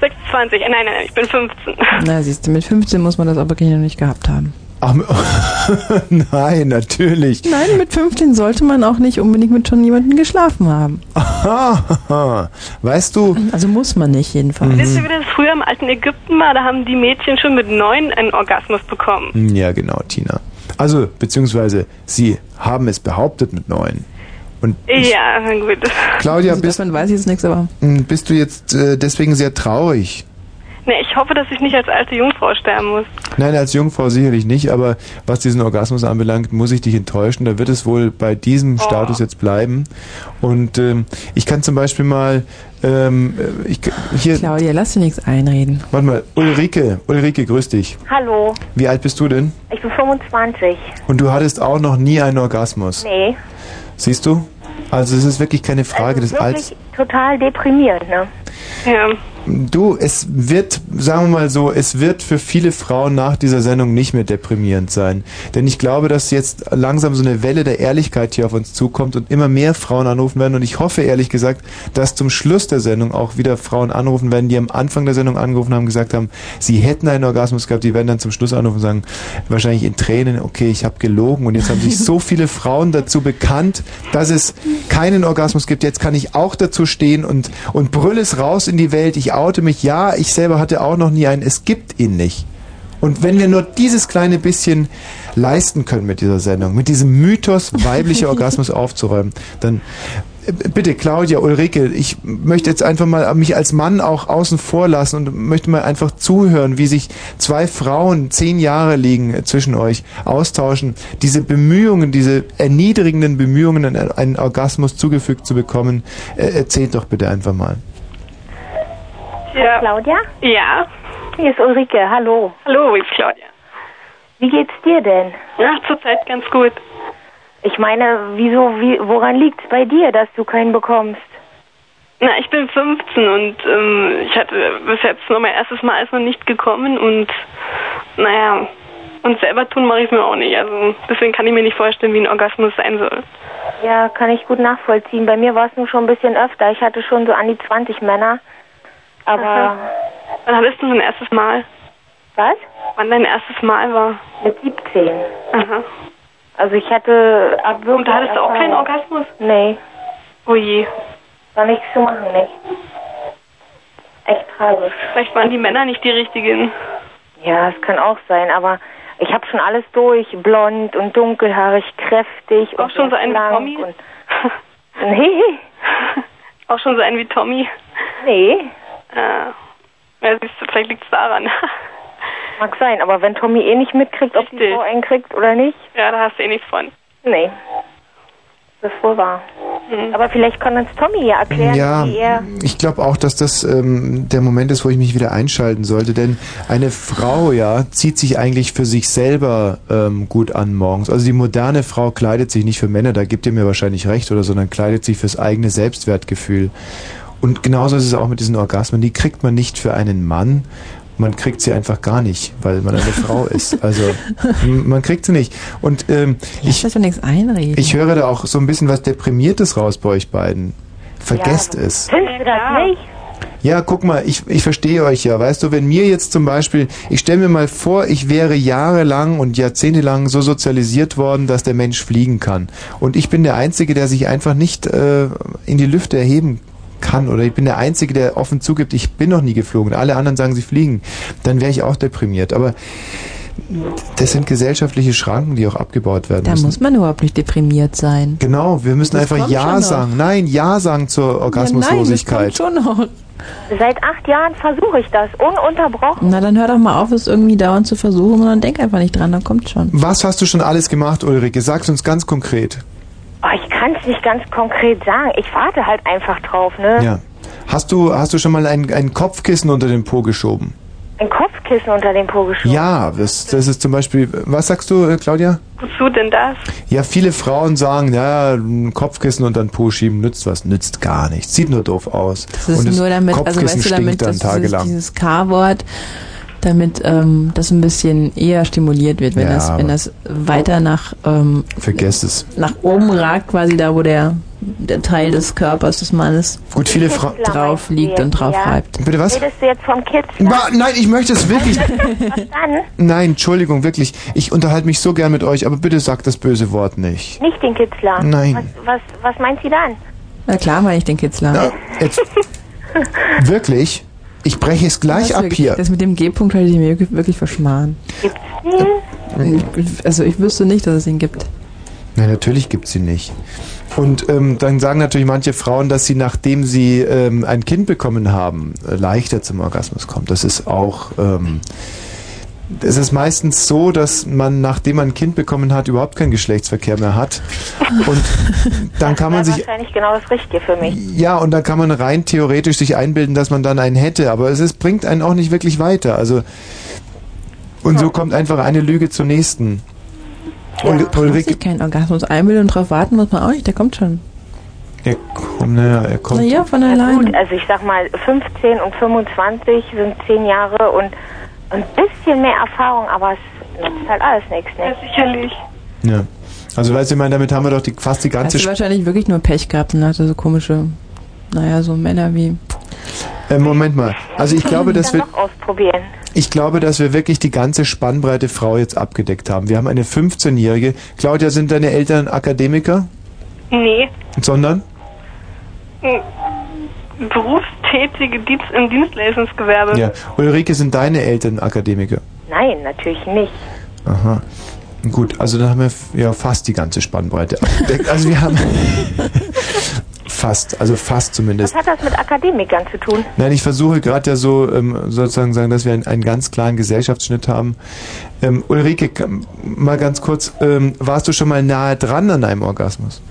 26. Nein, nein, nein, ich bin 15. Na, siehst du, mit 15 muss man das aber wirklich noch nicht gehabt haben. Ach, nein, natürlich. Nein, mit 15 sollte man auch nicht unbedingt mit schon jemandem geschlafen haben. Aha, weißt du, Also muss man nicht jedenfalls. Mhm. Wisst ihr, wie das früher im alten Ägypten war? Da haben die Mädchen schon mit neun einen Orgasmus bekommen. Ja, genau, Tina. Also, beziehungsweise, sie haben es behauptet mit neun. Und Ja, gut. Claudia, also bist, davon weiß ich jetzt nichts, aber hm, bist du jetzt äh, deswegen sehr traurig? Ne, ich hoffe, dass ich nicht als alte Jungfrau sterben muss. Nein, als Jungfrau sicherlich nicht, aber was diesen Orgasmus anbelangt, muss ich dich enttäuschen. Da wird es wohl bei diesem Status jetzt bleiben. Und ähm, ich kann zum Beispiel mal ähm, äh, ich, hier. Claudia, lass dir nichts einreden. Warte mal, Ulrike, Ulrike, grüß dich. Hallo, Wie alt bist du denn? ich bin 25. Und du hattest auch noch nie einen Orgasmus. Nee, Siehst du? Also es ist wirklich keine Frage des Alters. wirklich total deprimierend, ne? Ja. Du, es wird, sagen wir mal so, es wird für viele Frauen nach dieser Sendung nicht mehr deprimierend sein. Denn ich glaube, dass jetzt langsam so eine Welle der Ehrlichkeit hier auf uns zukommt und immer mehr Frauen anrufen werden. Und ich hoffe ehrlich gesagt, dass zum Schluss der Sendung auch wieder Frauen anrufen werden, die am Anfang der Sendung angerufen haben, gesagt haben, sie hätten einen Orgasmus gehabt. Die werden dann zum Schluss anrufen und sagen, wahrscheinlich in Tränen, okay, ich habe gelogen. Und jetzt haben sich so viele Frauen dazu bekannt, dass es keinen Orgasmus gibt. Jetzt kann ich auch dazu stehen und, und brüll es raus in die Welt. Ich oute mich. Ja, ich selber hatte auch noch nie einen. Es gibt ihn nicht. Und wenn wir nur dieses kleine bisschen leisten können mit dieser Sendung, mit diesem Mythos weiblicher Orgasmus aufzuräumen, dann äh, bitte Claudia, Ulrike, ich möchte jetzt einfach mal mich als Mann auch außen vor lassen und möchte mal einfach zuhören, wie sich zwei Frauen, zehn Jahre liegen zwischen euch, austauschen, diese Bemühungen, diese erniedrigenden Bemühungen, einen- einen Orgasmus zugefügt zu bekommen, äh, erzählt doch bitte einfach mal. Ja. Claudia? Ja. Hier ist Ulrike, hallo. Hallo, ich Claudia. Wie geht's dir denn? Ja, zurzeit ganz gut. Ich meine, wieso, wie, woran liegt's bei dir, dass du keinen bekommst? Na, ich bin 15 und ähm, ich hatte bis jetzt nur mein erstes Mal ist noch nicht gekommen und naja, und selber tun mache ich mir auch nicht. Also deswegen kann ich mir nicht vorstellen, wie ein Orgasmus sein soll. Ja, kann ich gut nachvollziehen. Bei mir war es nur schon ein bisschen öfter. Ich hatte schon so an die 20 Männer. Aber Aha. Wann hattest du dein erstes Mal? Was? Wann dein erstes Mal war? mit 17. Aha. Also ich hatte ab wirklich Und da hattest du auch keinen. Orgasmus? Nee, Oh je. war nichts zu machen, nicht. Echt tragisch. Vielleicht waren die Männer nicht die richtigen. Ja, es kann auch sein, aber ich habe schon alles durch. Blond und dunkelhaarig, kräftig Auch und schon so einen wie Tommy? Nee, Auch schon so einen wie Tommy? nee, Äh, ja, siehst du, vielleicht liegt es daran. mag sein. Aber wenn Tommy eh nicht mitkriegt, ob die Richtig. Frau einen kriegt oder nicht, ja, da hast du eh nichts von. nee. Das ist wohl wahr. Mhm. Aber vielleicht kann uns Tommy ja erklären, Ja, wie er... ich glaube auch, dass das ähm, der Moment ist, wo ich mich wieder einschalten sollte, denn eine Frau, ja, zieht sich eigentlich für sich selber ähm, gut an morgens. Also die moderne Frau kleidet sich nicht für Männer, da gibt ihr mir wahrscheinlich recht oder, sondern kleidet sich fürs eigene Selbstwertgefühl. Und genauso ist es auch mit diesen Orgasmen. Die kriegt man nicht für einen Mann, man kriegt sie einfach gar nicht, weil man eine Frau ist. Also man kriegt sie nicht. Und ähm, ich, Ich nichts einreden. ich höre da auch so ein bisschen was Deprimiertes raus bei euch beiden. Vergesst es. Findest du das nicht? Ja, guck mal, ich, ich verstehe euch ja. Weißt du, wenn mir jetzt zum Beispiel, ich stelle mir mal vor, ich wäre jahrelang und jahrzehntelang so sozialisiert worden, dass der Mensch fliegen kann. Und ich bin der Einzige, der sich einfach nicht äh, in die Lüfte erheben kann. Oder ich bin der Einzige, der offen zugibt, ich bin noch nie geflogen. Alle anderen sagen, sie fliegen. Dann wäre ich auch deprimiert. Aber das sind gesellschaftliche Schranken, die auch abgebaut werden Da müssen. muss man überhaupt nicht deprimiert sein. Genau, wir müssen Das einfach Ja schon noch. sagen. Nein, Ja sagen zur Orgasmuslosigkeit. Ja, nein, das kommt schon noch. Seit acht Jahren versuche ich das, ununterbrochen. Na, dann hör doch mal auf, es irgendwie dauernd zu versuchen, sondern denk einfach nicht dran, dann kommt schon. Was hast du schon alles gemacht, Ulrike? Sag's uns ganz konkret. Oh, ich kann es nicht ganz konkret sagen. Ich warte halt einfach drauf, ne? Ja. Hast du, hast du schon mal ein, ein Kopfkissen unter den Po geschoben? Ein Kopfkissen unter den Po geschoben. Ja, das, das ist zum Beispiel, was sagst du, äh, Claudia? Wozu denn das? Ja, viele Frauen sagen, ja, ein Kopfkissen unter den Po schieben nützt was, nützt gar nichts, sieht nur doof aus. Das ist Und das nur damit, also Kopfkissen weißt du, damit dass dieses K-Wort, damit ähm, das ein bisschen eher stimuliert wird, wenn Ja, das, wenn das weiter nach ähm, Vergesst es. nach oben ragt, quasi da, wo der der Teil des Körpers des Mannes Gut, viele Frauen drauf liegt und drauf reibt. Bitte was? Redest du jetzt vom Kids? Ba- Nein, ich möchte es wirklich. Nein, Entschuldigung, wirklich. Ich unterhalte mich so gern mit euch, aber bitte sagt das böse Wort nicht. Nicht den Kitzler. Nein. Was, was, was meint sie dann? Na klar, meine ich den Kitzler. Ja, jetzt. Wirklich? Ich breche es gleich ab hier. Das mit dem G-Punkt hatte ich mir wirklich- verschmarrn. Also ich wüsste nicht, dass es ihn gibt. Nein, natürlich gibt sie nicht. Und ähm, dann sagen natürlich manche Frauen, dass sie, nachdem sie ähm, ein Kind bekommen haben, äh, leichter zum Orgasmus kommt. Das ist auch. Ähm, es ist meistens so, dass man, nachdem man ein Kind bekommen hat, überhaupt keinen Geschlechtsverkehr mehr hat. Und dann kann man Das sich. wahrscheinlich genau das Richtige für mich. Ja, und dann kann man rein theoretisch sich einbilden, dass man dann einen hätte, aber es ist, bringt einen auch nicht wirklich weiter. Also und so kommt einfach eine Lüge zur nächsten. Ul- Muss Ulrike, sich keinen Orgasmus einbilden und drauf warten muss man auch nicht, der kommt schon. er kommt, naja, er kommt. Naja, von Na alleine. gut, also ich sag mal, 15 und 25 sind 10 Jahre und ein bisschen mehr Erfahrung, aber es nutzt halt alles nichts, ne? sicherlich. Ja. Also weißt du, ich meine, damit haben wir doch die, fast die Hast ganze du wahrscheinlich wirklich nur Pech gehabt und hatte so komische, naja, so Männer wie. äh, Moment mal. Also ich glaube, dass wir ich glaube, dass wir wirklich die ganze Spannbreite Frau jetzt abgedeckt haben. Wir haben eine 15-jährige. Claudia, sind deine Eltern Akademiker? Nee. Sondern? Hm. Berufstätige Dienst im Dienstleistungsgewerbe. Ja. Ulrike, sind deine Eltern Akademiker? Nein, natürlich nicht. Aha. Gut, also dann haben wir ja fast die ganze Spannbreite abgedeckt. Also wir haben fast, also fast zumindest. Was hat das mit Akademikern zu tun? Nein, ich versuche gerade ja so ähm, sozusagen sagen, dass wir einen, einen ganz klaren Gesellschaftsschnitt haben. Ähm, Ulrike, mal ganz kurz, ähm, warst du schon mal nahe dran an einem Orgasmus?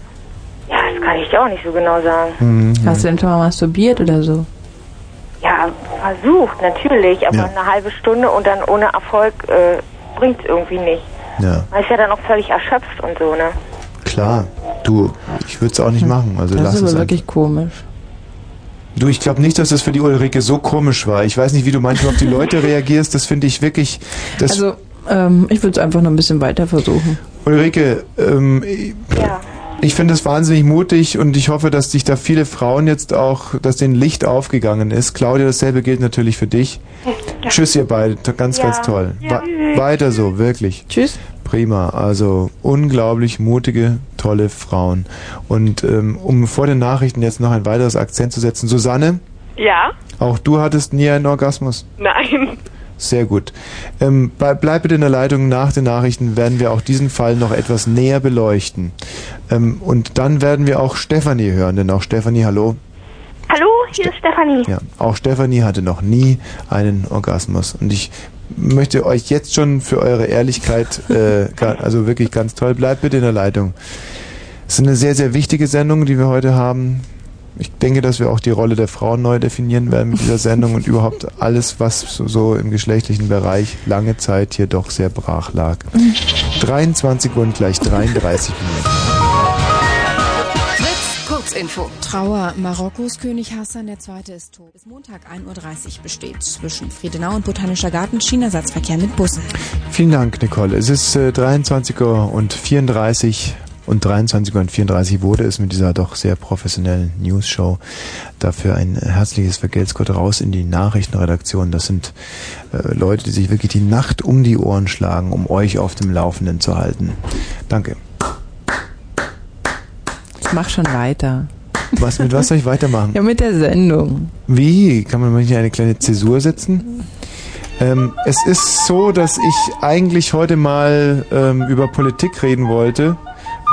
Kann ich dir auch nicht so genau sagen. Mhm. Hast du denn schon mal masturbiert oder so? Ja, versucht, natürlich, aber Ja. eine halbe Stunde und dann ohne Erfolg äh, bringt irgendwie nicht. Ja, Man ist ja dann auch völlig erschöpft und so, ne? klar. Du, ich würde es auch nicht machen. Also das lass ist es aber einfach. wirklich komisch. Du, ich glaube nicht, dass das für die Ulrike so komisch war. Ich weiß nicht, wie du manchmal auf die Leute reagierst. Das finde ich wirklich. Das Also, ähm, ich würde es einfach noch ein bisschen weiter versuchen. Ulrike, ähm, Ja. Ich finde es wahnsinnig mutig und ich hoffe, dass dich da viele Frauen jetzt auch, dass denen Licht aufgegangen ist. Claudia, dasselbe gilt natürlich für dich. Tschüss, ihr beide. Ganz, Ja. ganz toll. Ja. Weiter so, wirklich. Tschüss. Prima. Also unglaublich mutige, tolle Frauen. Und ähm, um vor den Nachrichten jetzt noch ein weiteres Akzent zu setzen, Susanne, Ja? auch du hattest nie einen Orgasmus. Nein. Sehr gut. Ähm, bleib bitte in der Leitung. Nach den Nachrichten werden wir auch diesen Fall noch etwas näher beleuchten. Ähm, und dann werden wir auch Stefanie hören, denn auch Stefanie, hallo. Hallo, hier ist Stefanie. Ja, auch Stefanie hatte noch nie einen Orgasmus. Und ich möchte euch jetzt schon für eure Ehrlichkeit, äh, also wirklich ganz toll, bleibt bitte in der Leitung. Es ist eine sehr, sehr wichtige Sendung, die wir heute haben. Ich denke, dass wir auch die Rolle der Frauen neu definieren werden mit dieser Sendung und überhaupt alles, was so, so im geschlechtlichen Bereich lange Zeit hier doch sehr brach lag. 23 und gleich 33 Minuten. Kurzinfo. Trauer. Marokkos König Hassan II. ist tot. Bis Montag 1.30 Uhr besteht zwischen Friedenau und Botanischer Garten Schienersatzverkehr mit Bussen. Vielen Dank, Nicole. Es ist äh, 23 Uhr und 34 und 23 Uhr und 34 wurde es mit dieser doch sehr professionellen News-Show. Dafür ein herzliches Vergelt's-Gott raus in die Nachrichtenredaktion. Das sind äh, Leute, die sich wirklich die Nacht um die Ohren schlagen, um euch auf dem Laufenden zu halten. Danke. Ich mach schon weiter. Was, mit was soll ich weitermachen? Ja, mit der Sendung. Wie? Kann man manchmal eine kleine Zäsur setzen? Ähm, es ist so, dass ich eigentlich heute mal ähm, über Politik reden wollte.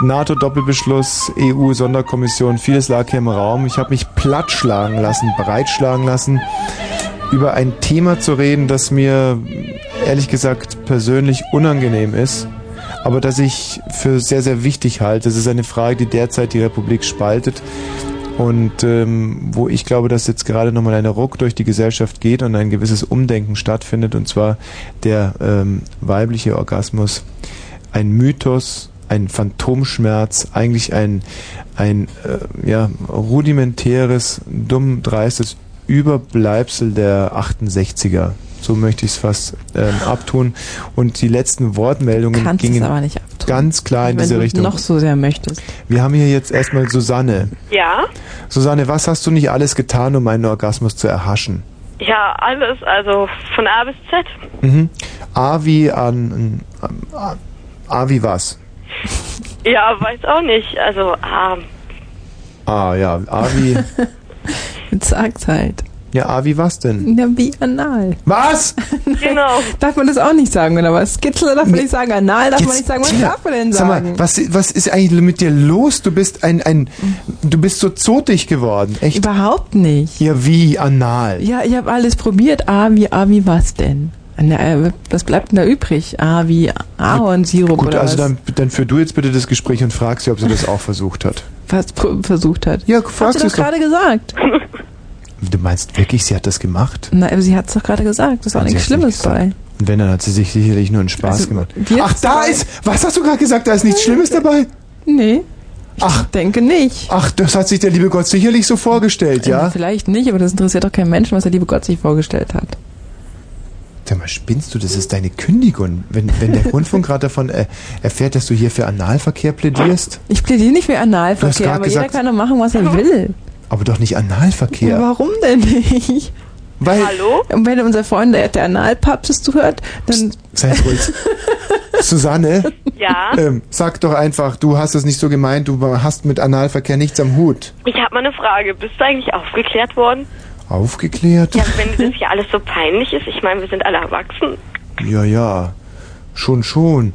NATO-Doppelbeschluss, EU-Sonderkommission, vieles lag hier im Raum. Ich habe mich plattschlagen lassen, breitschlagen lassen, über ein Thema zu reden, das mir ehrlich gesagt persönlich unangenehm ist, aber das ich für sehr, sehr wichtig halte. Es ist eine Frage, die derzeit die Republik spaltet. Und ähm, wo ich glaube, dass jetzt gerade nochmal eine Ruck durch die Gesellschaft geht und ein gewisses Umdenken stattfindet, und zwar der ähm, weibliche Orgasmus, ein Mythos, ein Phantomschmerz, eigentlich ein, ein äh, ja, rudimentäres, dumm dreistes Überbleibsel der 68er. So möchte ich es fast ähm, abtun. Und die letzten Wortmeldungen Kannst gingen aber nicht abtun. ganz klar in Wenn diese du Richtung. noch so sehr möchtest. Wir haben hier jetzt erstmal Susanne. Ja? Susanne, was hast du nicht alles getan, um einen Orgasmus zu erhaschen? Ja, alles, also von A bis Z. Mhm. A wie an, an A, A wie was? Ja, weiß auch nicht. Also, ah, A, ja, A wie. Sag's halt. Ja, A wie was denn? Ja, wie anal. Was? Genau. darf man das auch nicht sagen, oder was? Skizze darf man nicht sagen, anal darf man Jetzt, nicht sagen, was Tina, darf man denn Sag sagen? mal, was, was ist eigentlich mit dir los? Du bist ein, ein, du bist so zotig geworden, echt? Überhaupt nicht. Ja, wie anal. Ja, ich habe alles probiert. A wie, A wie was denn? Na, äh, Was bleibt denn da übrig? A wie Ahornsirup Gut, oder also was? dann, dann führ du jetzt bitte das Gespräch und frag sie, ob sie das auch versucht hat. was versucht hat. Ja, Hat fragst sie du doch gerade gesagt. Du meinst wirklich, sie hat das gemacht? Na, aber sie hat es doch gerade gesagt. Das war nichts hat's nicht Schlimmes bei. Und wenn, dann hat sie sich sicherlich nur einen Spaß Also, gemacht. Ach, da zwei- ist, was hast du gerade gesagt? Da ist nichts Schlimmes dabei? Nee. Ich Ach. denke nicht. Ach, das hat sich der liebe Gott sicherlich so vorgestellt, Äh, ja? Vielleicht nicht, aber das interessiert doch keinen Menschen, was der liebe Gott sich vorgestellt hat. Sag mal, spinnst du? Das ist deine Kündigung. Wenn, wenn der Rundfunk gerade davon äh, erfährt, dass du hier für Analverkehr plädierst, Ich plädiere nicht für Du hast Analverkehr, aber gesagt- jeder kann doch machen, was er will. aber doch nicht Analverkehr. Warum denn nicht? Weil, hallo? Und wenn unser Freund, der, der Analpapst zuhört, dann sei ruhig. Susanne, Ja? ähm, sag doch einfach, du hast es nicht so gemeint, du hast mit Analverkehr nichts am Hut. Ich habe mal eine Frage. Bist du eigentlich aufgeklärt worden? Aufgeklärt? Ja, wenn das hier alles so peinlich ist. Ich meine, wir sind alle erwachsen. Ja, ja. Schon, schon.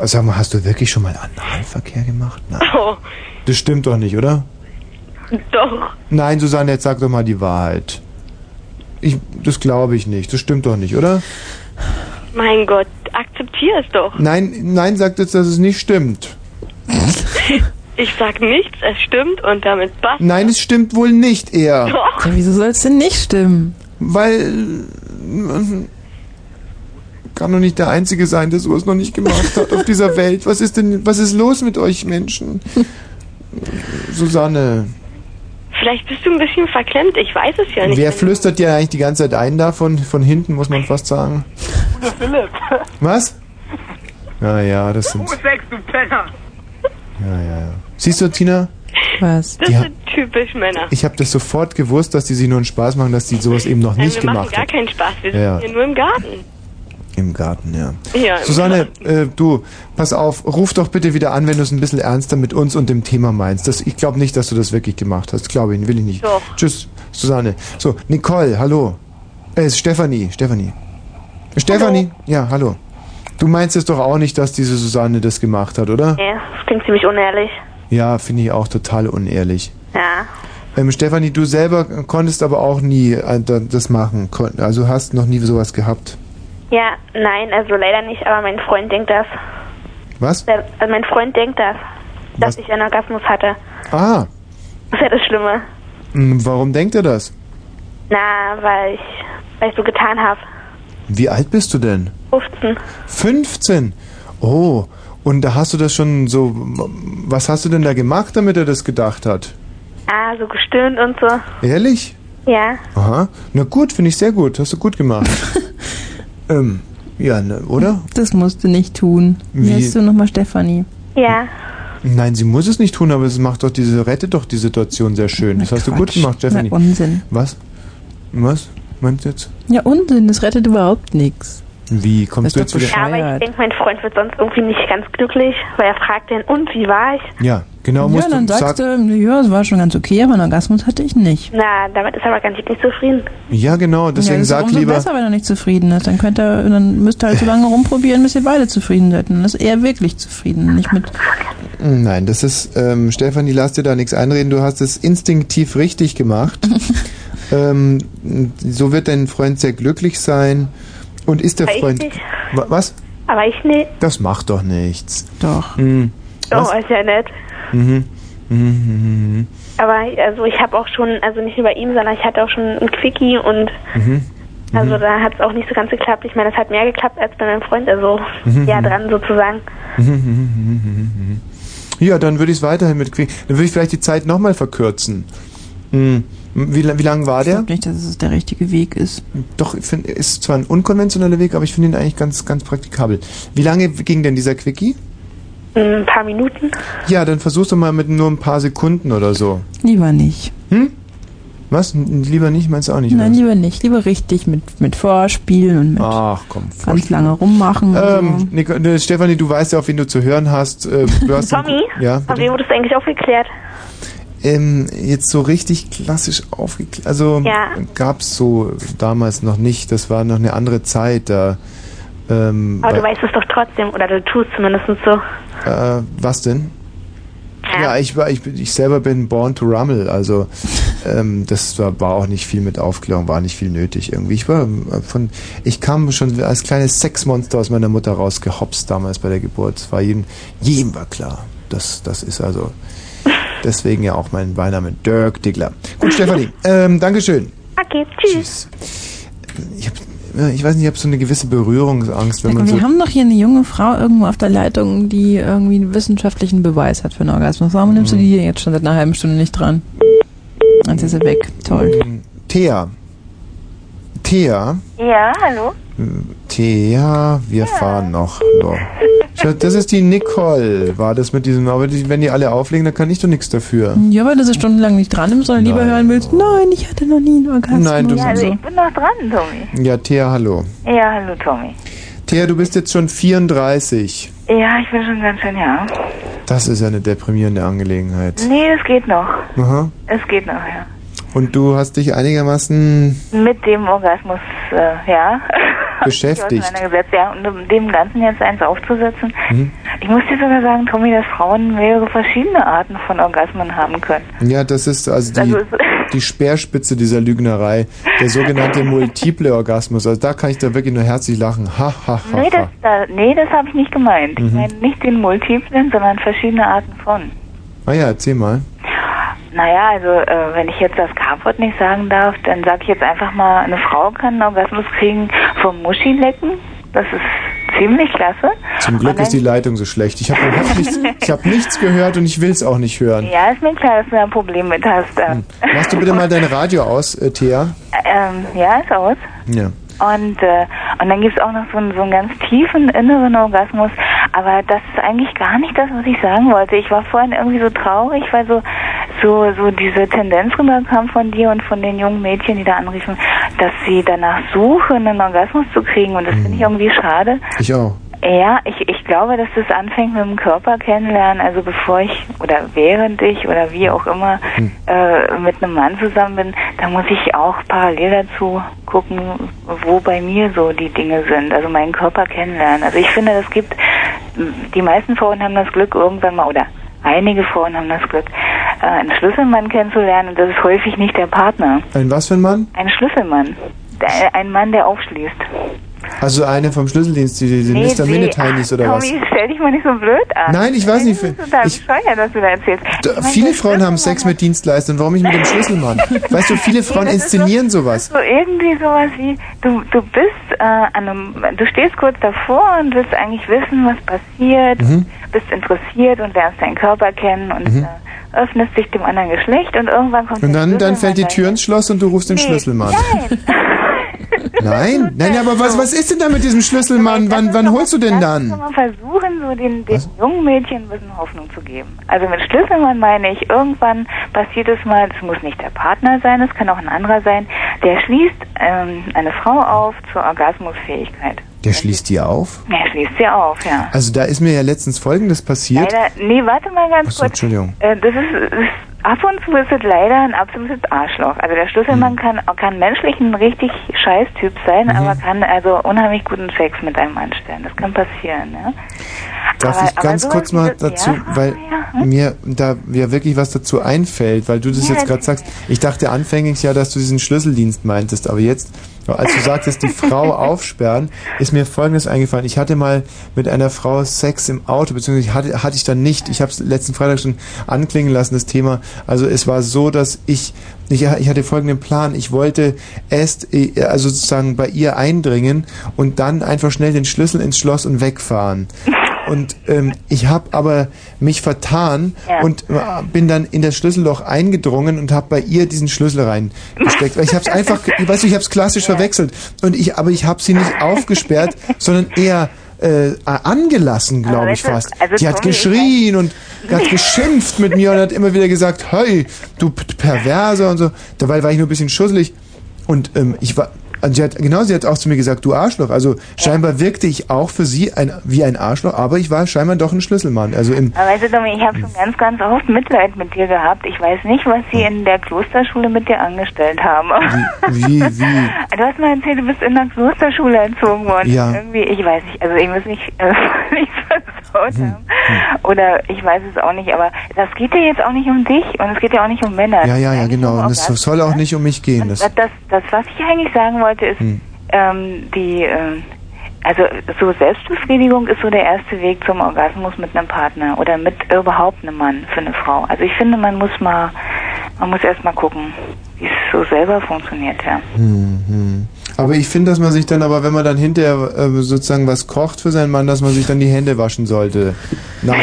Sag mal, hast du wirklich schon mal Analverkehr gemacht? Nein. Oh, Das stimmt doch nicht, oder? doch. Nein, Susanne, jetzt sag doch mal die Wahrheit. Ich, das glaube ich nicht. Das stimmt doch nicht, oder? Mein Gott, akzeptier es doch. Nein, nein, sagt jetzt, dass es nicht stimmt. Ich sag nichts, es stimmt und damit passt. Nein, es stimmt wohl nicht eher. Doch. Ja, wieso soll es denn nicht stimmen? Weil. äh, Kann doch nicht der Einzige sein, der sowas noch nicht gemacht hat auf dieser Welt. Was ist denn, was ist los mit euch Menschen? Susanne, Vielleicht bist du ein bisschen verklemmt, ich weiß es ja nicht. wer flüstert dir eigentlich die ganze Zeit ein da von, von hinten, muss man fast sagen? Der Philipp. Was? Ja, ja, das sind. Sex, du Penner. Ja, ja, ja. Siehst du, Tina? Was? Das Die sind typisch Männer. Ich habe das sofort gewusst, dass die sich nur einen Spaß machen, dass die sowas eben noch Nein, nicht wir machen gemacht gar hat. keinen Spaß, wir sind Ja. hier nur im Garten. Im Garten, ja. Ja, im Susanne, äh, du, pass auf, ruf doch bitte wieder an, wenn du es ein bisschen ernster mit uns und dem Thema meinst. Das, ich glaube nicht, dass du das wirklich gemacht hast. Glaube ich, will ich nicht. Doch. Tschüss, Susanne. So, Nicole, hallo. Äh, Stefanie, Stefanie. Stefanie? Ja, hallo. Du meinst es doch auch nicht, dass diese Susanne das gemacht hat, oder? Ja, das klingt ziemlich unehrlich. Ja, finde ich auch total unehrlich. Ja. Ähm, Stefanie, du selber konntest aber auch nie äh, da- das machen. Kon- Also hast noch nie sowas gehabt. Ja, nein, also leider nicht, aber mein Freund denkt das. Was? Der, also mein Freund denkt das, dass ich einen Orgasmus hatte. Ah, Das ist ja das Schlimme. mh, warum denkt er das? Na, weil ich, weil ich so getan habe. Wie alt bist du denn? 15. 15. Oh, und da hast du das schon so. Was hast du denn da gemacht, damit er das gedacht hat? Ah, so gestöhnt und so. Ehrlich? Ja. Aha. Na gut, finde ich sehr gut. Hast du gut gemacht. ähm, ja, ne, oder? Das musst du nicht tun. Wie heißt du nochmal Stefanie? Ja. Nein, sie muss es nicht tun, aber es macht doch diese, rettet doch die Situation sehr schön. Das hast du gut gemacht, Stephanie. Na, Unsinn. Was? Was? Meinst du jetzt? Ja, Unsinn, das rettet überhaupt nichts. Wie kommst du jetzt wieder? Ja, aber ich denke, mein Freund wird sonst irgendwie nicht ganz glücklich, weil er fragt dann, und wie war ich? Ja, genau, ja, dann du sagst sag, du, ja, es war schon ganz okay, aber einen Orgasmus hatte ich nicht. Na, damit ist er aber ganz nicht zufrieden. Ja, genau, deswegen ja, sag lieber. besser, wenn er nicht zufrieden ist. Dann könnte er, dann müsst ihr halt so lange rumprobieren, bis ihr beide zufrieden seid. Und dann ist er wirklich zufrieden, nicht mit. Nein, das ist, ähm, Stefanie, lass dir da nichts einreden. Du hast es instinktiv richtig gemacht. ähm, so wird dein Freund sehr glücklich sein. Und ist der Aber Freund. Was? Aber ich nicht. Das macht doch nichts. Doch. Hm. Oh, ist ja nett. Mhm. Mhm, mhm, Aber also ich habe auch schon, also nicht nur bei ihm, sondern ich hatte auch schon einen Quickie und mhm. also da hat es auch nicht so ganz geklappt. Ich meine, es hat mehr geklappt als bei meinem Freund, also Mhm, ja mhm. dran sozusagen. Mhm, mhm, mhm, mhm, mhm. Ja, dann würde ich es weiterhin mit Quick. Dann würde ich vielleicht die Zeit nochmal verkürzen. Hm. Wie, wie lang war der? Ich nicht, dass es der richtige Weg ist. Doch, ich finde, ist zwar ein unkonventioneller Weg, aber ich finde ihn eigentlich ganz, ganz praktikabel. Wie lange ging denn dieser Quickie? Ein paar Minuten. Ja, dann versuchst du mal mit nur ein paar Sekunden oder so. Lieber nicht. Hm? Was? Lieber nicht? Meinst du auch nicht? Nein, oder? lieber nicht. Lieber richtig mit, mit Vorspielen und mit Ach komm. ganz lange rummachen. Ähm, Nico, ne, Stefanie, du weißt ja, auf wen du zu hören hast. Äh, du hast Tommy, ja, auf wen wurdest du eigentlich aufgeklärt? Ähm, jetzt so richtig klassisch aufgeklärt. Also Ja. gab's so damals noch nicht. Das war noch eine andere Zeit. Da. Ähm, Aber du weißt es doch trotzdem, oder du tust zumindest so. Äh, was denn? Ja, ich war, ich, ich selber bin born to rummel, also ähm, das war, war auch nicht viel mit Aufklärung, war nicht viel nötig irgendwie. Ich war äh, von, ich kam schon als kleines Sexmonster aus meiner Mutter rausgehopst damals bei der Geburt. Es war jedem, jedem war klar. Das, das ist also deswegen ja auch mein Beiname Dirk Diggler. Gut, Stefanie, ähm, Dankeschön. Okay, tschüss. Ich, hab, äh, ich weiß nicht, ich habe so eine gewisse Berührungsangst, wenn Sag man so wir haben doch hier eine junge Frau irgendwo auf der Leitung, die irgendwie einen wissenschaftlichen Beweis hat für einen Orgasmus. Warum nimmst du die hier jetzt schon seit einer halben Stunde nicht dran? Jetzt ist sie weg. Toll. Thea. Thea. Ja, hallo? Thea, wir fahren noch. So. Das ist die Nicole, war das mit diesem, aber die, wenn die alle auflegen, dann kann ich doch nichts dafür. Ja, weil du sie stundenlang nicht dran nimmst, sondern lieber hören willst, nein, ich hatte noch nie einen Orgasmus. Nein, du- Ja, also ich bin noch dran, Tommy. Ja, Thea, hallo. Ja, hallo, Tommy. Thea, du bist jetzt schon 34. Ja, ich bin schon ganz schön, ja. Das ist ja eine deprimierende Angelegenheit. Nee, es geht noch. Aha. Es geht noch, ja. Und du hast dich einigermaßen Mit dem Orgasmus, äh, ja. beschäftigt. Ja. Und um dem Ganzen jetzt eins aufzusetzen. Mhm. Ich muss dir sogar sagen, Tommy, dass Frauen mehrere verschiedene Arten von Orgasmen haben können. Ja, das ist also die, Also die Speerspitze dieser Lügnerei, der sogenannte multiple Orgasmus. Also da kann ich da wirklich nur herzlich lachen. Ha, ha, ha, Nee, das, da, nee, das habe ich nicht gemeint. Ich Mhm. meine nicht den Multiplen, sondern verschiedene Arten von. Ah ja, erzähl mal. Naja, also äh, wenn ich jetzt das K-Wort nicht sagen darf, dann sage ich jetzt einfach mal, eine Frau kann einen Orgasmus kriegen vom Muschilecken. Das ist ziemlich klasse. Zum Glück ist die Leitung so schlecht. Ich habe nichts, ich hab nichts gehört und ich will es auch nicht hören. Ja, ist mir klar, dass du ein Problem mit hast. Äh, Machst du bitte mal dein Radio aus, äh, Thea? ähm, ja, ist aus. Ja. Und, äh, und dann gibt's auch noch so einen, so einen ganz tiefen inneren Orgasmus. Aber das ist eigentlich gar nicht das, was ich sagen wollte. Ich war vorhin irgendwie so traurig, weil so, so, so diese Tendenz rüberkam von dir und von den jungen Mädchen, die da anriefen, dass sie danach suchen, einen Orgasmus zu kriegen. Und das finde ich irgendwie schade. Ich auch. Ja, ich, ich glaube, dass das anfängt mit dem Körper kennenlernen. Also bevor ich oder während ich oder wie auch immer äh, mit einem Mann zusammen bin, da muss ich auch parallel dazu gucken, wo bei mir so die Dinge sind. Also meinen Körper kennenlernen. Also ich finde, es gibt, die meisten Frauen haben das Glück irgendwann mal oder einige Frauen haben das Glück, äh, einen Schlüsselmann kennenzulernen und das ist häufig nicht der Partner. Ein was für ein Mann? Ein Schlüsselmann. Ein Mann, der aufschließt. Also eine vom Schlüsseldienst, die, die Nee, Mr. nee. Miniteinis oder was? Tommy, stell dich mal nicht so blöd an. Nein, ich weiß nicht. Das ist total bescheuert, was du da erzählst. Da, Ich meine, viele Frauen haben Sex mit Dienstleistern. Warum nicht mit dem Schlüsselmann? Weißt du, viele Frauen ist inszenieren sowas. So irgendwie sowas wie, du, du bist äh, an einem, du stehst kurz davor und willst eigentlich wissen, was passiert, Mhm. bist interessiert und lernst deinen Körper kennen und Mhm. äh, öffnest dich dem anderen Geschlecht und irgendwann kommt Und dann, dann fällt die. Tür ins Schloss und du rufst den Nee, Schlüsselmann. Nein. Nein? Nein, aber was, was ist denn da mit diesem Schlüsselmann? Wann, wann holst du denn Kann dann? man versuchen, so den, den jungen Mädchen ein bisschen Hoffnung zu geben. Also mit Schlüsselmann meine ich, irgendwann passiert es mal, es muss nicht der Partner sein, es kann auch ein anderer sein, der schließt ähm, eine Frau auf zur Orgasmusfähigkeit. Der schließt die auf? Er schließt sie auf, ja. Also da ist mir ja letztens Folgendes passiert. Leider, nee, warte mal ganz Achso, kurz. Entschuldigung. Äh, das ist, ist ab und zu ist es leider ein absolutes Arschloch. Also der Schlüsselmann Hm. kann, kann menschlich ein richtig scheiß Typ sein, Mhm. aber kann also unheimlich guten Sex mit einem anstellen. Das kann passieren, ne? Darf Aber- ich ganz kurz mal dazu, ja, weil mir da mir wirklich was dazu einfällt, weil du das Ja, jetzt gerade sagst. Ich dachte anfänglich ja, dass du diesen Schlüsseldienst meintest, aber jetzt Als du sagtest, die Frau aufsperren, ist mir Folgendes eingefallen. Ich hatte mal mit einer Frau Sex im Auto, beziehungsweise hatte, hatte ich dann nicht. Ich habe es letzten Freitag schon anklingen lassen, das Thema. Also es war so, dass ich, ich, ich hatte folgenden Plan. Ich wollte erst, äh, also sozusagen bei ihr eindringen und dann einfach schnell den Schlüssel ins Schloss und wegfahren. Und ähm, ich habe aber mich vertan Ja. und äh, bin dann in das Schlüsselloch eingedrungen und habe bei ihr diesen Schlüssel reingesteckt. Weil ich habe es einfach, weißt du, ich habe es klassisch verwechselt. Und ich, aber ich habe sie nicht aufgesperrt, sondern eher äh, angelassen, glaube ich fast. also die hat Tommy, geschrien und hat geschimpft mit mir und hat immer wieder gesagt, hey, du Perverser und so. Dabei war ich nur ein bisschen schusselig. Und ähm, ich war, und sie hat, genau, sie hat auch zu mir gesagt, du Arschloch. Also scheinbar wirkte ich auch für sie ein, wie ein Arschloch, aber ich war scheinbar doch ein Schlüsselmann. Also im, Aber weißt du, Domi, ich habe schon ganz, ganz oft Mitleid mit dir gehabt. Ich weiß nicht, was sie in der Klosterschule mit dir angestellt haben. wie, wie, Du hast mal erzählt, du bist in der Klosterschule erzogen worden. Ja. Irgendwie, ich weiß nicht, also ich muss mich äh, nicht versaut Hm, haben. Oder ich weiß es auch nicht, aber das geht ja jetzt auch nicht um dich und es geht ja auch nicht um Männer. ja, ja, ja, genau. Und es soll auch nicht um mich gehen. Das, Das, das, das, was ich eigentlich sagen wollte, ist, Hm. ähm, die, äh, also so Selbstbefriedigung ist so der erste Weg zum Orgasmus mit einem Partner oder mit überhaupt einem Mann für eine Frau. Also ich finde, man muss mal, man muss erst mal gucken, wie es so selber funktioniert, ja. Hm, hm. Aber ich finde, dass man sich dann aber, wenn man dann hinterher äh, sozusagen was kocht für seinen Mann, dass man sich dann die Hände waschen sollte. Nach,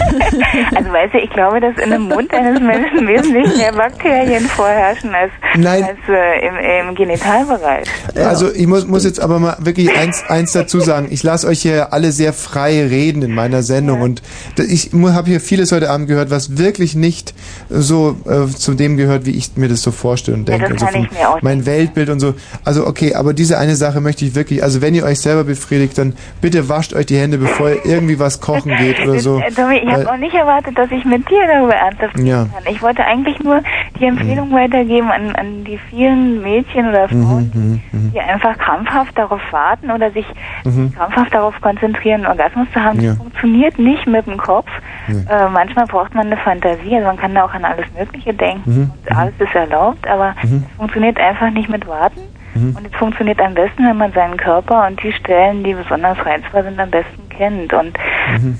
Also weißt du, ich glaube, dass in dem Mund eines Menschen wesentlich mehr Bakterien vorherrschen als, Nein. als äh, im, im Genitalbereich. Also ich muss, muss jetzt aber mal wirklich eins, eins dazu sagen. Ich lasse euch hier alle sehr frei reden in meiner Sendung und da- ich habe hier vieles heute Abend gehört, was wirklich nicht so äh, zu dem gehört, wie ich mir das so vorstelle und Ja, denke. das und so kann ich mir auch mein Weltbild und so. Also okay, aber diese eine Sache möchte ich wirklich, also wenn ihr euch selber befriedigt, dann bitte wascht euch die Hände, bevor ihr irgendwie was kochen geht oder so. Äh, Tommy, ich habe auch nicht erwartet, dass ich mit dir darüber ernsthaft reden Ja. kann. Ich wollte eigentlich nur die Empfehlung weitergeben an, an die vielen Mädchen oder Frauen, Mhm, mhm, die einfach krampfhaft darauf warten oder sich mhm. krampfhaft darauf konzentrieren, einen Orgasmus zu haben. Ja. Das funktioniert nicht mit dem Kopf. Äh, manchmal braucht man eine Fantasie, also man kann da auch an alles Mögliche denken Mhm, und alles ist erlaubt, aber Mhm. es funktioniert einfach nicht mit Warten. Mhm. Und es funktioniert am besten, wenn man seinen Körper und die Stellen, die besonders reizvoll sind, am besten kennt. Und Mhm.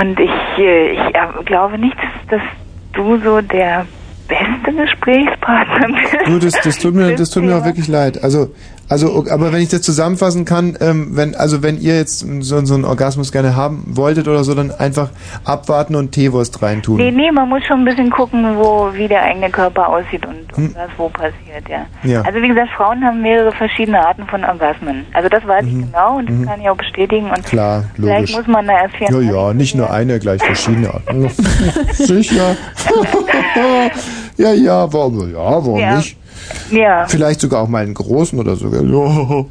und ich, äh, ich glaube nicht, dass, dass du so der beste Gesprächspartner bist. Du, das, das tut mir, das tut mir auch wirklich leid. Also, also, aber wenn ich das zusammenfassen kann, ähm, wenn, also wenn ihr jetzt so, so einen Orgasmus gerne haben wolltet oder so, dann einfach abwarten und Teewurst reintun. Nee, nee, man muss schon ein bisschen gucken, wo, wie der eigene Körper aussieht und, und Hm. was wo passiert, ja. Ja. Also wie gesagt, Frauen haben mehrere verschiedene Arten von Orgasmen. Also das weiß ich genau und das Mhm. kann ich auch bestätigen. Und Klar, vielleicht logisch. muss man da erst Ja, ja, nicht nur eine, gleich verschiedene Arten. Sicher. ja, ja, warum, ja, warum Ja. nicht? Ja. Vielleicht sogar auch mal einen großen oder so. gell?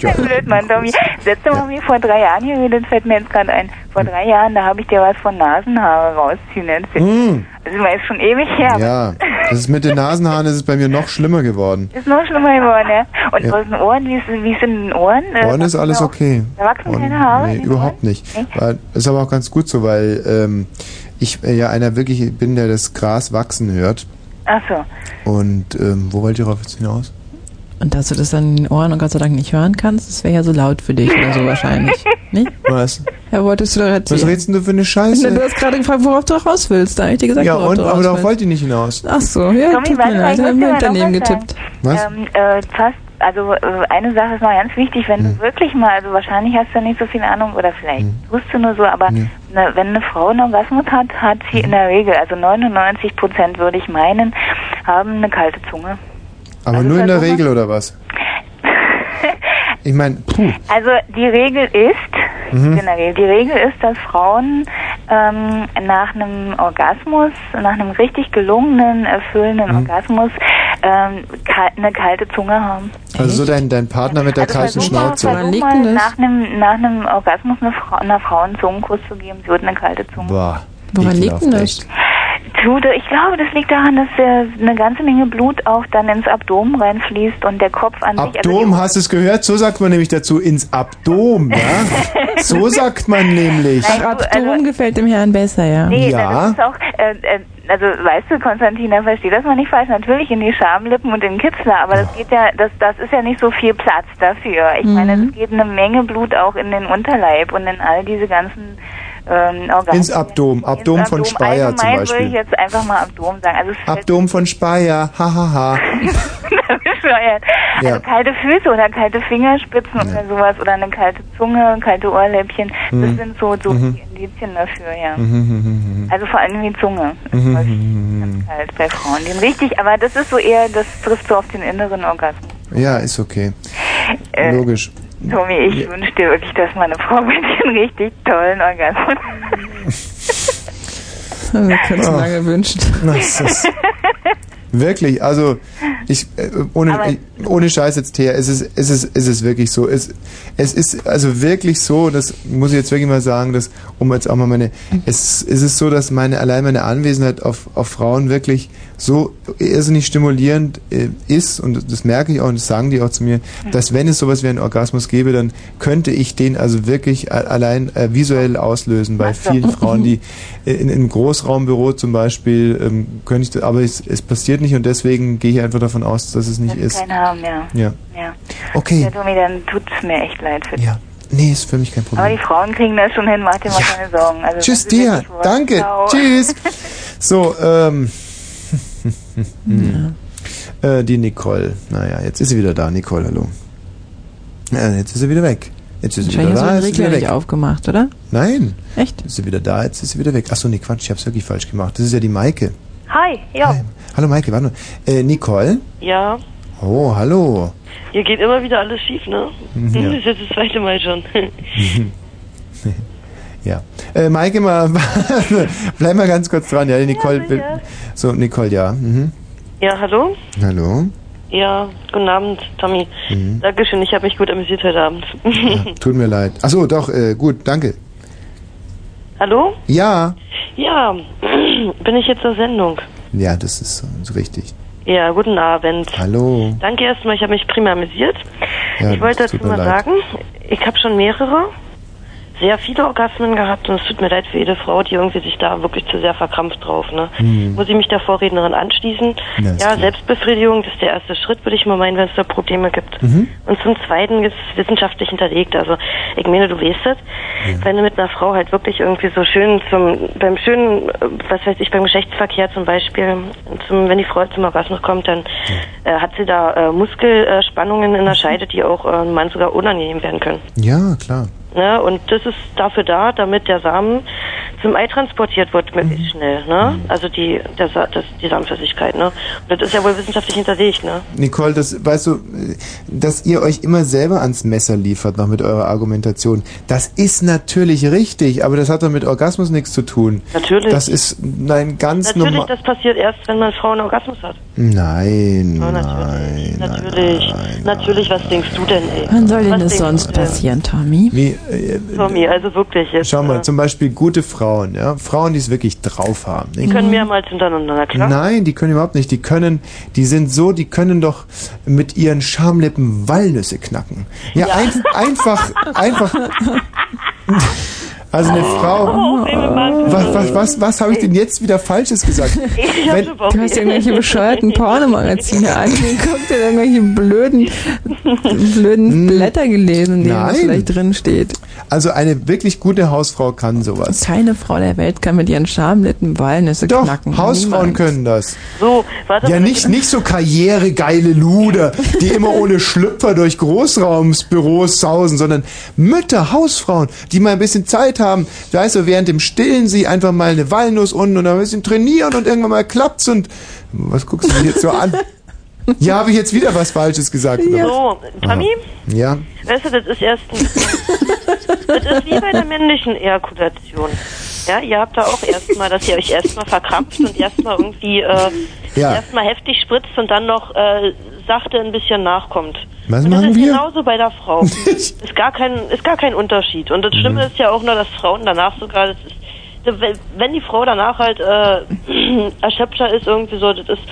Ja. Blöd, Mann, Tommy. Letzte Mal, wie vor drei Jahren hier geredet, fällt mir jetzt gerade ein. Vor drei Jahren, da habe ich dir was von Nasenhaare rausziehen erzählt. Hm. Also, meine, ist schon ewig her. Ja, das ist mit den Nasenhaaren ist es bei mir noch schlimmer geworden. Ist noch schlimmer geworden, ja. Und Ja. aus den Ohren, wie ist, wie ist in den Ohren? Äh, Ohren ist alles okay. Da wachsen Ohren- keine Haare? Nee, überhaupt nicht. Weil, ist aber auch ganz gut so, weil ähm, ich äh, ja einer wirklich bin, der das Gras wachsen hört. Ach so. Und ähm, wo wollt ihr darauf jetzt hinaus? Und dass du das dann in den Ohren und Gott sei Dank nicht hören kannst, das wäre ja so laut für dich oder so wahrscheinlich. Nicht? Was? Ja, wolltest du doch erzählen. Was redest denn du für eine Scheiße? Du hast gerade gefragt, worauf du raus willst. Da habe ich dir gesagt, ja, worauf und, du aber raus darauf willst. wollt ihr nicht hinaus. Ach so, ja, Tommy, tut mir leid, ich habe daneben getippt. Was? Ähm, äh, fast, also äh, eine Sache ist noch ganz wichtig, wenn Hm. du wirklich mal, also wahrscheinlich hast du nicht so viel Ahnung oder vielleicht tust du nur so, aber ne, wenn eine Frau einen Orgasmus hat, hat sie Hm. in der Regel, also 99 Prozent würde ich meinen, haben eine kalte Zunge. Aber Also nur in der versuch mal- Regel oder was? Ich meine. Also die Regel ist, Mhm. der Regel, die Regel ist, dass Frauen ähm, nach einem Orgasmus, nach einem richtig gelungenen, erfüllenden Mhm. Orgasmus ähm, kal eine kalte Zunge haben. Also so dein, dein Partner mit der kalten versuch mal, Schnauze. versuch mal nach einem, nach einem Orgasmus eine Frau, einer Frau einen Zungenkuss zu geben. Sie wird eine kalte Zunge. Boah. Woran liegt denn das? echt. Tut, ich glaube, das liegt daran, dass äh, eine ganze Menge Blut auch dann ins Abdomen reinfließt und der Kopf an sich. Also Abdom, hast du es gehört? So sagt man nämlich dazu, ins Abdom, ja? So sagt man nämlich. Ach, Abdom gefällt dem Herrn besser, ja. Nee, Ja. das ist auch, äh, äh, also weißt du, Konstantina, versteh das mal nicht falsch, natürlich in die Schamlippen und in den Kitzler, aber das geht ja, das, das ist ja nicht so viel Platz dafür. Ich meine, es geht eine Menge Blut auch in den Unterleib und in all diese ganzen ähm, Organe. Ins Abdom. Abdom von Speyer zum Allgemein würde ich Beispiel. jetzt einfach mal Abdom sagen. Also Abdom von Speyer. Hahaha. bescheuert. Ja. Also kalte Füße oder kalte Fingerspitzen oder sowas oder eine kalte Zunge, kalte Ohrläppchen, das Mhm. sind so, so Mhm. die Indizien dafür, ja. Mhm. Also vor allem die Zunge Mhm. ist halt bei Frauen. Den richtig, aber das ist so eher, das trifft so auf den inneren Orgasmus. Ja, ist okay. Äh, Logisch. Tommy, ich Ja. wünsche dir wirklich, dass meine Frau mit dir einen richtig tollen Orgasmus Wir können es Ah. lange wünschen. Das ist wirklich, also ich äh, ohne Aber- ich, ohne Scheiß jetzt her, es ist es ist es ist wirklich so. Es es ist also wirklich so, das muss ich jetzt wirklich mal sagen, dass um jetzt auch mal meine es es ist so, dass meine allein meine Anwesenheit auf auf Frauen wirklich so irrsinnig stimulierend äh, ist und das merke ich auch und das sagen die auch zu mir, dass wenn es sowas wie einen Orgasmus gäbe, dann könnte ich den also wirklich allein äh, visuell auslösen bei vielen Frauen, die äh, in einem Großraumbüro zum Beispiel ähm, könnte ich, das- aber es, es passiert nicht und deswegen gehe ich einfach davon aus, dass es nicht ist. keinen haben, ja. Ja. ja. Okay. Ja, Tommy, dann tut es mir echt leid für dich. Ja. Nee, ist für mich kein Aber die Problem. Frauen kriegen das schon hin, mach dir mal keine Sorgen. Also, Tschüss das dir. Danke. Ciao. Tschüss. So, ähm. äh, die Nicole. Naja, jetzt ist sie wieder da. Nicole, hallo. Ja, jetzt ist sie wieder weg. Jetzt ist sie wieder Wahrscheinlich hast du da, den jetzt ist sie Regler wieder nicht weg. aufgemacht, oder? Nein. Echt? Jetzt ist sie wieder da, jetzt ist sie wieder weg. Achso, nee, Quatsch, ich hab's wirklich falsch gemacht. Das ist ja die Maike. Hi, ja. Hallo Maike, warte mal. Äh, Nicole? Ja, Oh, hallo. hier geht immer wieder alles schief, ne? Mhm, ja. Das ist jetzt das zweite Mal schon. ja. Äh, Maike, mal, bleib mal ganz kurz dran. Ja, Nicole. sicher. so, Nicole, ja. Mhm. ja, hallo? Hallo. Ja, guten Abend, Tommy. Mhm. Dankeschön, ich habe mich gut amüsiert heute Abend. Tut mir leid. Achso, doch, äh, gut, danke. hallo? Ja. Ja, bin ich jetzt zur Sendung? Ja, das ist so, richtig. Ja, guten Abend. Hallo. Danke erstmal, ich habe mich prima amüsiert. Ja, ich wollte dazu mal leid. sagen, ich habe schon mehrere, sehr viele Orgasmen gehabt und es tut mir leid für jede Frau, die irgendwie sich da wirklich zu sehr verkrampft drauf. Ne? Hm. Muss ich mich der Vorrednerin anschließen? Ja, ja. Selbstbefriedigung, das ist der erste Schritt, würde ich mal meinen, wenn es da Probleme gibt. Mhm. Und zum Zweiten ist es wissenschaftlich hinterlegt. Also ich meine, du weißt es, wenn du mit einer Frau halt wirklich irgendwie so schön zum, beim schönen, was weiß ich, beim Geschlechtsverkehr zum Beispiel, zum, wenn die Frau zum Orgasmus kommt, dann äh, hat sie da äh, Muskelspannungen in der Scheide, die auch äh, einem Mann sogar unangenehm werden können. Ja, klar. Ne? Und das ist dafür da, damit der Samen zum Ei transportiert wird, möglichst schnell. Ne? Also die, der, Sa das, die Samenflüssigkeit. Ne? Und das ist ja wohl wissenschaftlich hinterlegt. Ne? Nicole, das weißt du, dass ihr euch immer selber ans Messer liefert noch mit eurer Argumentation. Das ist natürlich richtig, aber das hat doch mit Orgasmus nichts zu tun. Natürlich. Das ist nein ganz Natürlich, normal. das passiert erst, wenn man Frau einen Orgasmus hat. Nein, Ja, nein, Natürlich. Natürlich, was denkst du denn, ey? Wann soll denn das sonst passieren, Tommy? Wie, Tommy, also wirklich jetzt. schau mal, äh, zum Beispiel gute Frauen, ja, Frauen, die es wirklich drauf haben. Die nicht? können mehrmals hintereinander, na klar. Nein, die können überhaupt nicht. Die können, die sind so, die können doch mit ihren Schamlippen Walnüsse knacken. Ja, Ja. Ein, einfach, einfach. Also eine Oh, Frau. Was, was, was, was habe ich denn jetzt wieder Falsches gesagt? Wenn, Du hast ja irgendwelche bescheuerten Pornomagazine angeguckt und irgendwelche blöden, blöden Blätter gelesen, in denen was Nein. vielleicht drin steht. also eine wirklich gute Hausfrau kann sowas. Keine Frau der Welt kann mit ihren Schamlippen Walnüsse Doch, knacken. Hausfrauen Niemand. können das. So, warte Ja, mal. nicht, nicht so karrieregeile Luder, die immer ohne Schlüpfer durch Großraumsbüros sausen, sondern Mütter, Hausfrauen, die mal ein bisschen Zeit haben. Weißt du, während dem Stillen sie einfach mal eine Walnuss unten und dann ein bisschen trainieren und irgendwann mal klappt's und was guckst du mich jetzt so an? Ja, habe ich jetzt wieder was Falsches gesagt? oder? So, Tommy, Ja. weißt du, das ist erst ein, Das ist wie bei der männlichen Ejakulation. Ja, ihr habt da auch erstmal, dass ihr euch erstmal verkrampft und erstmal irgendwie äh, Ja. erstmal heftig spritzt und dann noch äh, sachte ein bisschen nachkommt. Was und das machen ist wir? genauso bei der Frau. ist gar kein ist gar kein Unterschied. Und das Mhm. Schlimme ist ja auch nur, dass Frauen danach ist wenn- wenn die Frau danach halt äh, erschöpfter ist irgendwie so, das ist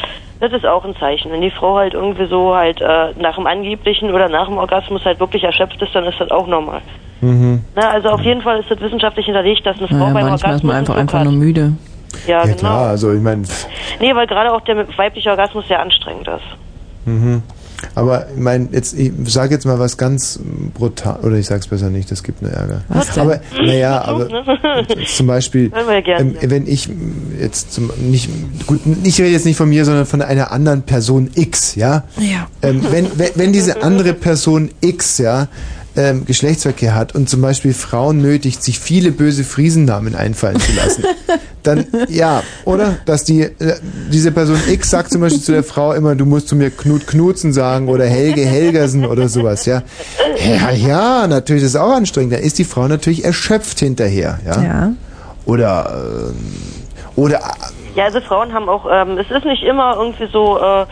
das ist auch ein Zeichen. Wenn die Frau halt irgendwie so halt äh, nach dem angeblichen oder nach dem Orgasmus halt wirklich erschöpft ist, dann ist das auch normal. Mhm. Na, also auf jeden Fall ist das wissenschaftlich hinterlegt, dass eine Frau Naja, beim manchmal ist Orgasmus man einfach, einfach nur müde. Ja, Ja genau. klar, also ich meine, Nee, weil gerade auch der weibliche Orgasmus sehr anstrengend ist. mhm. aber ich meine, jetzt ich sage jetzt mal was ganz brutal, oder ich sag's besser nicht, das gibt nur Ärger. Was denn? Aber naja, aber zum Beispiel, ähm, wenn ich jetzt zum, nicht gut, ich rede jetzt nicht von mir, sondern von einer anderen Person X, ja. Ja. Ähm, wenn, wenn, wenn diese andere Person X, ja, ähm, Geschlechtsverkehr hat und zum Beispiel Frauen nötigt, sich viele böse Friesennamen einfallen zu lassen, dann ja, oder? Dass die äh, diese Person X sagt zum Beispiel zu der Frau immer, du musst zu mir Knut Knutzen sagen oder Helge Helgersen oder sowas, ja. Ja, ja, natürlich das ist auch anstrengend. Da ist die Frau natürlich erschöpft hinterher, ja. Ja. Oder ähm, oder Ja, also Frauen haben auch, ähm, es ist nicht immer irgendwie so äh,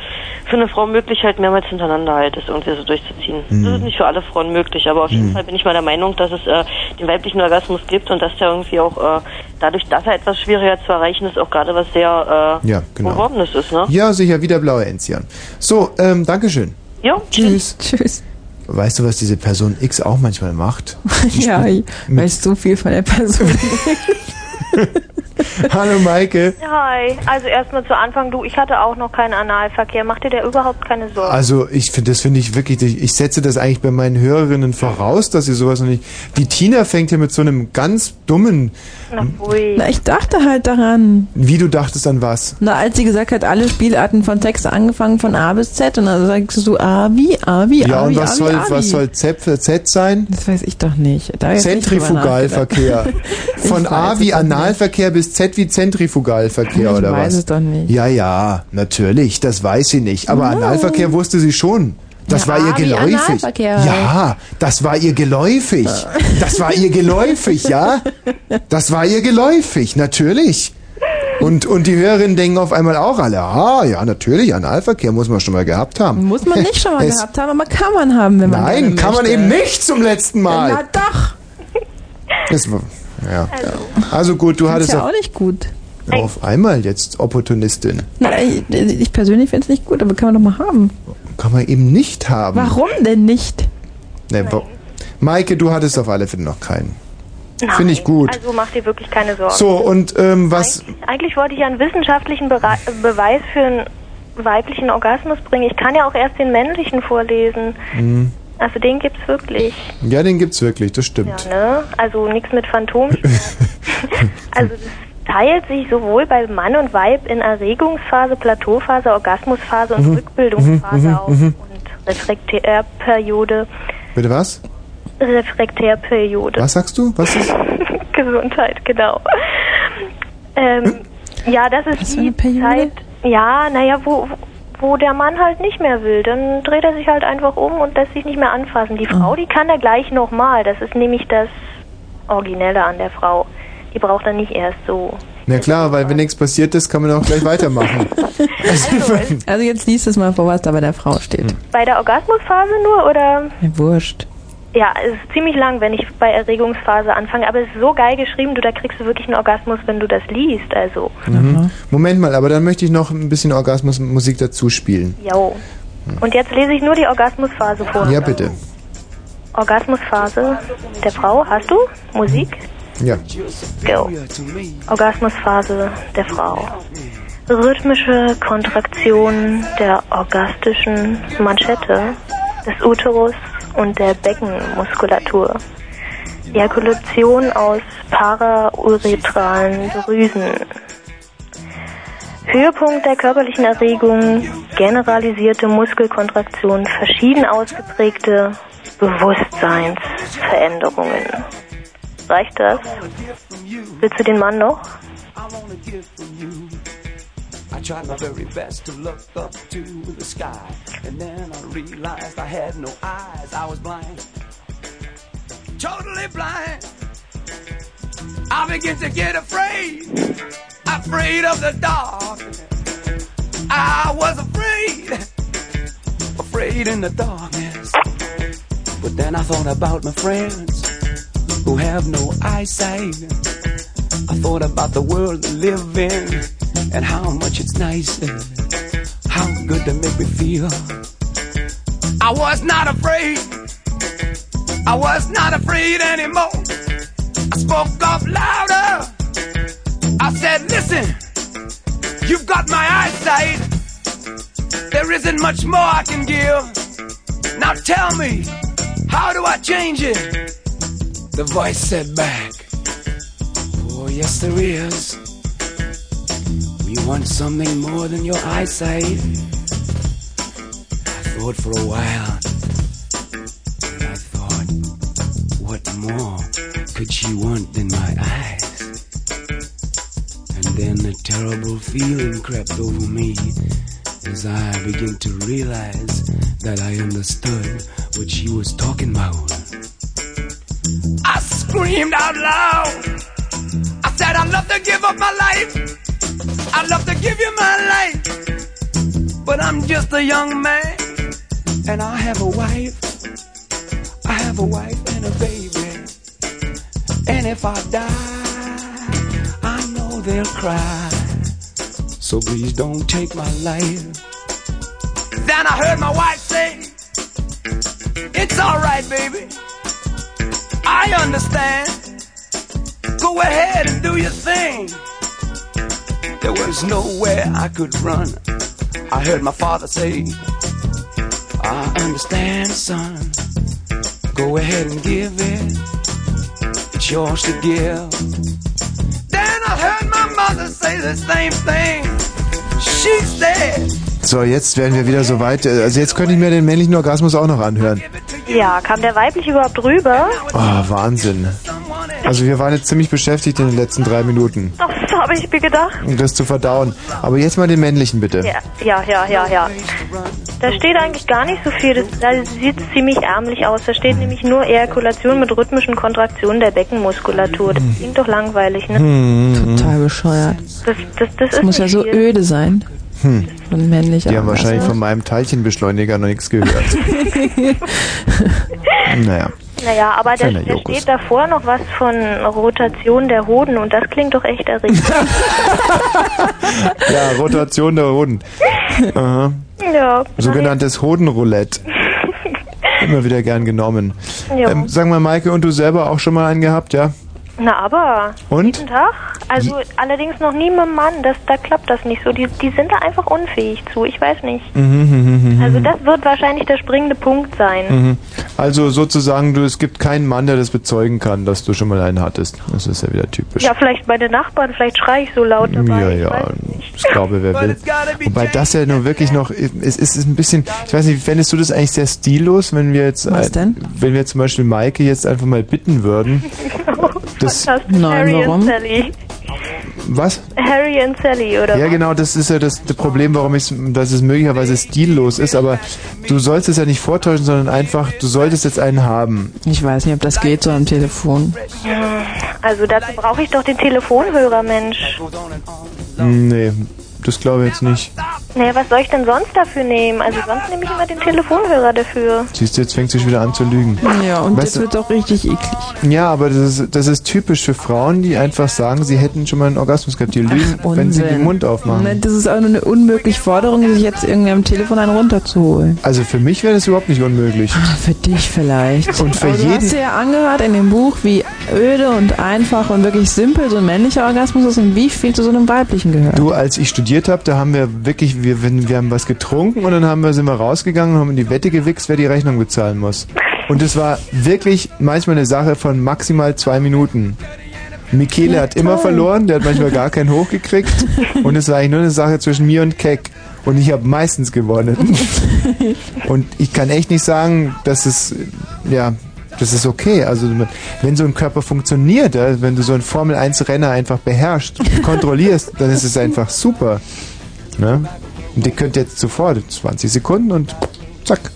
für eine Frau möglich, halt mehrmals hintereinander halt das irgendwie so durchzuziehen. Mhm. Das ist nicht für alle Frauen möglich, aber auf jeden Mhm. Fall bin ich mal der Meinung, dass es äh, den weiblichen Orgasmus gibt und dass der irgendwie auch äh, dadurch, dass er etwas schwieriger zu erreichen ist, auch gerade was sehr äh, Ja, genau. Beworbenes ist, ne? ja, sicher wieder blaue Enzian. So, ähm, Dankeschön. Ja, Tschüss. Tschüss. Weißt du, was diese Person X auch manchmal macht? ja, ich weiß so viel von der Person. Hallo Maike. Hi, also erstmal zu Anfang, du, ich hatte auch noch keinen Analverkehr. Mach dir da überhaupt keine Sorgen. Also ich finde, das finde ich wirklich, ich, setze das eigentlich bei meinen Hörerinnen voraus, dass sie sowas noch nicht. Die Tina fängt hier mit so einem ganz dummen, Na, pfui. Na, ich dachte halt daran. wie du dachtest an was. Na, als sie gesagt hat, alle Spielarten von Text angefangen von A bis Z und dann sagst du A wie, A wie, Ja, A und wie, was A wie, soll, A wie. was soll Z, für Z sein? Das weiß ich doch nicht. Zentrifugalverkehr. Von A wie. Analverkehr bis Z wie Zentrifugalverkehr Ich oder weiß was? es doch nicht. Ja, ja, natürlich, das weiß sie nicht. Aber Analverkehr wusste sie schon. Das Ja, war ihr geläufig. Ja, das war ihr geläufig. Das war ihr geläufig, ja? Das war ihr geläufig, natürlich. Und, und die Hörerinnen denken auf einmal auch alle, ah, ja, natürlich, Analverkehr muss man schon mal gehabt haben. Muss man nicht schon mal Es- gehabt haben, aber kann man haben, wenn man Nein, kann man möchte. eben nicht zum letzten Mal. Na doch. Das war, ja. Also gut, du Ist hattest ja auf, auch nicht gut. auf einmal jetzt Opportunistin. Na, ich, ich persönlich finde es nicht gut, aber kann man doch mal haben. Kann man eben nicht haben. Warum denn nicht? Nee, wo- Maike, du hattest auf alle Fälle noch keinen. Finde ich gut. Also mach dir wirklich keine Sorgen. So, und ähm, was. Eigentlich wollte ich ja einen wissenschaftlichen Bera Beweis für einen weiblichen Orgasmus bringen. Ich kann ja auch erst den männlichen vorlesen. Hm, Also den gibt's wirklich. ja, den gibt's wirklich, das stimmt. Ja, ne? Also nichts mit Phantomschmerz. also das teilt sich sowohl bei Mann und Weib in Erregungsphase, Plateauphase, Orgasmusphase und Mhm. Rückbildungsphase Mhm, mhm, auf. mhm. Und Refraktärperiode. Bitte was? Refraktärperiode. Was sagst du? Was ist? Gesundheit, genau. Ähm, ja, das ist die Zeit, ja, naja, wo, wo der Mann halt nicht mehr will. Dann dreht er sich halt einfach um und lässt sich nicht mehr anfassen. Die Frau, die kann da gleich nochmal. Das ist nämlich das Originelle an der Frau. Die braucht dann nicht erst so. Na klar, weil wenn nichts passiert ist, kann man auch gleich weitermachen. Also jetzt liest es mal vor, was da bei der Frau steht. Bei der Orgasmusphase nur oder? Ja, wurscht. Ja, es ist ziemlich lang, wenn ich bei Erregungsphase anfange. Aber es ist so geil geschrieben, du, da kriegst du wirklich einen Orgasmus, wenn du das liest. Also, Mhm. Moment mal, aber dann möchte ich noch ein bisschen Orgasmusmusik dazu spielen. yo. Und jetzt lese ich nur die Orgasmusphase vor. Ja, bitte. Orgasmusphase der Frau, hast du? Musik? Ja. Go. Orgasmusphase der Frau. Rhythmische Kontraktion der orgastischen Manschette, des Uterus und der Beckenmuskulatur. Ejakulation aus parauretralen Drüsen. Höhepunkt der körperlichen Erregung, generalisierte Muskelkontraktion, verschieden ausgeprägte Bewusstseinsveränderungen. Reicht das? Willst du den Mann noch? I tried my very best to look up to the sky, and then I realized I had no eyes. I was blind, totally blind. I began to get afraid, afraid of the dark. I was afraid, afraid in the darkness. But then I thought about my friends who have no eyesight. I thought about the world they live in and how much it's nice how make me feel. I was not afraid. I was not afraid anymore. I spoke up louder. I said, listen, You've got my eyesight. There isn't much more I can give. Now tell me, how do I change it? The voice said back, Oh, yes, there is. We want something more than your eyesight. Thought for a while. I thought, what more could she want than my eyes? And then a terrible feeling crept over me as I began to realize that I understood what she was talking about. I screamed out loud. I said, I'd love to give up my life. I'd love to give you my life. But I'm just a young man. And I have a wife. I have a wife and a baby. And if I die, I know they'll cry. So please don't take my life. Then I heard my wife say, It's alright, baby. I understand. Go ahead and do your thing. There was nowhere I could run. I heard my father say, I understand, son. Go ahead and give it. It's yours to give. Then I heard my mother say the same thing. She said, So, jetzt werden wir wieder so weit. äh, Also jetzt könnte ich mir den männlichen Orgasmus auch noch anhören. Ja, kam der weiblich überhaupt rüber? Oh, Wahnsinn. Also wir waren jetzt ziemlich beschäftigt in den letzten drei Minuten, Ach, das habe ich mir gedacht. um das zu verdauen. Aber jetzt mal den männlichen bitte. Ja, ja, ja, ja, ja. Da steht eigentlich gar nicht so viel. Das, das sieht ziemlich ärmlich aus. Da steht nämlich nur Ejakulation mit rhythmischen Kontraktionen der Beckenmuskulatur. Das klingt doch langweilig, ne? Hm. Total bescheuert. Das, das, das, Das ist muss ja so viel. öde sein. Hm. Und männlich. Die haben wahrscheinlich von meinem Teilchenbeschleuniger noch nichts gehört. naja. Naja, aber da, steht davor noch was von Rotation der Hoden und das klingt doch echt erregend. Ja, Rotation der Hoden. Aha. ja. Sogenanntes Hodenroulette. Immer wieder gern genommen. Ja. Ähm, sag mal, Maike, und du selber auch schon mal einen gehabt, ja? Na, aber. Und? Jeden Tag? Also allerdings noch nie mit dem Mann. Das, da klappt das nicht so. Die, die sind da einfach unfähig zu. Ich weiß nicht. Mhm, mhm, mhm, Also das wird wahrscheinlich der springende Punkt sein. Mhm. Also sozusagen, du, es gibt keinen Mann, der das bezeugen kann, dass du schon mal einen hattest. Das ist ja wieder typisch. Ja, vielleicht meine Nachbarn, vielleicht schreie ich so laut dabei. Ja, ich ja, ich glaube, wer will. Wobei das ja nur wirklich noch, es ist ein bisschen, ich weiß nicht, fändest du das eigentlich sehr stillos, wenn wir jetzt, Was denn? wenn wir zum Beispiel Maike jetzt einfach mal bitten würden, das, Nein, Harry warum? und Sally. was? Harry und Sally, oder Ja, was? genau, das ist ja das, das Problem, warum ich, dass es möglicherweise stillos ist, aber du sollst es ja nicht vortäuschen, sondern einfach, du solltest jetzt einen haben. Ich weiß nicht, ob das geht so am Telefon. Also dazu brauche ich doch den Telefonhörer, Mensch. Nee, das glaube ich jetzt nicht. Naja, was soll ich denn sonst dafür nehmen? Also sonst nehme ich immer den Telefonhörer dafür. Siehst du, jetzt fängt sie schon wieder an zu lügen. Ja, und Weißt das du- wird doch richtig eklig. Ja, aber das ist, das ist typisch für Frauen, die einfach sagen, sie hätten schon mal einen Orgasmus gehabt. Die lügen, wenn sie den. Mund aufmachen. Ne, Das ist auch nur eine unmögliche Forderung, sich jetzt irgendwie am Telefon einen runterzuholen. Also für mich wäre das überhaupt nicht unmöglich. Für dich vielleicht. Und für Aber du jeden. hast dir ja angehört in dem Buch, wie öde und einfach und wirklich simpel so ein männlicher Orgasmus ist und wie viel zu so einem weiblichen gehört. Du, als ich studiert habe, da haben wir wirklich, wir, wir haben was getrunken und dann haben wir, sind wir rausgegangen und haben in die Wette gewichst, wer die Rechnung bezahlen muss. Und es war wirklich manchmal eine Sache von maximal zwei Minuten. Michele hat immer verloren, der hat manchmal gar keinen hochgekriegt. Und es war eigentlich nur eine Sache zwischen mir und Keck. Und ich habe meistens gewonnen. Und ich kann echt nicht sagen, dass es, ja, das ist okay. Also wenn so ein Körper funktioniert, wenn du so einen Formel-1-Renner einfach beherrschst, kontrollierst, dann ist es einfach super. Ne? Und ihr könnt jetzt sofort 20 Sekunden und zack.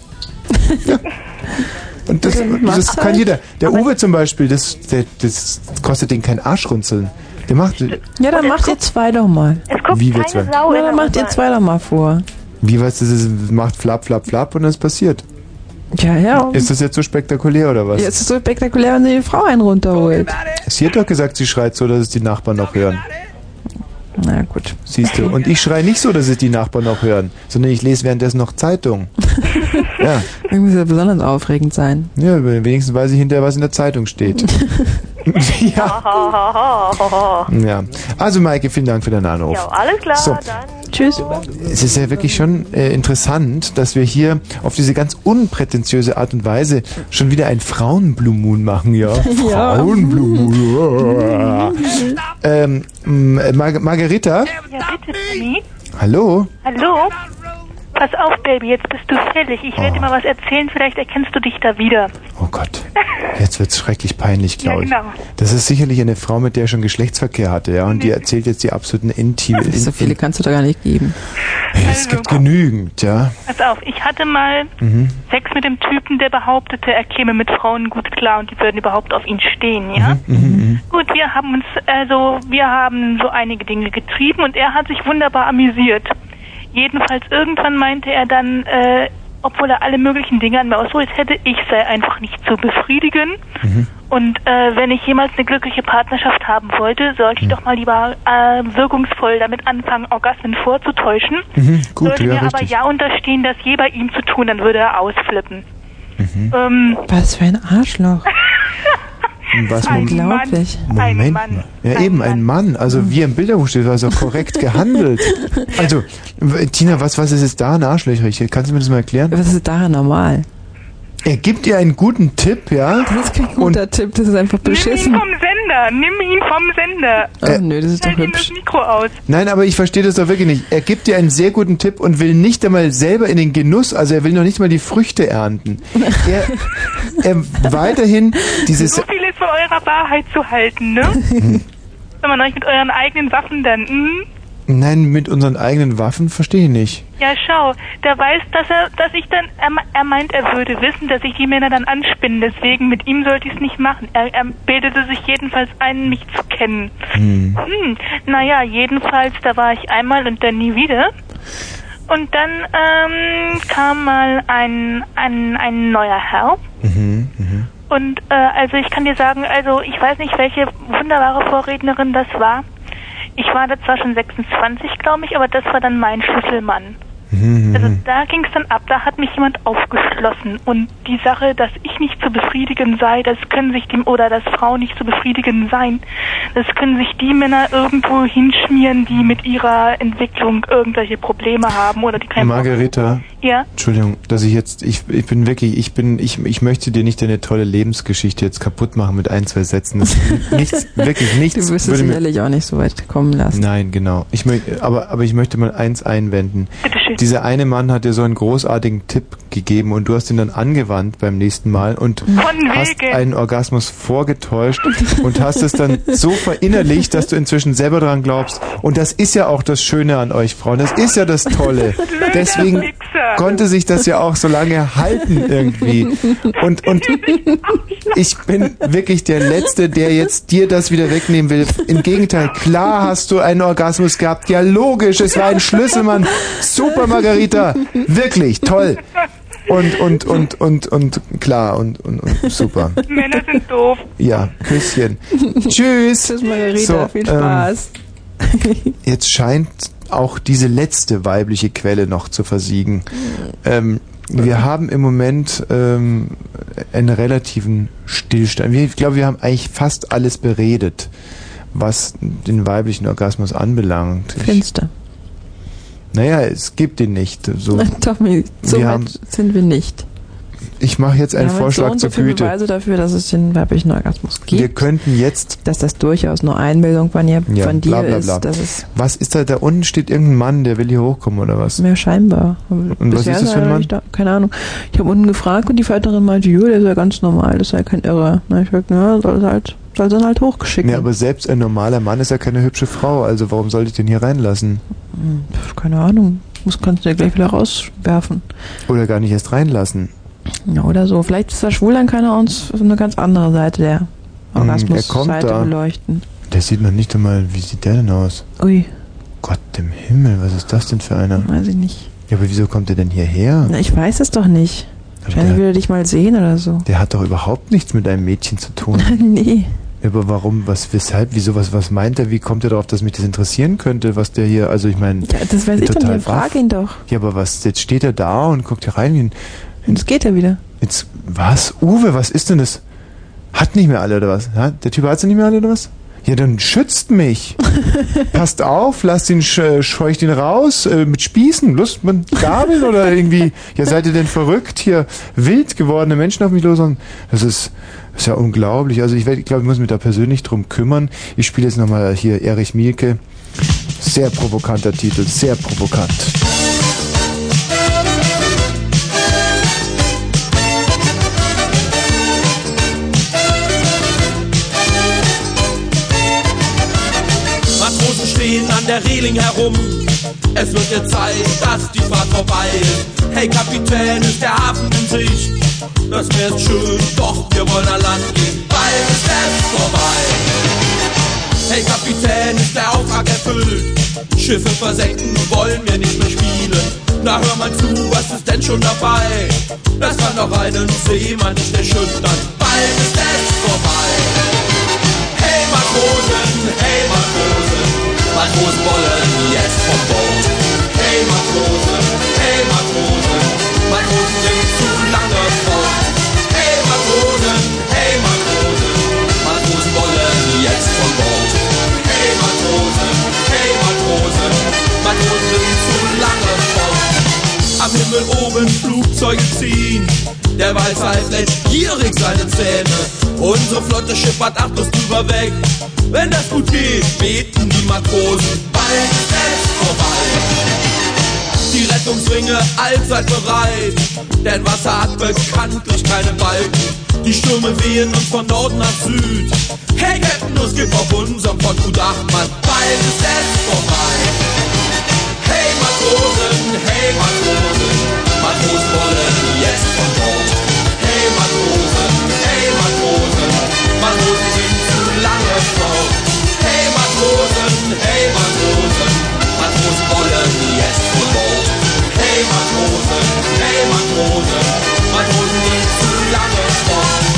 Ja. Und das, Dann das kann halt. jeder. Der Uwe zum Beispiel, das, der, das kostet den kein Arschrunzeln. Der macht. Ja, dann macht ihr zwei doch mal. Wie wir zwei? Ja, dann macht ihr zwei doch mal vor. Wie weißt du, das macht flap, flap, flap und es passiert. Ja, ja. Ist das jetzt so spektakulär oder was? Jetzt ist es so spektakulär, wenn sie die Frau einen runterholt. Sie hat doch gesagt, sie schreit so, dass es die Nachbarn noch hören. Na gut. Siehst du. Und ich schreie nicht so, dass es die Nachbarn noch hören, sondern ich lese währenddessen noch Zeitung. Ja. Irgendwie muss ja besonders aufregend sein. Ja, wenigstens weiß ich hinterher, was in der Zeitung steht. ja. ja. Also Maike, vielen Dank für deinen Anruf. Ja, alles klar, So. dann. Tschüss. Es ist ja wirklich schon äh, interessant, dass wir hier auf diese ganz unprätentiöse Art und Weise schon wieder ein Frauenblue Moon machen, ja. Ja. Frauenblue Moon. ähm, Mar Margarita? Ja, bitte. Hallo? Hallo? Pass auf, Baby, jetzt bist du fällig. Ich werde dir mal was erzählen, vielleicht erkennst du dich da wieder. Oh Gott. Jetzt wird's schrecklich peinlich, glaube ich. Ja, genau. Das ist sicherlich eine Frau, mit der er schon Geschlechtsverkehr hatte, ja. Und die erzählt jetzt die absoluten intime. So viele kannst du da gar nicht geben. Es gibt genügend, ja. Pass auf, ich hatte mal Mhm. Sex mit dem Typen, der behauptete, er käme mit Frauen gut klar und die würden überhaupt auf ihn stehen, ja? Mhm. Gut, wir haben uns, also, wir haben so einige Dinge getrieben und er hat sich wunderbar amüsiert. Jedenfalls irgendwann meinte er dann, äh, obwohl er alle möglichen Dinge an mir ausprobiert hätte, ich sei einfach nicht zu befriedigen. Und äh, wenn ich jemals eine glückliche Partnerschaft haben wollte, sollte ich doch mal lieber äh, wirkungsvoll damit anfangen, Orgasmen vorzutäuschen. Mhm, gut, sollte ja, mir aber richtig. ja unterstehen, das je bei ihm zu tun, dann würde er ausflippen. Mhm. Ähm, Was für ein Arschloch. Was Ein Unglaublich. Mann. Ein Moment Mann. mal. Ja, eben, ein Mann. Also wie im Bilderbuch steht, also korrekt gehandelt. Also, Tina, was, was ist jetzt da arschlöchrig? Kannst du mir das mal erklären? Was ist daran normal? Er gibt dir einen guten Tipp, ja? Das ist kein guter Tipp, das ist einfach nimm ihn beschissen. vom Sender, nimm ihn vom Sender. Oh nö, das ist doch Stell ihm hübsch. das Mikro aus. Nein, aber ich verstehe das doch wirklich nicht. Er gibt dir einen sehr guten Tipp und will nicht einmal selber in den Genuss, also er will noch nicht mal die Früchte ernten. Er, er weiterhin dieses... So viel von eurer Wahrheit zu halten, ne? Wenn man euch mit euren eigenen Waffen dann, hm? Nein, mit unseren eigenen Waffen verstehe ich nicht. Ja, schau, der weiß, dass er, dass ich dann, er, er meint, er würde wissen, dass ich die Männer dann anspinnen, deswegen mit ihm sollte ich es nicht machen. Er, er bildete sich jedenfalls ein, mich zu kennen. Hm. Hm, naja, jedenfalls, da war ich einmal und dann nie wieder. Und dann ähm, kam mal ein, ein, ein neuer Herr. Mhm, mhm. Und äh, also ich kann dir sagen, also ich weiß nicht, welche wunderbare Vorrednerin das war. Ich war da zwar schon 26, glaube ich, aber das war dann mein Schlüsselmann. Mhm, Also da ging es dann ab, da hat mich jemand aufgeschlossen und die Sache, dass ich nicht zu befriedigen sei, das können sich die oder dass Frauen nicht zu befriedigen seien, das können sich die Männer irgendwo hinschmieren, die mit ihrer Entwicklung irgendwelche Probleme haben oder die keine Margareta, Ja. Entschuldigung, dass ich jetzt, ich, ich bin wirklich, ich bin, ich, ich möchte dir nicht deine tolle Lebensgeschichte jetzt kaputt machen mit ein, zwei Sätzen. Das ist nichts, wirklich nichts. Du wirst es sicherlich auch nicht so weit kommen lassen. Nein, genau. Ich möchte, aber, aber ich möchte mal eins einwenden. Dieser eine Mann hat dir so einen großartigen Tipp gegeben und du hast ihn dann angewandt beim nächsten Mal und hast einen Orgasmus vorgetäuscht und hast es dann so verinnerlicht, dass du inzwischen selber dran glaubst. Und das ist ja auch das Schöne an euch Frauen. Das ist ja das Tolle. Deswegen konnte sich das ja auch so lange halten irgendwie. Und, und ich bin wirklich der Letzte, der jetzt dir das wieder wegnehmen will. Im Gegenteil, klar hast du einen Orgasmus gehabt. Ja, logisch, es war ein Schlüsselmann. Super, Margarita. Wirklich, toll. Und, und, und, und, und, klar, und, und, und super. Männer sind doof. Ja, Küsschen. Tschüss. Tschüss, Margarita. Viel Spaß. Ähm, jetzt scheint auch diese letzte weibliche Quelle noch zu versiegen. Ähm, wir haben im Moment ähm, einen relativen Stillstand. Ich glaube, wir haben eigentlich fast alles beredet, was den weiblichen Orgasmus anbelangt. Finster. naja, es gibt ihn nicht. So, Tommy, so wir weit haben, sind wir nicht. Ich mache jetzt einen haben jetzt so Vorschlag und so zur Güte. Beweise dafür, dass es den weiblichen Orgasmus gibt. Wir könnten jetzt dass das durchaus nur Einbildung von, ihr, Ja, von dir bla, bla, ist. bla. Ist Was ist da? Da unten steht irgendein Mann, der will hier hochkommen oder was? mehr scheinbar. Und was Bisher ist das für ein Mann? Da, keine Ahnung. Ich habe unten gefragt und die Pförtnerin meinte, jo, der ist ja ganz normal, das sei kein Irrer. Na, ich sagte, ja, soll sie halt, soll dann halt hochgeschickt Nee, aber selbst ein normaler Mann ist ja keine hübsche Frau, also warum sollte ich den hier reinlassen? Hm, Keine Ahnung. Muss kannst du ja gleich wieder rauswerfen. Oder gar nicht erst reinlassen. Ja, oder so. Vielleicht ist der schwul, dann kann er uns eine ganz andere Seite der Hm, er Orgasmus-Seite beleuchten. Der sieht noch nicht einmal, wie sieht der denn aus? Ui, Gott im Himmel, was ist das denn für einer? weiß ich nicht. Ja, aber wieso kommt der denn hierher? Na, ich weiß es doch nicht. Wahrscheinlich will er dich mal sehen oder so. Der hat doch überhaupt nichts mit einem Mädchen zu tun. nee. Aber warum, was, weshalb, wieso, was, was meint er, wie kommt er darauf, dass mich das interessieren könnte, was der hier, also ich meine, Ja, das weiß ich doch nicht. total Frag ihn doch. Ja, aber was, jetzt steht er da und guckt hier rein Jetzt geht er wieder. Jetzt, was? Uwe, was ist denn das? Hat nicht mehr alle oder was? Ja, der Typ hat sie nicht mehr alle oder was? Ja, dann schützt mich. Passt auf, lasst ihn, sch scheucht ihn raus, äh, mit Spießen, Lust mit Gabeln oder irgendwie. Ja, seid ihr denn verrückt hier? Wild gewordene Menschen auf mich los. Und das ist, das ist ja unglaublich. Also ich, ich glaube, ich muss mich da persönlich drum kümmern. Ich spiele jetzt nochmal hier Erich Mielke. Sehr provokanter Titel, sehr provokant. Der Reling herum. Es wird jetzt Zeit, dass die Fahrt vorbei ist. Hey Kapitän, ist der Hafen in Sicht? Das wär's schön, doch wir wollen an Land gehen. Bald ist es vorbei. Hey Kapitän, ist der Auftrag erfüllt? Schiffe versenken wollen wir nicht mehr spielen. Na hör mal zu, was ist denn schon dabei? Das kann doch einen Seemann nicht erschüttern. Bald ist es vorbei. Hey Matrosen, hey Matrosen, Matrosen wollen jetzt vom Boot. Hey Matrosen, hey Matrosen, Matrosen sind zu lange fort. Hey Matrosen, hey Matrosen, Matrosen wollen jetzt vom Boot. Hey Matrosen, hey Matrosen, Matrosen sind zu lange fort. Am Himmel oben Flugzeuge ziehen. Der Weißheit lässt gierig seine Zähne. Unsere Flotte schippert achtlos drüber weg. Wenn das gut geht, beten die Matrosen. Bald ist vorbei. Die Rettungsringe allzeit bereit. Denn Wasser hat bekanntlich keine Balken. Die Stürme wehen uns von Norden nach Süd. Hey Captain, es gibt auf unserem Pott gut acht Mann. Bald ist es vorbei. Hey Matrosen, hey Matrosen, Matrosen wollen jetzt von Bord. Hey Matrosen, hey Matrosen, Matrosen sind zu lange fort. Hey Matrosen, hey Matrosen, Matrosen wollen jetzt von Bord. Hey Matrosen, hey Matrosen, Matrosen sind zu lange fort.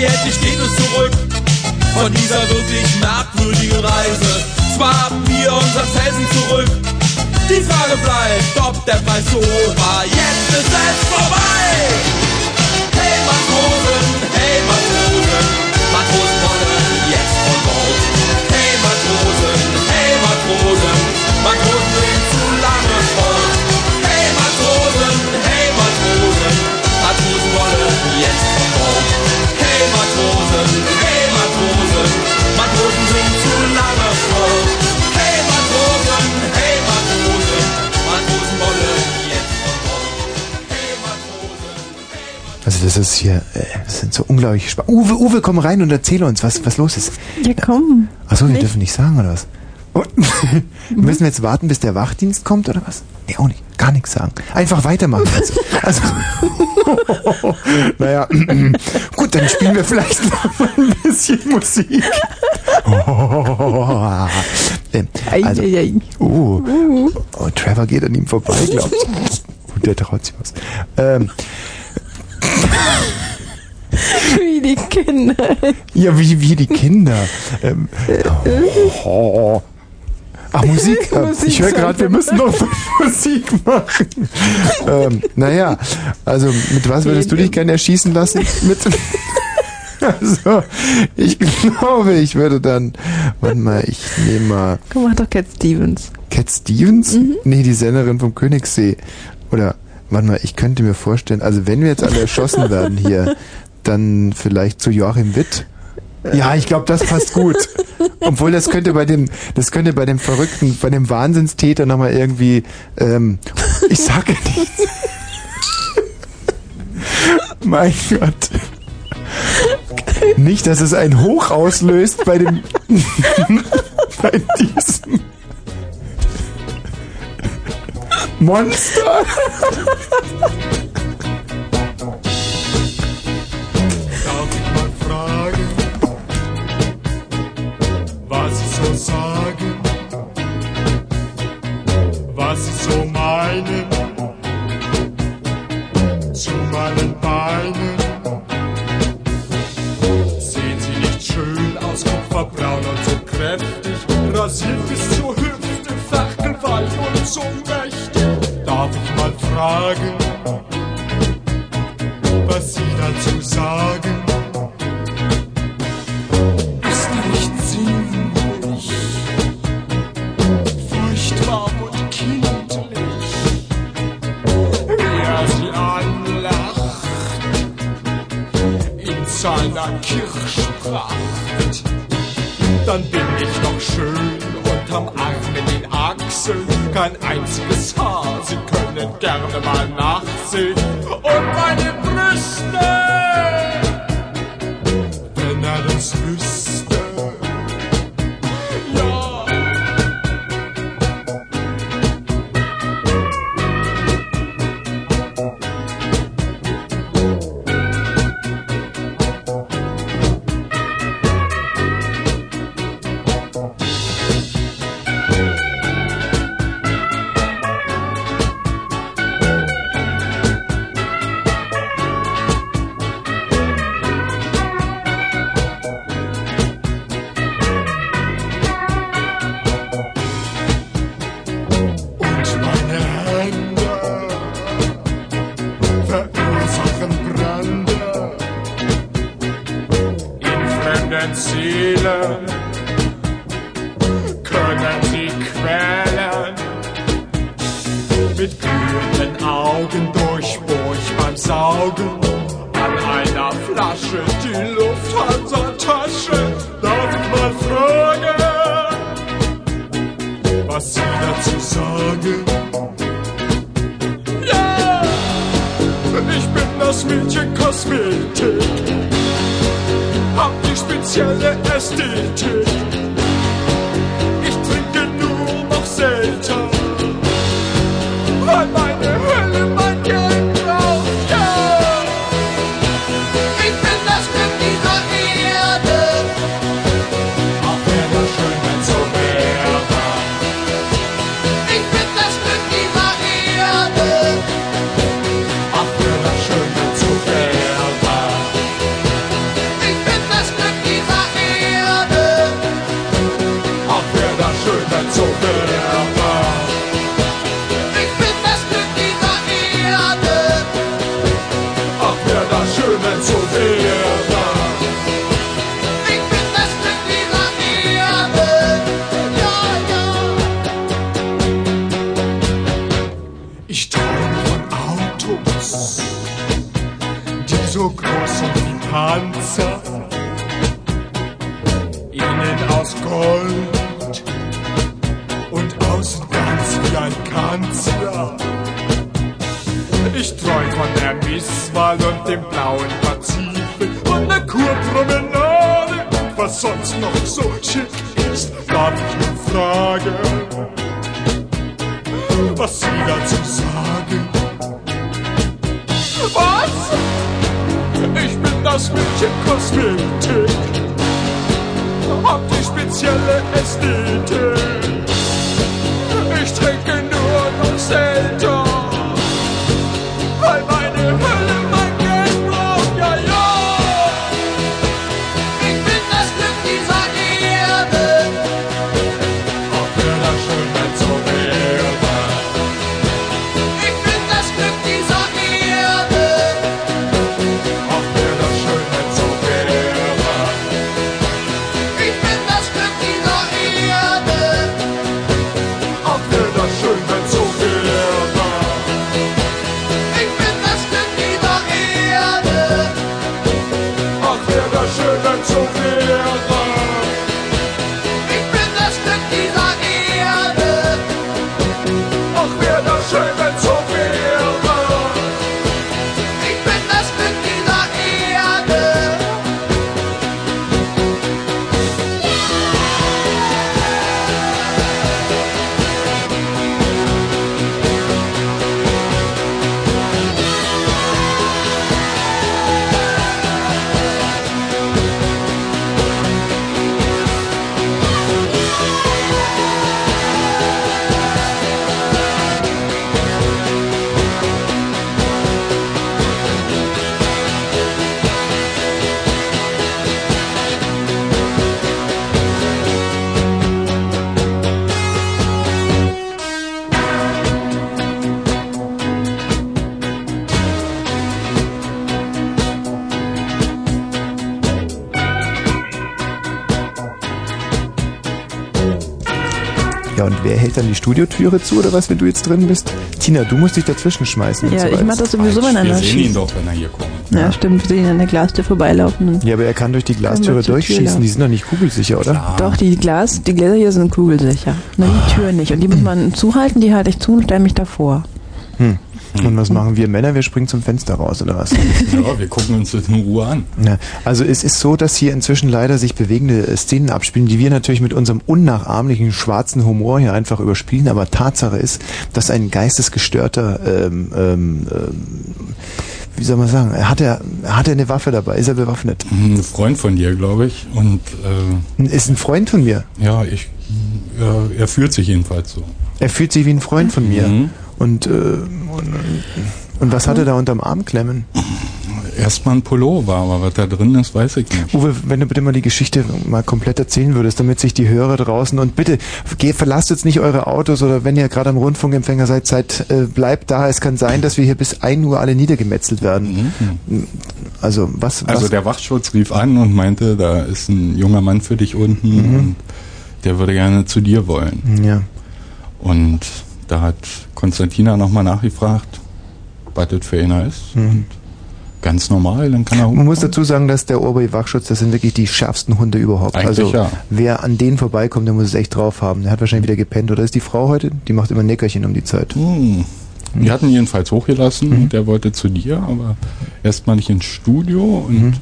The Navy, endlich geht es zurück von dieser wirklich merkwürdigen Reise. Zwar haben wir unser Felsen zurück, die Frage bleibt, ob der Preis so hoch war. Jetzt ist es vorbei! Hey Matrosen, hey Matrosen, Matrosen wollen jetzt von Bord. Hey Matrosen, hey Matrosen das ist hier, äh, das sind so unglaublich spannend. Uwe, Uwe, komm rein und erzähl uns, was, was los ist. Ja, komm. Achso, wir Nicht. dürfen nicht sagen, oder was? Oh, Müssen wir jetzt warten, bis der Wachdienst kommt, oder was? Nee, auch nicht. Gar nichts sagen. Einfach weitermachen. Also, also naja, gut, dann spielen wir vielleicht noch mal ein bisschen Musik. ähm, also, oh, oh, Trevor geht an ihm vorbei, glaubt Und der traut sich was. Ähm, Wie die Kinder. ja, wie, wie die Kinder. Ähm, oh. Ach, Musik. Äh, Musik ich höre gerade, wir müssen noch Musik machen. ähm, naja, also mit was würdest du dich gerne erschießen lassen? Mit. Also, ich glaube, ich würde dann. Warte mal, ich nehme mal. Komm, mach doch Cat Stevens. Cat Stevens? Nee, die Senderin vom Königssee. Oder, warte mal, ich könnte mir vorstellen, also wenn wir jetzt alle erschossen werden hier, dann vielleicht zu Joachim Witt. Ja, ich glaube, das passt gut. Obwohl das könnte bei dem, das könnte bei dem Verrückten, bei dem Wahnsinnstäter nochmal irgendwie, ähm, ich sage nichts. mein Gott. Nicht, dass es ein Hoch auslöst bei dem, bei diesem Monster. Darf ich mal fragen, was ich so sagen, was ich so meine, zu meinen Beinen. Sehen sie nicht schön aus, kupferbraun und so kräftig, rasiert bis zur Hüfte, Fackelwald und zum fragen, was sie dazu sagen. Ist nicht sinnlich, furchtbar und kindlich, wer sie anlacht in seiner Kirschpracht. Dann bin ich noch schön unterm Arm in den Achseln, kein einziges Haar. Sie können meinen gerne mal nachsehen und meine Brüste. Wenn er das fühlt, wer hält dann die Studiotüre zu oder was, wenn du jetzt drin bist? Tina, du musst dich dazwischen schmeißen. Ja, so ich mach das sowieso, wenn Wir einer sehen ihn doch, wenn er hier kommt. Ja, stimmt, wir sehen ihn an der Glastür vorbeilaufen. und- Ja, aber er kann durch die Glastüre wir durchschießen. Die sind doch nicht kugelsicher, oder? Doch, die Glas, die Gläser hier sind kugelsicher. Nur die Tür nicht. Und die muss man zuhalten, die halte ich zu und stelle mich davor. Hm. Und was machen wir Männer? Wir springen zum Fenster raus, oder was? Ja, wir gucken uns das in Ruhe an. Ja, also es ist so, dass hier inzwischen leider sich bewegende äh, Szenen abspielen, die wir natürlich mit unserem unnachahmlichen schwarzen Humor hier einfach überspielen. Aber Tatsache ist, dass ein geistesgestörter, ähm, ähm, ähm, wie soll man sagen, er hat er, hat er eine Waffe dabei? Ist er bewaffnet? Ein Freund von dir, glaube ich. Und äh, Ist ein Freund von mir. ja, ich, ja, er fühlt sich jedenfalls so. Er fühlt sich wie ein Freund von mir. Mhm. Und, äh, und, was hat er da unterm Arm klemmen? Erstmal ein Pullover, aber was da drin ist, weiß ich nicht. Uwe, wenn du bitte mal die Geschichte mal komplett erzählen würdest, damit sich die Hörer draußen und bitte geht, verlasst jetzt nicht eure Autos oder wenn ihr gerade am Rundfunkempfänger seid, seid äh, bleibt da. Es kann sein, dass wir hier bis 1 Uhr alle niedergemetzelt werden. Also was? Mhm. Also was der Wachschutz rief an und meinte, da ist ein junger Mann für dich unten Mhm. und der würde gerne zu dir wollen. ja. Und da hat Konstantina nochmal nachgefragt, was das für einer ist. Mhm. Ganz normal, dann kann er Man muss dazu sagen, dass der Oberbe Wachschutz, das sind wirklich die schärfsten Hunde überhaupt. Eigentlich also ja. wer an denen vorbeikommt, der muss es echt drauf haben. Der hat wahrscheinlich wieder gepennt. Oder ist die Frau heute? Die macht immer Nickerchen um die Zeit. Hm. Die hatten ihn jedenfalls hochgelassen Mhm. und der wollte zu dir, aber erstmal nicht ins Studio und Mhm.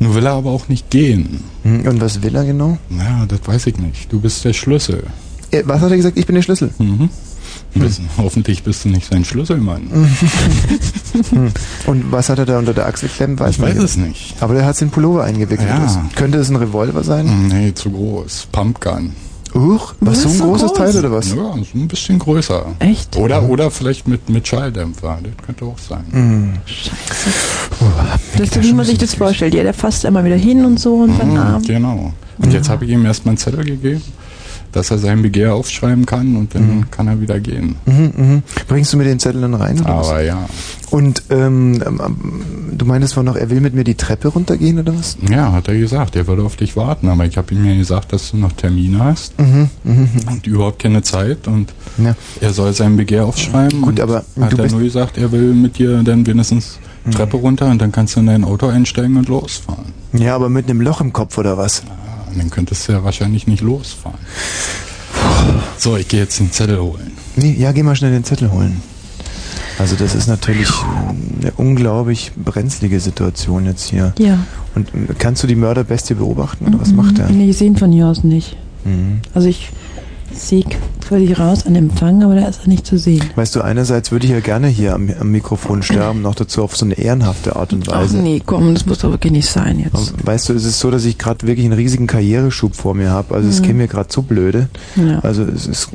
nun will er aber auch nicht gehen. Mhm. Und was will er genau? Ja, das weiß ich nicht. Du bist der Schlüssel. Äh, Was hat er gesagt? Ich bin der Schlüssel. Mhm. Bist, Hoffentlich bist du nicht sein Schlüsselmann. Hm. Und was hat er da unter der Achsel klemmen? Ich man weiß nicht. es nicht. Aber der hat den Pullover eingewickelt. Ja. Das- Könnte es ein Revolver sein? Nee, zu groß. Pumpgun. Uch, was, so ein großes Teil oder was? Ja, so ein bisschen größer. Echt? Oder, oder vielleicht mit, mit Schalldämpfer. Das könnte auch sein. Mhm. Das ist, wie man sich das vorstellt. Ja, der fasst immer wieder hin und so und dann Mhm, Arm. Genau. Und jetzt habe ich ihm erstmal einen Zettel gegeben, dass er sein Begehr aufschreiben kann und dann kann er wieder gehen. Mhm, mhm. Bringst du mir den Zettel dann rein? Oder was? Aber ja. Und ähm, du meintest vorhin noch, er will mit mir die Treppe runtergehen oder was? Ja, hat er gesagt, er würde auf dich warten, aber ich habe ihm ja gesagt, dass du noch Termine hast Mhm, mhm. und überhaupt keine Zeit und Ja. er soll sein Begehr aufschreiben. Gut, und aber hat du er nur gesagt, er will mit dir dann wenigstens Treppe runter und dann kannst du in dein Auto einsteigen und losfahren. Ja, aber mit einem Loch im Kopf oder was? Und dann könntest du ja wahrscheinlich nicht losfahren. So, ich gehe jetzt den Zettel holen. Nee, ja, geh mal schnell den Zettel holen. Also das ist natürlich eine unglaublich brenzlige Situation jetzt hier. Ja. Und kannst du die Mörderbestie beobachten oder was macht er? Nee, ich sehe ihn von hier aus nicht. Mhm. Also ich sehe quasi raus an Empfang, aber da ist er nicht zu sehen. Weißt du, einerseits würde ich ja gerne hier am, am Mikrofon sterben, noch dazu auf so eine ehrenhafte Art und Ach Weise. nee, komm, das muss doch wirklich nicht sein jetzt. Weißt du, es ist so, dass ich gerade wirklich einen riesigen Karriereschub vor mir habe. Also es Mhm. käme mir gerade zu blöde. Ja. Also es ist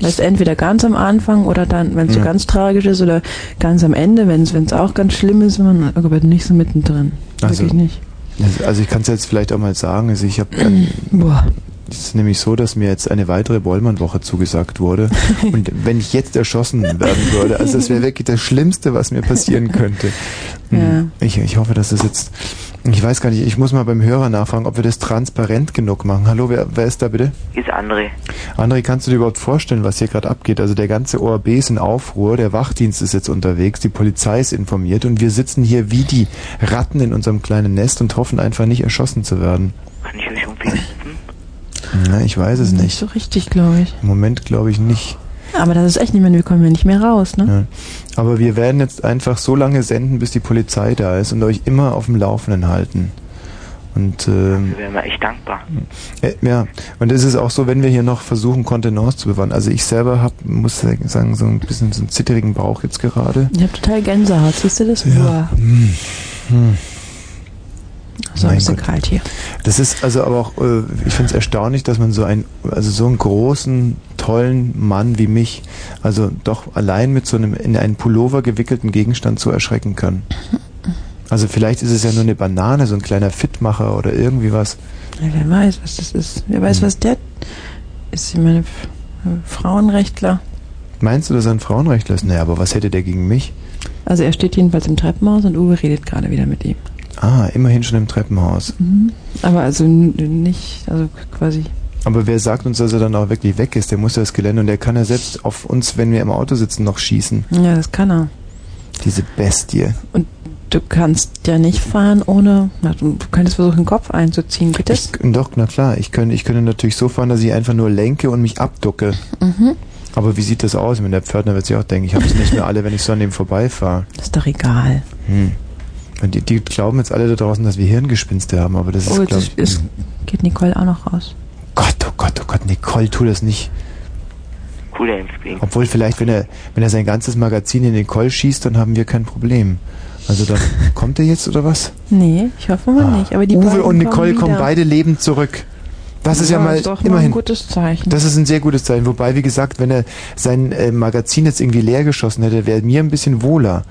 Das ist entweder ganz am Anfang oder dann, wenn es so Ja. ganz tragisch ist oder ganz am Ende, wenn es auch ganz schlimm ist, man aber nicht so mittendrin. Also- Wirklich nicht. Also ich kann es jetzt vielleicht auch mal sagen. Also ich habe Boah. Es ist nämlich so, dass mir jetzt eine weitere Bollmann-Woche zugesagt wurde. Und wenn ich jetzt erschossen werden würde, also das wäre wirklich das Schlimmste, was mir passieren könnte. Ja. Hm. Ich, ich hoffe, dass das jetzt. Ich weiß gar nicht, ich muss mal beim Hörer nachfragen, ob wir das transparent genug machen. Hallo, wer, wer ist da bitte? Hier ist André. André, kannst du dir überhaupt vorstellen, was hier gerade abgeht? Also der ganze ORB ist in Aufruhr, der Wachdienst ist jetzt unterwegs, die Polizei ist informiert und wir sitzen hier wie die Ratten in unserem kleinen Nest und hoffen einfach nicht erschossen zu werden. Kann ich euch helfen? Na, ich weiß es Nicht nicht. so richtig, glaube ich. Im Moment glaube ich nicht. Aber das ist echt nicht mehr, wir kommen ja nicht mehr raus, ne? Ja. Aber wir werden jetzt einfach so lange senden, bis die Polizei da ist und euch immer auf dem Laufenden halten. Und ähm, Wir wären mal echt dankbar. äh, ja, und es ist auch so, wenn wir hier noch versuchen, Kontenance zu bewahren. Also ich selber hab, muss sagen, so ein bisschen so einen zitterigen Bauch jetzt gerade. Ich habe total Gänsehaut, siehst du das? Ja. Boah. Hm. Hm. So ein bisschen Gott. kalt hier. Das ist also aber auch, äh, ich finde es erstaunlich, dass man so einen, also so einen großen, tollen Mann wie mich, also doch allein mit so einem in einen Pullover gewickelten Gegenstand so erschrecken kann. Also vielleicht ist es ja nur eine Banane, so ein kleiner Fitmacher oder irgendwie was. Ja, wer weiß, was das ist. Wer weiß, Hm. was der ist. Ich meine, Frauenrechtler. Meinst du, dass er ein Frauenrechtler ist? Naja, aber was hätte der gegen mich? Also er steht jedenfalls im Treppenhaus und Uwe redet gerade wieder mit ihm. Ah, immerhin schon im Treppenhaus. Mhm. Aber also nicht, also quasi. Aber wer sagt uns, dass er dann auch wirklich weg ist? Der muss ja das Gelände und der kann ja selbst auf uns, wenn wir im Auto sitzen, noch schießen. Ja, das kann er. Diese Bestie. Und du kannst ja nicht fahren ohne. Na, du könntest versuchen, den Kopf einzuziehen, geht das? Doch, na klar. Ich könnte, ich könnte natürlich so fahren, dass ich einfach nur lenke und mich abducke. Mhm. Aber wie sieht das aus? Wenn der Pförtner wird sich auch denken, ich habe es nicht mehr alle, wenn ich so an dem vorbeifahre. ist doch egal. Hm. Und die, die glauben jetzt alle da draußen, dass wir Hirngespinste haben, aber das ist, Oh, glaube jetzt ich. ist, geht Nicole auch noch raus. Gott, oh Gott, oh Gott, Nicole, tu das nicht. Cooler Impfling. Obwohl vielleicht, wenn er, wenn er sein ganzes Magazin in Nicole schießt, dann haben wir kein Problem. Also dann kommt er jetzt oder was? Nee, ich hoffe mal nicht. Aber die Uwe beiden und Nicole kommen, kommen beide lebend zurück. Das ist ja, mal ist doch mal immerhin ein gutes Zeichen. Das ist ein sehr gutes Zeichen. Wobei, wie gesagt, wenn er sein äh, Magazin jetzt irgendwie leer geschossen hätte, wäre mir ein bisschen wohler.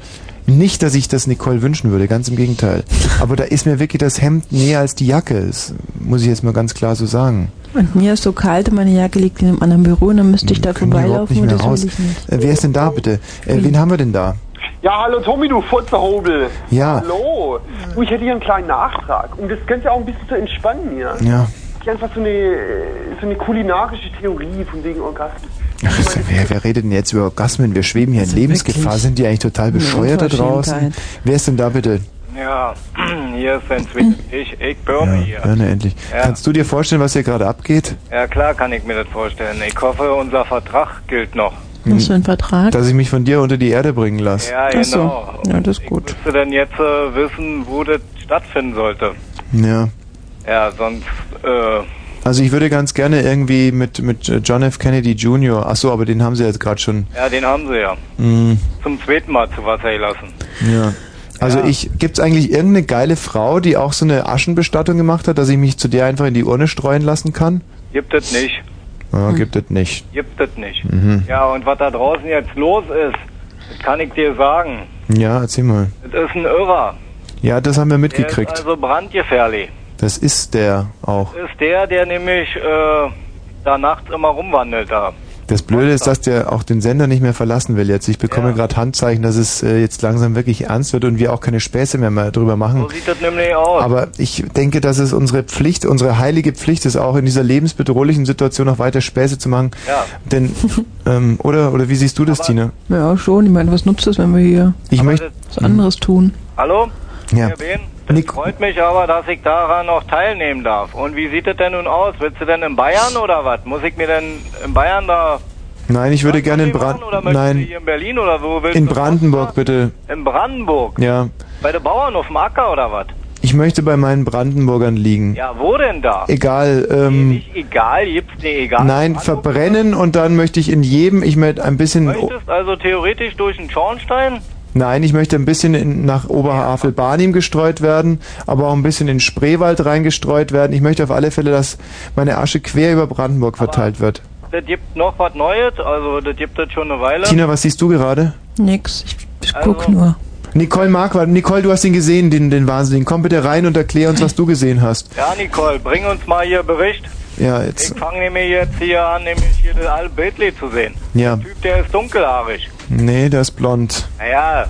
Nicht, dass ich das Nicole wünschen würde, ganz im Gegenteil. Aber da ist mir wirklich das Hemd näher als die Jacke. Das muss ich jetzt mal ganz klar so sagen. Und mir ist so kalt und meine Jacke liegt in einem anderen Büro und dann müsste ich da vorbeilaufen nicht und mehr das raus. will ich nicht. Äh, wer ist denn da bitte? Äh, wen haben wir denn da? Ja, hallo Tommy, du Futzerhobel. Ja. Hallo. Du, ich hätte hier einen kleinen Nachtrag. Und das könnte ja auch ein bisschen zu entspannen hier. Ja. Ich hab einfach so eine, so eine kulinarische Theorie von wegen Orgasmus. Also, wer, wer redet denn jetzt über Orgasmen? Wir schweben hier in Also Lebensgefahr. wirklich. Sind die eigentlich total bescheuert da draußen? Wer ist denn da bitte? Ja, hier ist ein Zwischen. Ich, ich Birne hier. Birne, endlich. Ja. Kannst du dir vorstellen, was hier gerade abgeht? Ja, klar kann ich mir das vorstellen. Ich hoffe, unser Vertrag gilt noch. Was für ein Vertrag? Dass ich mich von dir unter die Erde bringen lasse. Ja, Ach so. genau. Ja, das ist gut. Müsste denn jetzt äh, wissen, wo das stattfinden sollte? Ja. Ja, sonst, äh, Also ich würde ganz gerne irgendwie mit, mit John F. Kennedy Jr., ach so, aber den haben sie jetzt gerade schon. ja, den haben sie ja. Mm, Zum zweiten Mal zu Wasser gelassen. ja. Also ich, gibt's eigentlich irgendeine geile Frau, die auch so eine Aschenbestattung gemacht hat, dass ich mich zu der einfach in die Urne streuen lassen kann? Gibt es nicht. Ja, gibt es nicht. Gibt es nicht. Mhm. Ja, und was da draußen jetzt los ist, das kann ich dir sagen. Ja, erzähl mal. Das ist ein Irrer. Ja, das haben wir Der mitgekriegt. ist also brandgefährlich. Das ist der auch. Das ist der, der nämlich äh, da nachts immer rumwandelt da. Das Blöde ist, dass der auch den Sender nicht mehr verlassen will jetzt. Ich bekomme gerade Handzeichen, dass es äh, jetzt langsam wirklich ernst wird und wir auch keine Späße mehr mal drüber machen. So sieht das nämlich aus. Aber ich denke, dass es unsere Pflicht, unsere heilige Pflicht ist, auch in dieser lebensbedrohlichen Situation noch weiter Späße zu machen. Ja. Denn, ähm, oder, oder wie siehst du das, Tina? Ja, schon. Ich meine, was nutzt es, wenn wir hier Ich möchte was anderes tun? Hallo? Ja. Behn? Das freut mich aber, dass ich daran noch teilnehmen darf. Und wie sieht es denn nun aus? Willst du denn in Bayern oder was? Muss ich mir denn in Bayern da... Nein, ich würde gerne in Brand, Oder möchtest du nein, in Berlin oder wo willst in du? Brandenburg bitte. In Brandenburg? Ja. Bei den Bauern auf dem Acker oder was? Ich möchte bei meinen Brandenburgern liegen. Ja, wo denn da? Egal, ähm, Nicht egal, gibt's nicht egal. nein, verbrennen und dann möchte ich in jedem, ich möchte ein bisschen, Möchtest also theoretisch durch einen Schornstein? Nein, ich möchte ein bisschen in, nach Oberhavel-Barnim gestreut werden, aber auch ein bisschen in Spreewald reingestreut werden. Ich möchte auf alle Fälle, dass meine Asche quer über Brandenburg verteilt wird. Das gibt noch was Neues, also das gibt es schon eine Weile. Tina, was siehst du gerade? Nix. Ich, ich Also- guck nur. Nicole Marquardt, Nicole, du hast ihn gesehen, den, den Wahnsinnigen. Komm bitte rein und erklär uns, was du gesehen hast. Ja, Nicole, bring uns mal hier Bericht. Ja, Ich jetzt, fange nämlich jetzt hier an, nämlich hier das alte Bildli zu sehen. ja. Der Typ, der ist dunkelhaarig. Nee, der ist blond. Naja,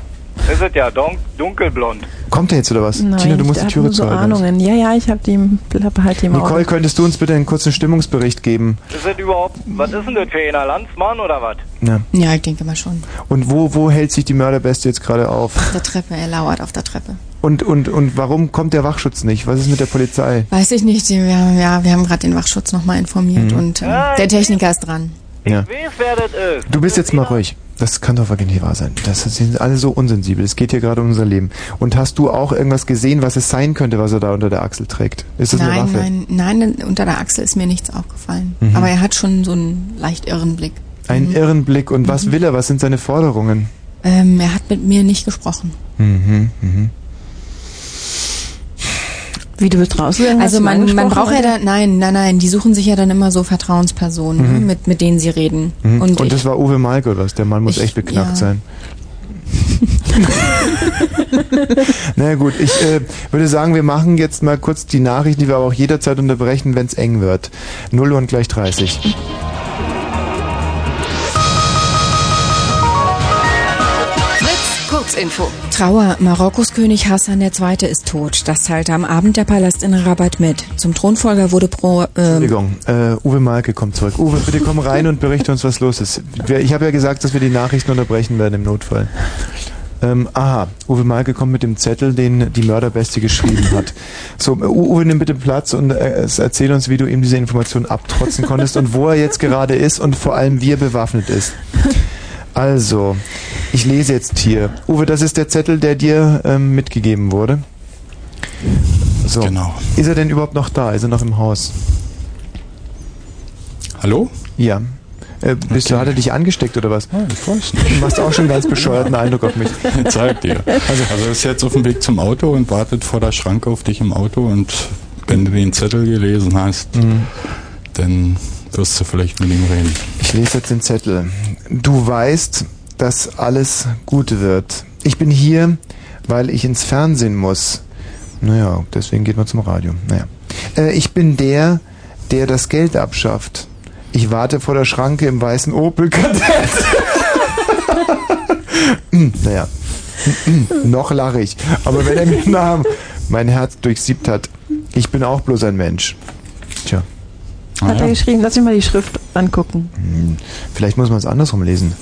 ist es ja dun dunkelblond. Kommt er jetzt oder was? Nein, Tina, du musst der die Türe nur so. Ahnungen. Ja, ja, ich habe die halt im Auge. Nicole, könntest du uns bitte einen kurzen Stimmungsbericht geben? Ist das überhaupt, was ist denn das für einer Landsmann oder was? Ja. Ja, ich denke mal schon. Und wo, wo hält sich die Mörderbeste jetzt gerade auf? Auf der Treppe, er lauert auf der Treppe. Und, und, und warum kommt der Wachschutz nicht? Was ist mit der Polizei? Weiß ich nicht, wir haben, ja, wir haben gerade den Wachschutz nochmal informiert Mhm. und äh, der Techniker ist dran. Ja. Weiß, wer das ist. Du bist jetzt mal ruhig. Das kann doch wirklich nicht wahr sein. Das sind alle so unsensibel. Es geht hier gerade um unser Leben. Und hast du auch irgendwas gesehen, was es sein könnte, was er da unter der Achsel trägt? Ist das eine Nein, Waffe? nein, nein, unter der Achsel ist mir nichts aufgefallen. Mhm. Aber er hat schon so einen leicht irren Blick. Einen irren Blick. Und was will er? Was sind seine Forderungen? Ähm, er hat mit mir nicht gesprochen. Mhm, mhm. Wie du bist rausgegangen? Also man, man braucht ja oder? da, nein, nein, nein, die suchen sich ja dann immer so Vertrauenspersonen, Mhm. ne, mit, mit denen sie reden. Mhm. Und, Und, ich, das war Uwe Malk oder was? Der Mann muss Ich- echt beknackt ja. sein. Na naja, gut, ich äh, würde sagen, wir machen jetzt mal kurz die Nachrichten, die wir aber auch jederzeit unterbrechen, wenn es eng wird. 0 und gleich 30. Kurzinfo. Trauer. Marokkos König Hassan II. ist tot. Das teilte am Abend der Palast in Rabat mit. Zum Thronfolger wurde pro... Ähm, Entschuldigung, äh, Uwe Malke kommt zurück. Uwe, bitte komm rein und berichte uns, was los ist. Ich habe ja gesagt, dass wir die Nachrichten unterbrechen werden im Notfall. Ähm, aha, Uwe Malke kommt mit dem Zettel, den die Mörderbestie geschrieben hat. So, äh, Uwe, nimm bitte Platz und äh, erzähl uns, wie du ihm diese Information abtrotzen konntest und wo er jetzt gerade ist und vor allem, wie er bewaffnet ist. Also, ich lese jetzt hier. Uwe, das ist der Zettel, der dir ähm, mitgegeben wurde. So. Genau. Ist er denn überhaupt noch da? Ist er noch im Haus? Hallo? Ja. Äh, bist du, hat er dich angesteckt oder was? ich weiß nicht. Du machst auch schon ganz bescheuerten Eindruck auf mich. Zeig dir. Also, also er ist jetzt auf dem Weg zum Auto und wartet vor der Schranke auf dich im Auto und wenn du den Zettel gelesen hast, Mhm. dann wirst du vielleicht mit ihm reden. Ich lese jetzt den Zettel. Du weißt, dass alles gut wird. Ich bin hier, weil ich ins Fernsehen muss. Naja, deswegen geht man zum Radio. Naja. Äh, ich bin der, der das Geld abschafft. Ich warte vor der Schranke im weißen Opel Kadett. Hm, naja. Noch lache ich. Aber wenn er mir Namen mein Herz durchsiebt hat, ich bin auch bloß ein Mensch. Tja. Hat er geschrieben, lass mich mal die Schrift angucken. Hm, Vielleicht muss man es andersrum lesen.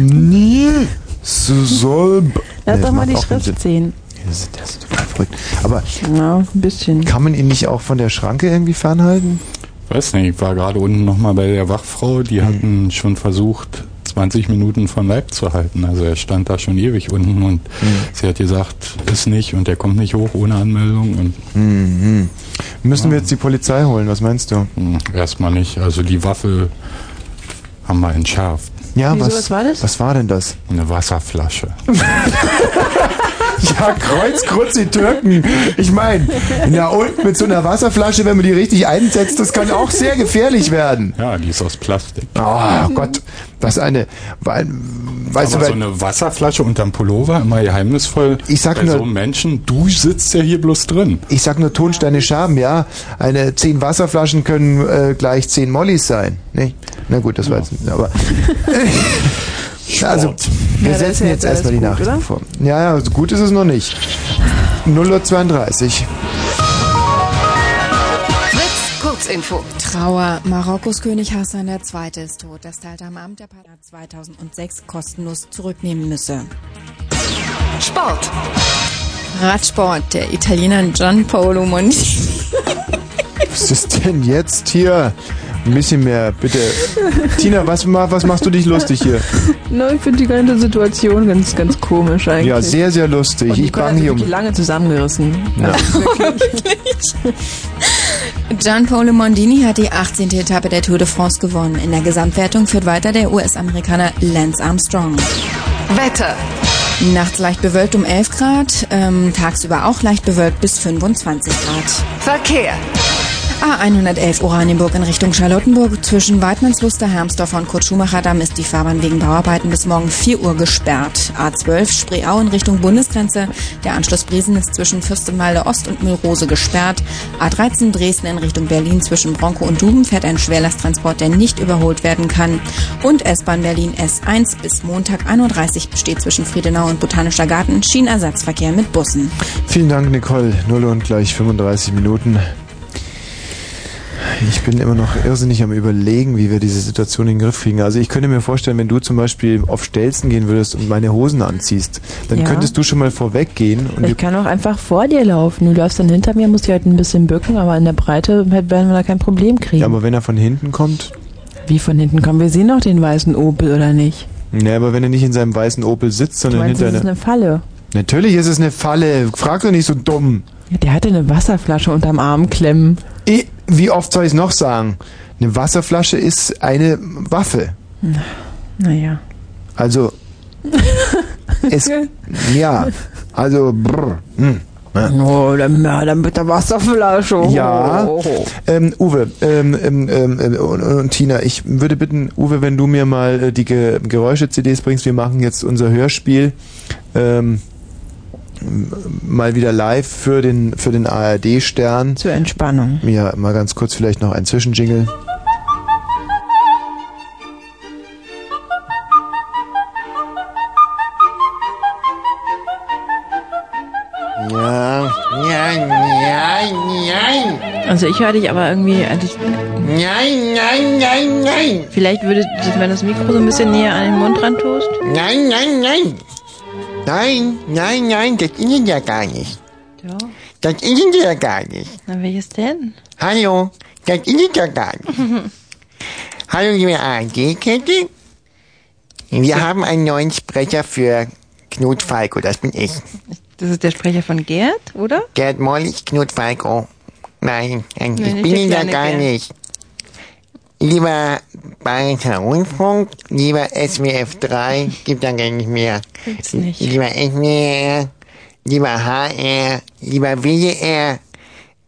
Nie soll. Lass doch mal die Schrift sehen. Das ist, das ist total verrückt. Aber ja, ein bisschen. Kann man ihn nicht auch von der Schranke irgendwie fernhalten? Weiß nicht, ich war gerade unten nochmal bei der Wachfrau, die Hm. hatten schon versucht, 20 Minuten von Leib zu halten. Also er stand da schon ewig unten und Hm. sie hat gesagt, ist nicht und der kommt nicht hoch ohne Anmeldung und Mhm. Müssen wir jetzt die Polizei holen? Was meinst du? Hm, erstmal nicht. Also die Waffe haben wir entschärft. Ja, Wieso, was, was war das? Was war denn das? Eine Wasserflasche. Ja, Kreuzkrutz die Türken. Ich meine, na und mit so einer Wasserflasche, wenn man die richtig einsetzt, das kann auch sehr gefährlich werden. Ja, die ist aus Plastik. Oh Gott, was eine, weil, weißt Aber du, so eine Wasserflasche unterm Pullover, immer geheimnisvoll. Ich sag bei nur- so einem Menschen, du sitzt ja hier bloß drin. ich sag nur Tonsteine Scherben, ja. Eine zehn Wasserflaschen können äh, gleich zehn Mollys sein. Nicht? Na gut, das war jetzt, aber. Also, wir Ja, setzen ja jetzt jetzt erstmal die Nachrichten vor. Ja, ja, so gut ist es noch nicht. 0.32 Uhr. Kurzinfo. Trauer. Marokkos König Hassan II. ist tot. Das teilte am Abend der Partner 2006 kostenlos zurücknehmen müsse. Sport. Radsport. Der Italiener Gian Paolo Monti. Was ist denn jetzt hier? Ein bisschen mehr, bitte. Tina, was, was machst du dich lustig hier? No, ich finde die ganze Situation ganz, ganz komisch eigentlich. Ja, sehr, sehr lustig. Und Ich Nicole bang hat sich hier um. wirklich lange zusammengerissen. Ja. Gianpaolo Mondini hat die 18. Etappe der Tour de France gewonnen. In der Gesamtwertung führt weiter der US-Amerikaner Lance Armstrong. Wetter. Nachts leicht bewölkt um 11 Grad, ähm, tagsüber auch leicht bewölkt bis 25 Grad. Verkehr. A111 Oranienburg in Richtung Charlottenburg. Zwischen Weidmannsluster, Hermsdorfer und Kurt-Schumacher-Damm ist die Fahrbahn wegen Bauarbeiten bis morgen 4 Uhr gesperrt. A12 Spreeau in Richtung Bundesgrenze. Der Anschluss Briesen ist zwischen Fürstenwalde Ost und Müllrose gesperrt. A13 Dresden in Richtung Berlin zwischen Bronco und Duben fährt ein Schwerlasttransport, der nicht überholt werden kann. Und S-Bahn Berlin S1 bis Montag 31 besteht zwischen Friedenau und Botanischer Garten Schienenersatzverkehr mit Bussen. Vielen Dank, Nicole. Null und gleich 35 Minuten. Ich bin immer noch irrsinnig am überlegen, wie wir diese Situation in den Griff kriegen. Also ich könnte mir vorstellen, wenn du zum Beispiel auf Stelzen gehen würdest und meine Hosen anziehst, dann Ja. könntest du schon mal vorweggehen Ich kann auch einfach vor dir laufen. Du läufst dann hinter mir, musst dich halt ein bisschen bücken, aber in der Breite werden wir da kein Problem kriegen. Ja, aber wenn er von hinten kommt? Wie von hinten kommen? Wir sehen doch den weißen Opel, oder nicht? Ne, aber wenn er nicht in seinem weißen Opel sitzt, Du sondern meinst, hinter das ist eine Falle. Natürlich ist es eine Falle. Frag doch nicht so dumm. Ja, Der hatte eine Wasserflasche unterm Arm klemmen. Eh, Wie oft soll ich es noch sagen? Eine Wasserflasche ist eine Waffe. Naja. Also, es, ja, also, brr, hm. Oh, der Mörder mit der Wasserflasche. Ja, ähm, Uwe ähm, ähm, ähm, äh, und, und Tina, ich würde bitten, Uwe, wenn du mir mal äh, die Ge Geräusche-CDs bringst, wir machen jetzt unser Hörspiel ähm, mal wieder live für den, für den ARD-Stern. Zur Entspannung. Ja, mal ganz kurz vielleicht noch ein Zwischenjingle. Ja. Nein, nein, nein. Also ich höre dich aber irgendwie. Äh, also nein, nein, nein, nein. Vielleicht würde, wenn das Mikro so ein bisschen näher an den Mund ran tust. Nein, nein, nein. Nein, nein, nein, das ist ja gar nicht. Ja. Das ist ja gar nicht. Na, welches denn? Hallo, das ist ja gar nicht. Hallo, liebe ARD-Kette. Wir haben einen neuen Sprecher für Knut Falco, das bin ich. Das ist der Sprecher von Gerd, oder? Gerd Mollig, Knut Falco. Nein, nein, Nee, ich bin ihn ja gar Gerd. nicht. Lieber Bayerischer Rundfunk, lieber SWF 3, gibt da gar nicht mehr. Gibt's nicht. Lieber SWR, lieber HR, lieber WDR,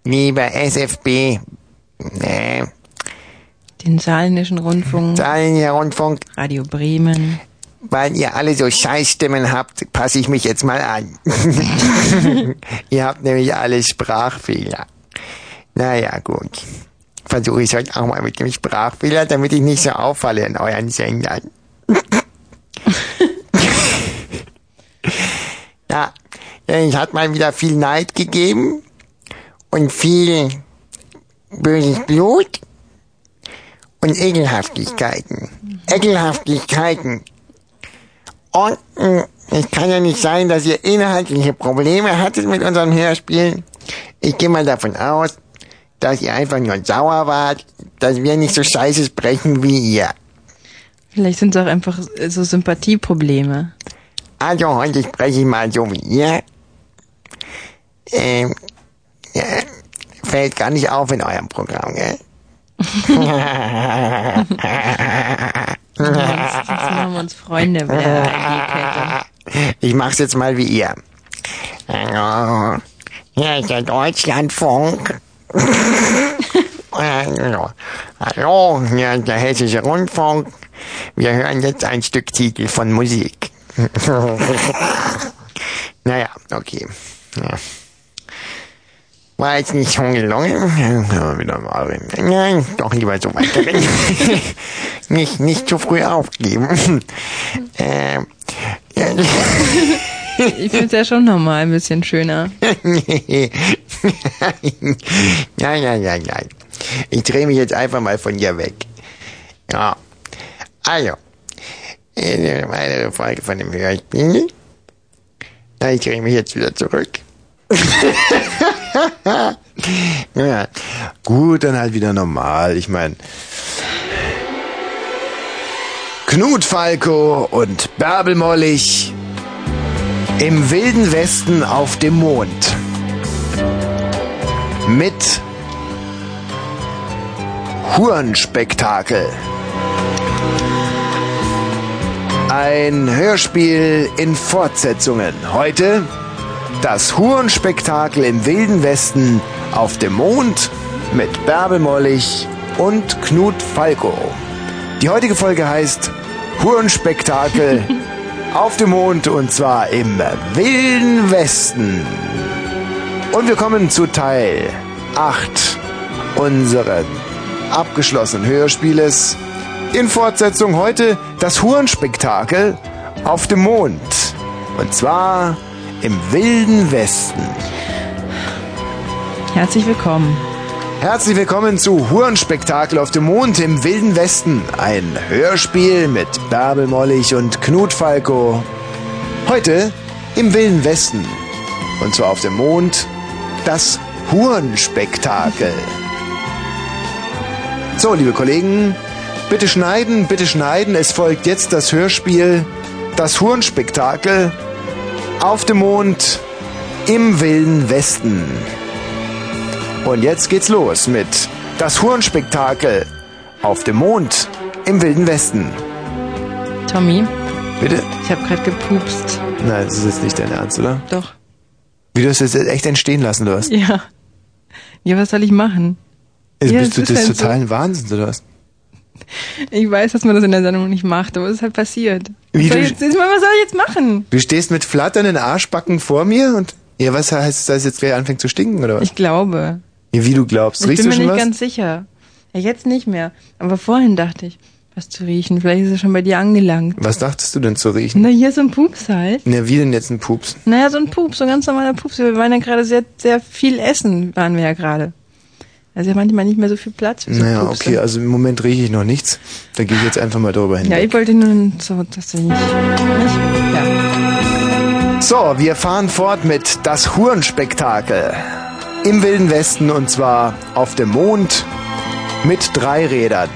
lieber SFB, nee, Den Saarländischen Rundfunk. Saarländischer Rundfunk. Radio Bremen. Weil ihr alle so Scheißstimmen habt, passe ich mich jetzt mal an. ihr habt nämlich alle Sprachfehler. Naja, gut. Versuche ich heute auch mal mit dem Sprachfehler, damit ich nicht so auffalle in euren Sendern. ja, es hat mal wieder viel Neid gegeben und viel böses Blut und Ekelhaftigkeiten. Ekelhaftigkeiten. Und mh, es kann ja nicht sein, dass ihr inhaltliche Probleme hattet mit unserem Hörspiel. Ich gehe mal davon aus, dass ihr einfach nur sauer wart, dass wir nicht so scheiße sprechen wie ihr. Vielleicht sind es auch einfach äh, so Sympathieprobleme. Also heute spreche ich mal so wie ihr. Ähm, ja, fällt gar nicht auf in eurem Programm, gell? Jetzt machen wir uns Freunde mit der. Ich mach's jetzt mal wie ihr. Hallo, hier ist der Deutschlandfunk. Hallo, hier ist der Hessische Rundfunk. Wir hören jetzt ein Stück Titel von Musik. naja, okay. Ja. War jetzt nicht schon gelungen. Ja, wieder mal. Nein, doch lieber so weiterreden. nicht, nicht zu früh aufgeben. ähm. Ich finde es ja schon nochmal ein bisschen schöner. nein, nein, nein, nein. Ich drehe mich jetzt einfach mal von dir weg. Ja. Also. Eine weitere Folge von dem Hörspiel. Na, ich drehe mich jetzt wieder zurück. Ja, gut, dann halt wieder normal. Ich meine, Knut Falco und Bärbel Mollig im wilden Westen auf dem Mond. Mit Hurenspektakel. Ein Hörspiel in Fortsetzungen. Heute das Hurenspektakel im wilden Westen auf dem Mond mit Bärbel Mollig und Knut Falco. Die heutige Folge heißt Hurenspektakel auf dem Mond und zwar im wilden Westen. Und wir kommen zu Teil 8 unseren abgeschlossenen Hörspieles. In Fortsetzung heute das Hurenspektakel auf dem Mond. Und zwar im wilden Westen. Herzlich willkommen. Herzlich willkommen zu Hurenspektakel auf dem Mond im wilden Westen. Ein Hörspiel mit Bärbel Mollig und Knut Falco. Heute im wilden Westen. Und zwar auf dem Mond das Hurenspektakel. So, liebe Kollegen, bitte schneiden, bitte schneiden. Es folgt jetzt das Hörspiel Das Hurenspektakel auf dem Mond im wilden Westen. Und jetzt geht's los mit Das Hurenspektakel auf dem Mond im wilden Westen. Tommy, Bitte? ich habe gerade gepupst. Nein, das ist jetzt nicht dein Ernst, oder? Doch. Wie du es jetzt echt entstehen lassen, du hast. Ja. Ja, was soll ich machen? Jetzt Ja, bist du des halt so. totalen Wahnsinns, oder was? Ich weiß, dass man das in der Sendung nicht macht, aber es ist halt passiert. Was Wie, soll, du- ich jetzt, was soll ich jetzt machen? Du stehst mit flatternden Arschbacken vor mir und. Ja, was heißt das, dass es jetzt gleich anfängt zu stinken, oder was? Ich glaube. Ja, wie du glaubst. Ich Riechst bin mir nicht was? ganz sicher. Ja, jetzt nicht mehr. Aber vorhin dachte ich, was zu riechen. Vielleicht ist es schon bei dir angelangt. Was dachtest du denn zu riechen? Na, hier so ein Pups halt. Na, wie denn jetzt ein Pups? Naja, so ein Pups, so ein ganz normaler Pups. Wir waren ja gerade sehr, sehr viel essen, waren wir ja gerade. Also manchmal nicht mehr so viel Platz. für so Naja, Pupse. okay, also im Moment rieche ich noch nichts. Da gehe ich jetzt einfach mal drüber hin. Ja, ich wollte nur so, dass ich nicht. Ja. So, wir fahren fort mit das Hurenspektakel. Im Wilden Westen und zwar auf dem Mond mit drei Rädern.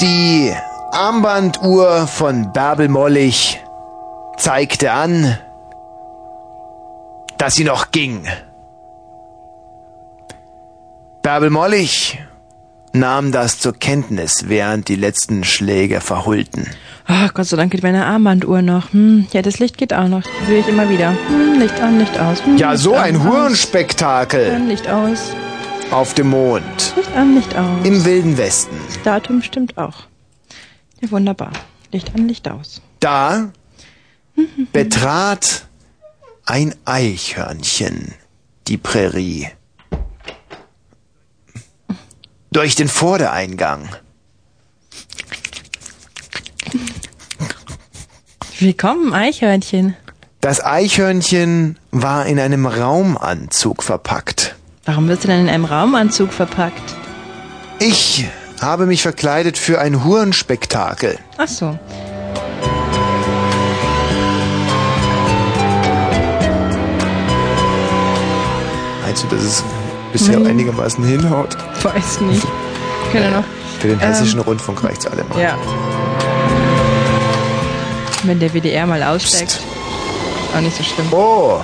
Die Armbanduhr von Bärbel Mollig zeigte an, dass sie noch ging. Bärbel Mollig nahm das zur Kenntnis, während die letzten Schläge verhullten. Ach, Gott sei Dank geht meine Armbanduhr noch. Hm, ja, das Licht geht auch noch. Das sehe ich immer wieder. Hm, Licht an, Licht aus. Hm, Ja, Licht so an, ein. Hurenspektakel Licht aus. Auf dem Mond. Licht an, Licht aus. Im Wilden Westen. Das Datum stimmt auch. Ja, wunderbar. Licht an, Licht aus. Da betrat ein Eichhörnchen die Prärie. Durch den Vordereingang. Willkommen, Eichhörnchen. Das Eichhörnchen war in einem Raumanzug verpackt. Warum wirst du denn in einem Raumanzug verpackt? Ich habe mich verkleidet für ein Hurenspektakel. Ach so. Meinst du, dass es bisher Nein. einigermaßen hinhaut? Weiß nicht. Können noch. Für den hessischen Ähm, Rundfunk reicht's allemal. Ja. Wenn der WDR mal aussteigt. Auch nicht so schlimm. Oh!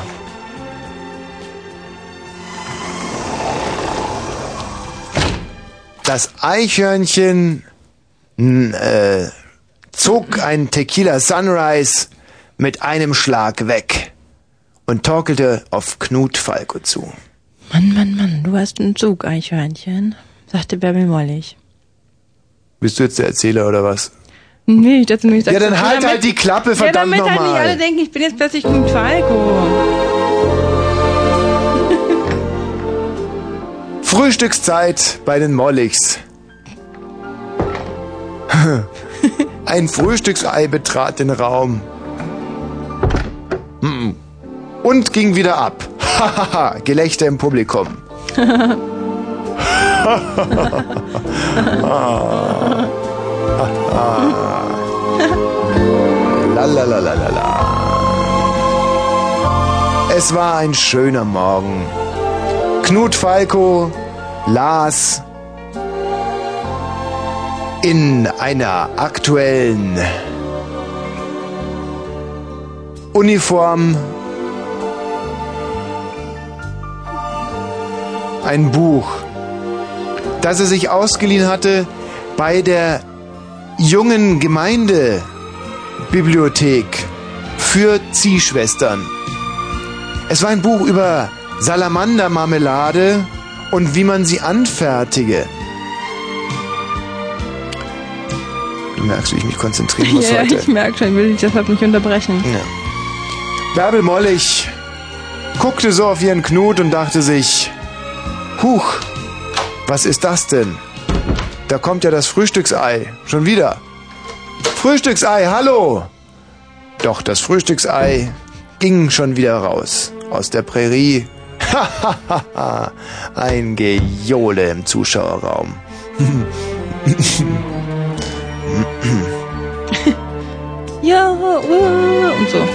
Das Eichhörnchen äh, zog ein Tequila Sunrise mit einem Schlag weg und torkelte auf Knut Falco zu. Mann, Mann, Mann, du hast einen Zug, Eichhörnchen, sagte Bärbel Mollig. Bist du jetzt der Erzähler oder was? Nee, ich dachte nur, ich Ja, dann so, halt damit- halt die Klappe, verdammt Ja, damit halt nicht nochmal. alle denken, ich bin jetzt plötzlich Knut Falco. Frühstückszeit bei den Molligs. Ein Frühstücksei betrat den Raum. Und ging wieder ab. Hahaha, Gelächter im Publikum. Es war ein schöner Morgen. Knut Falco las in einer aktuellen Uniform ein Buch, das er sich ausgeliehen hatte bei der jungen Gemeindebibliothek für Ziehschwestern. Es war ein Buch über Salamandermarmelade und wie man sie anfertige. Du merkst, wie ich mich konzentrieren muss ja, heute. ich merke schon, ich will dich deshalb nicht unterbrechen. Ja. Bärbel Mollig guckte so auf ihren Knut und dachte sich, Huch, was ist das denn? Da kommt ja das Frühstücksei. Schon wieder. Frühstücksei, hallo! Doch das Frühstücksei ging schon wieder raus. Aus der Prärie. Ein Gejohle im Zuschauerraum. Ja, uh, und so.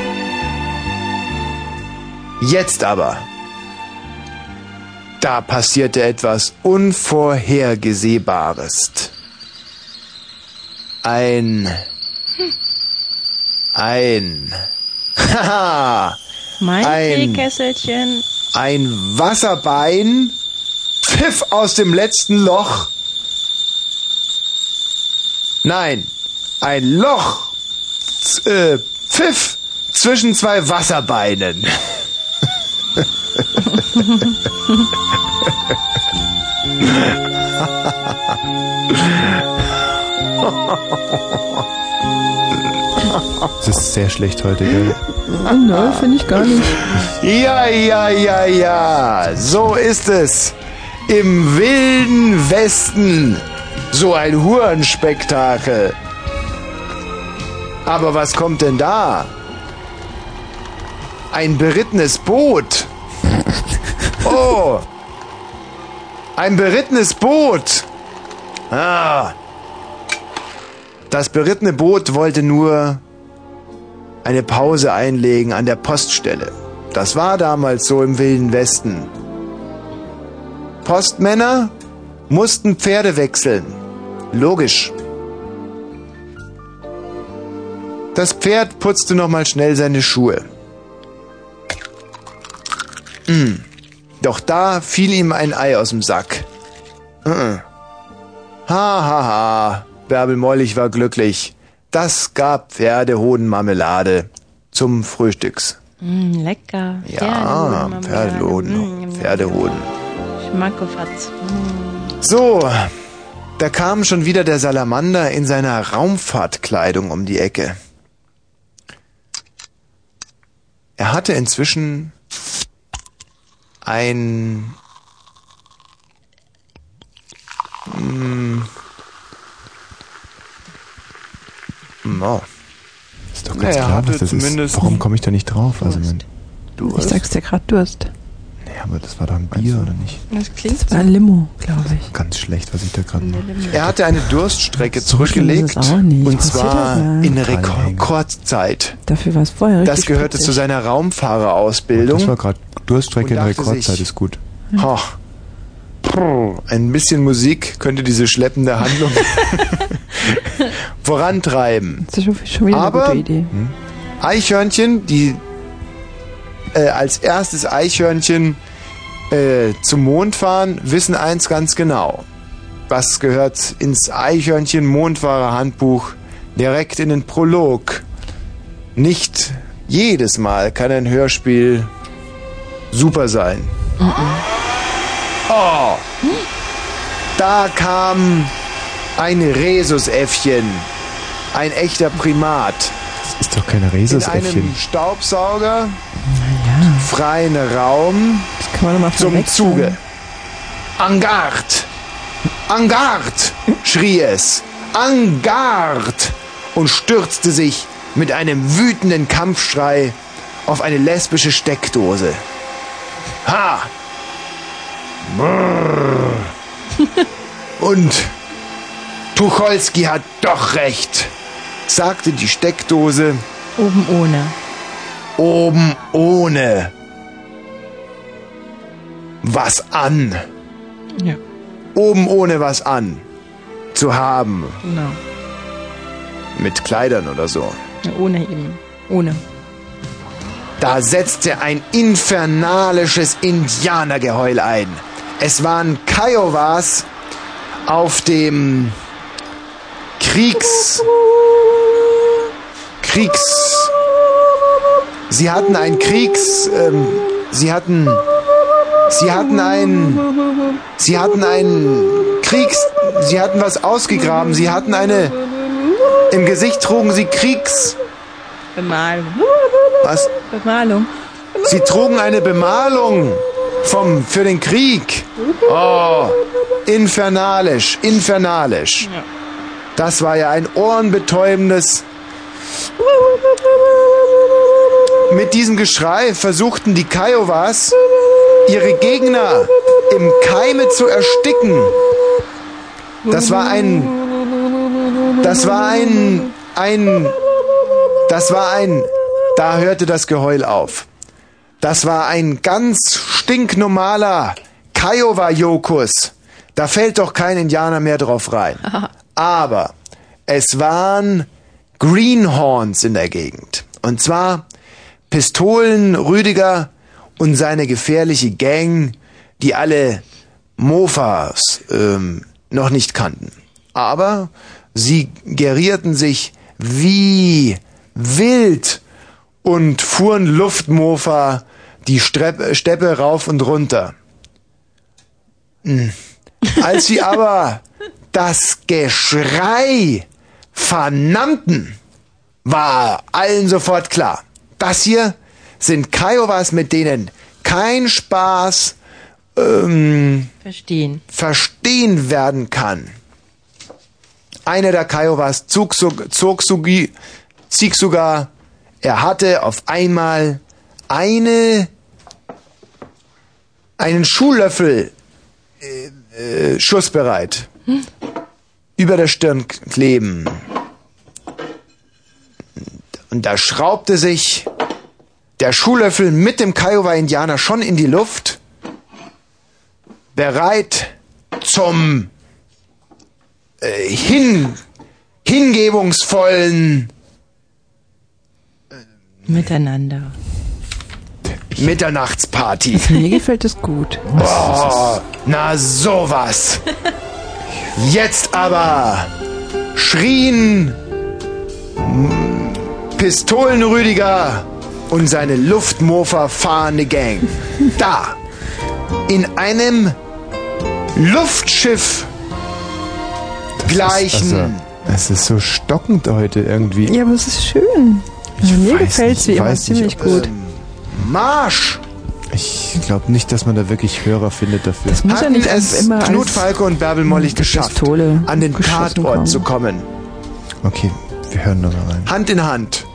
Jetzt aber. Da passierte etwas Unvorhergesehbares. Ein. Ein. Haha! Mein Ein- Teekesselchen. Ein Wasserbein pfiff aus dem letzten Loch. Nein, ein Loch äh, pfiff zwischen zwei Wasserbeinen. Das ist sehr schlecht heute, gell? Nein, finde ich gar nicht. Ja, ja, ja, ja. So ist es. Im wilden Westen. So ein Hurenspektakel. Aber was kommt denn da? Ein berittenes Boot. Oh. Ein berittenes Boot. Ah. Das berittene Boot wollte nur eine Pause einlegen an der Poststelle. Das war damals so im Wilden Westen. Postmänner mussten Pferde wechseln. Logisch. Das Pferd putzte nochmal schnell seine Schuhe. Hm. Doch da fiel ihm ein Ei aus dem Sack. Uh-uh. Ha, ha, ha. Bärbel Mollig war glücklich. Das gab Pferdehodenmarmelade zum Frühstücks. Mm, lecker. Ja, Pferdehoden. Pferdehoden. Schmackofatz. So, da kam schon wieder der Salamander in seiner Raumfahrtkleidung um die Ecke. Er hatte inzwischen ein Mm. No. Ist doch ganz Naja, klar, was das ist. Warum komme ich da nicht drauf? Also, mein, Du Ich sag's dir gerade, Durst. nee, aber das war doch ein Bier, oder nicht? Das klingt war ein Limo, glaube ich. Ganz schlecht, was ich da gerade mache. Er hatte eine Durststrecke So zurückgelegt ist es auch nicht. und zwar das ja. in Rekordzeit. Dafür war es vorher richtig Das gehörte zu seiner Raumfahrerausbildung. Das war gerade Durststrecke in Rekordzeit, sich- ist gut. Ha. Ein bisschen Musik könnte diese schleppende Handlung vorantreiben. Das ist schon, wieder Aber- eine gute Idee. Eichhörnchen, die äh, als erstes Eichhörnchen äh, zum Mond fahren, wissen eins ganz genau. Was gehört ins Eichhörnchen-Mondfahrer-Handbuch direkt in den Prolog? Nicht jedes Mal kann ein Hörspiel super sein. Oh! Da kam ein Rhesusäffchen. Ein echter Primat. Das ist doch kein In Rhesusäffchen. einem Staubsauger, freien Raum, Das kann man doch mal zum. Zuge. En garde! schrie es. En garde! Und stürzte sich mit einem wütenden Kampfschrei auf eine lesbische Steckdose. Ha! Und Tucholsky hat doch recht, sagte die Steckdose Oben ohne. oben ohne was an. Ja. Oben ohne was an zu haben. Genau. Mit Kleidern oder so. Ja, ohne eben. Ohne. Da setzte ein infernalisches Indianergeheul ein. Es waren Kiowas auf dem Kriegs... Kriegs... Sie hatten ein Kriegs... Ähm, sie hatten... Sie hatten ein... Sie hatten ein Kriegs... Sie hatten was ausgegraben. Sie hatten eine... Im Gesicht trugen sie Kriegs... Bemalung. Was? Bemalung. Sie trugen eine Bemalung vom, für den Krieg. Oh, infernalisch, infernalisch. Das war ja ein ohrenbetäubendes... Mit diesem Geschrei versuchten die Kiowas, ihre Gegner im Keime zu ersticken. Das war ein... Das war ein... Ein... Das war ein... Da hörte das Geheul auf. Das war ein ganz stinknormaler Kiowa-Jokus. Da fällt doch kein Indianer mehr drauf rein. Aber es waren Greenhorns in der Gegend. Und zwar Pistolen Rüdiger und seine gefährliche Gang, die alle Mofas ähm, noch nicht kannten. Aber sie gerierten sich wie wild und fuhren Luftmofa die Strepp, Steppe rauf und runter. Hm. Als sie aber das Geschrei vernannten, war allen sofort klar, das hier sind Kiowas, mit denen kein Spaß ähm, Verstehen. verstehen werden kann. Einer der Kiowas zog, zog, so, Sieg sogar, er hatte auf einmal eine, einen Schuhlöffel äh, äh, schussbereit über der Stirn kleben. Und da schraubte sich der Schuhlöffel mit dem Kiowa-Indianer schon in die Luft, bereit zum äh, hin, hingebungsvollen Miteinander. Mitternachtsparty. Mir gefällt es gut. Oh, na sowas. Jetzt aber schrien Pistolenrüdiger und seine Luftmofer fahrende Gang. Da, in einem Luftschiff gleichen. Also, es ist so stockend heute irgendwie. Ja, aber es ist schön. Also mir gefällt wie immer weiß nicht, ziemlich ob- gut. Marsch! Ich glaube nicht, dass man da wirklich Hörer findet dafür. Das muss ja nicht es immer Knut Falke und Bärbel Mollig geschafft, Pistole an den Tatort kommen. zu kommen. Okay, wir hören da mal rein. Hand in Hand.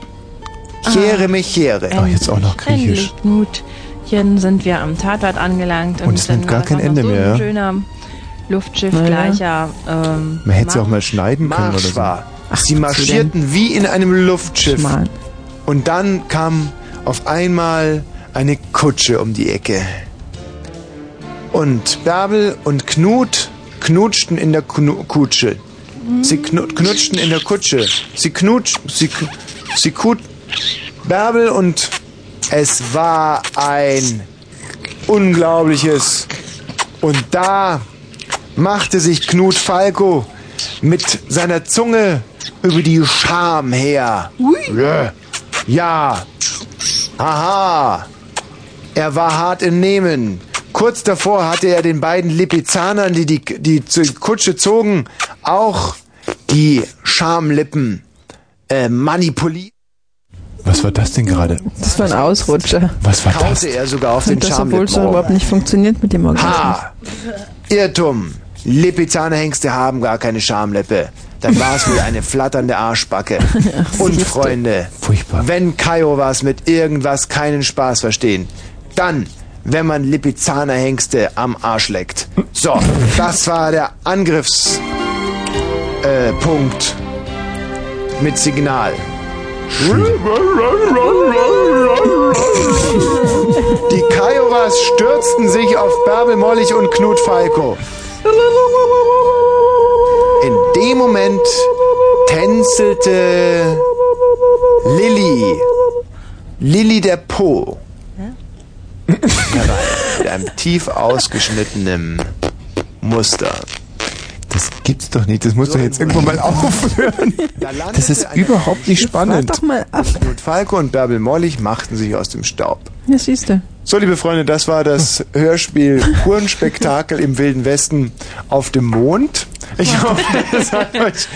Chere me chere. Oh, jetzt auch noch griechisch. Endlich, Knutchen, sind wir am Tatort angelangt. Und es nimmt gar kein Ende so mehr, Ein ja? schöner Luftschiff Naja. gleicher. Ähm, Man hätte sie auch mal schneiden können oder Marsch so. war. Sie marschierten wie in einem Luftschiff. Und dann kam auf einmal eine Kutsche um die Ecke. Und Bärbel und Knut knutschten in der Knu Kutsche. Sie knu knutschten in der Kutsche. Sie knutsch, sie, sie kut, Bärbel und es war ein unglaubliches. Und da machte sich Knut Falco mit seiner Zunge über die Scham her. Ja. Ja. Aha. Er war hart im Nehmen. Kurz davor hatte er den beiden Lipizanern, die die, die zur Kutsche zogen, auch die Schamlippen äh, manipuliert. Was war das denn gerade? Das war ein Ausrutscher. Was war das? Kaute er sogar auf den Und das, obwohl es doch überhaupt nicht funktioniert mit dem Orgasmus. Ha! Irrtum. Lipizzanerhengste haben gar keine Schamlippe. Dann war es wohl eine flatternde Arschbacke. Und Freunde, wenn Kiowas mit irgendwas keinen Spaß verstehen, dann, wenn man Lipizzanerhengste am Arsch leckt. So, das war der Angriffspunkt äh, Punkt mit Signal. Die Kiowas stürzten sich auf Bärbel Mollig und Knut Falco. In dem Moment tänzelte Lilly, Lilly der Po, herein mit einem tief ausgeschnittenen Muster. Das gibt's doch nicht. Das muss doch jetzt irgendwann mal aufhören. Das ist überhaupt nicht spannend. Doch mal ab. Knut Falco und Bärbel Mollig machten sich aus dem Staub. Ja, siehst du. So, liebe Freunde, das war das Hörspiel Hurenspektakel im Wilden Westen auf dem Mond. Ich hoffe, es hat euch,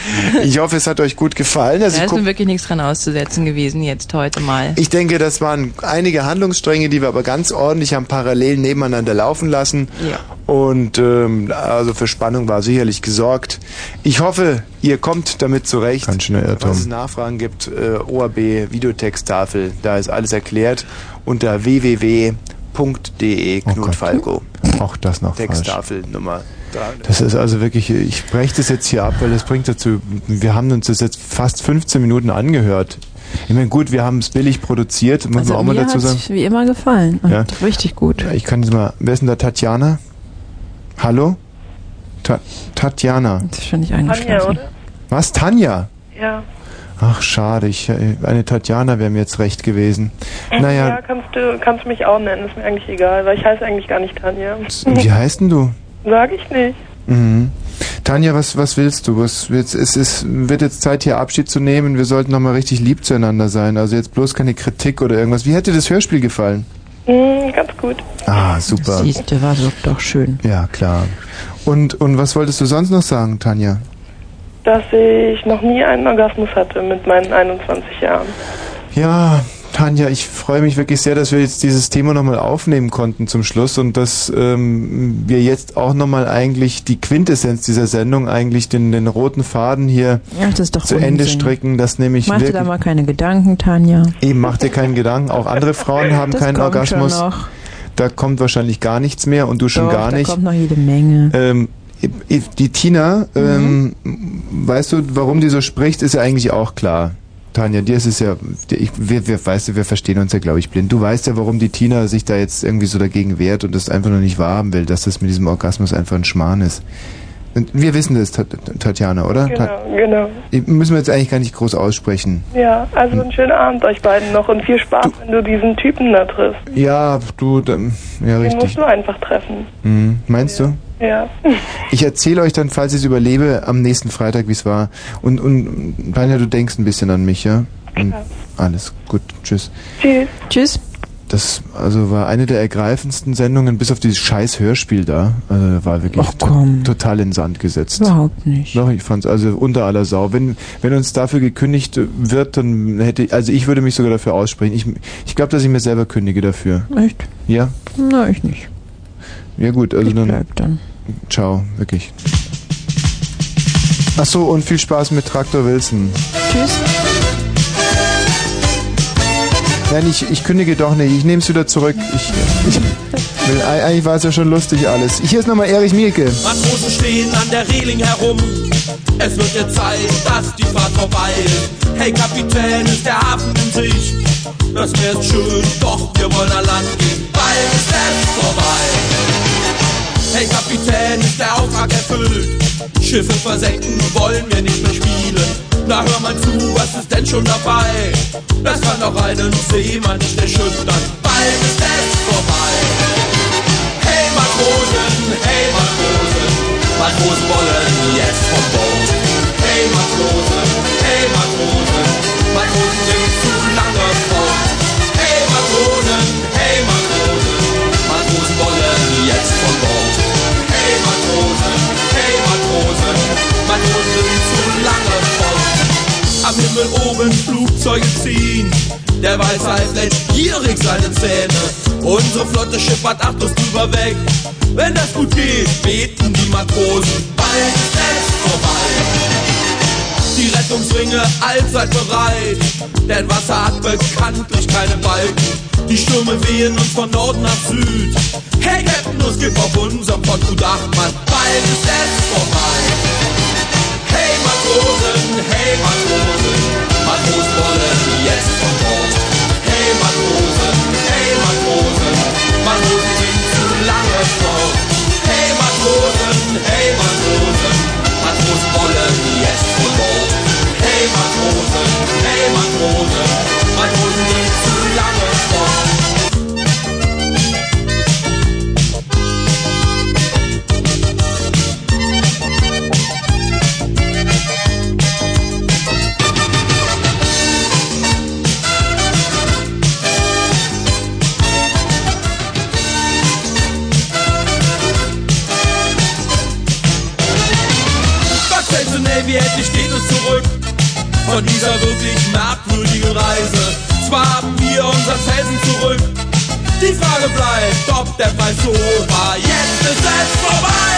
ich hoffe, es hat euch gut gefallen. Also Da ist nun wirklich nichts dran auszusetzen gewesen jetzt heute mal. ich denke, das waren einige Handlungsstränge, die wir aber ganz ordentlich haben parallel nebeneinander laufen lassen. Ja. Und ähm, also für Spannung war sicherlich gesorgt. Ich hoffe, ihr kommt damit zurecht. Ganz schöner Irrtum. Was es Nachfragen gibt, äh, ORB Videotexttafel, da ist alles erklärt unter www.de Knut Falco. Auch das noch falsch. Texttafel Nummer 3. Das ist also wirklich, ich breche das jetzt hier ab, weil das bringt dazu, wir haben uns das jetzt fast 15 Minuten angehört. Ich meine, gut, wir haben es billig produziert, muss Also man auch mal mir dazu sagen. wie immer gefallen. Und Ja. Richtig gut. Ja, Ich kann das mal, wer ist denn da Tatjana? Hallo? Ta Tatjana. Das ist schon nicht Tanja, eingeschlafen. oder? Was, Tanja? Ja. Ach, schade, ich, äh, eine Tatjana wäre mir jetzt recht gewesen. Ja, Naja, kannst du kannst mich auch nennen, ist mir eigentlich egal, weil ich heiße eigentlich gar nicht Tanja. wie heißt denn du? Sag ich nicht. Mhm. Tanja, was, was willst du? Was, jetzt, es ist, wird jetzt Zeit, hier Abschied zu nehmen. Wir sollten nochmal richtig lieb zueinander sein. Also jetzt bloß keine Kritik oder irgendwas. Wie hätte dir das Hörspiel gefallen? Hm, ganz gut. Ah, super. Siehst du, war so doch schön. Ja, klar. Und, und was wolltest du sonst noch sagen, Tanja? Dass ich noch nie einen Orgasmus hatte mit meinen 21 Jahren. Ja, Tanja, ich freue mich wirklich sehr, dass wir jetzt dieses Thema nochmal aufnehmen konnten zum Schluss und dass ähm, wir jetzt auch nochmal eigentlich die Quintessenz dieser Sendung, eigentlich den, den roten Faden hier doch zu Ende Unsinn. stricken, dass nämlich Mach dir da mal keine Gedanken, Tanja. Eben, mach dir keinen Gedanken. Auch andere Frauen haben Das keinen Orgasmus. Da kommt wahrscheinlich gar nichts mehr und du schon Doch, gar da nicht. kommt noch jede Menge. Ähm, die Tina, ähm, weißt du, warum die so spricht, ist ja eigentlich auch klar. Tanja, dir ist es ja, ich, wir, wir, weißt du, wir verstehen uns ja, glaube ich, blind. Du weißt ja, warum die Tina sich da jetzt irgendwie so dagegen wehrt und das einfach noch nicht wahrhaben will, dass das mit diesem Orgasmus einfach ein Schmarrn ist. Und wir wissen das, Tat- Tatjana, oder? Genau, Ta- genau. Müssen wir jetzt eigentlich gar nicht groß aussprechen. Ja, also einen schönen Abend euch beiden noch und viel Spaß, wenn du diesen Typen da triffst. Ja, du, dann, ja, Den richtig. musst du einfach treffen. Mhm. Meinst du? Ja. Ich erzähle euch dann, falls ich es überlebe, am nächsten Freitag, wie es war. Und, und Tanja, du denkst ein bisschen an mich, ja? Und alles gut, tschüss. Tschüss. Tschüss. Das also war eine der ergreifendsten Sendungen, bis auf dieses scheiß Hörspiel da. Äh, war wirklich to total in Sand gesetzt. Überhaupt nicht. Doch, ich fand's also unter aller Sau. Wenn, wenn uns dafür gekündigt wird, dann hätte also ich würde mich sogar dafür aussprechen. Ich, ich glaube, dass ich mir selber kündige dafür. Echt? Ja? Na, ich nicht. Ja gut, also dann, bleib dann. Ciao, wirklich. Ach so, und viel Spaß mit Traktor Wilson. Tschüss. Nein, ich, ich kündige doch nicht. Ich nehme es wieder zurück. Ich, ich will, eigentlich war es ja schon lustig alles. Hier ist nochmal Erich Mielke. Matrosen stehen an der Reling herum. Es wird jetzt Zeit, dass die Fahrt vorbei ist. Hey Kapitän, ist der Hafen in Sicht? Das Meer ist schön, doch wir wollen an Land gehen. Bald ist es vorbei. Hey Kapitän, ist der Auftrag erfüllt? Schiffe versenken wollen wir nicht mehr spielen. Na hör mal zu, was ist denn schon dabei? Das kann doch einen Seemann nicht erschüttern. Bald ist es vorbei. Hey Matrosen, hey Matrosen, Matrosen wollen jetzt vom Bord. Hey Matrosen, hey Matrosen, Matrosen sind Hey Matrosen, hey Matrosen, Matrosen zu lange fort. Am Himmel oben Flugzeuge ziehen. Der Weisheit lässt gierig seine Zähne. Unsere Flotte schippert achtlos drüber weg. Wenn das gut geht, beten die Matrosen. Bald ist es vorbei. Die Rettungsringe allzeit bereit. Denn Wasser hat bekanntlich keine Balken. Die Stürme wehen uns von Norden nach Süd. Hey Captain, es gibt auf unserem Pott gut acht Mann. Bald ist es vorbei. Hey Matrosen, hey Matrosen, Matrosen wollen jetzt von Bord. Hey Matrosen, hey Matrosen, Matrosen sind zu lange fort. Hey Matrosen, hey Matrosen, Matrosen wollen jetzt von Bord. Matrosen, hey Matrosen, Matrosen sind zu lange fort. Navy endlich steht es zurück von dieser wirklich merkwürdigen Reise. Zwar haben wir unser Felsen zurück, die Frage bleibt, ob der Preis so hoch war. Jetzt ist es vorbei!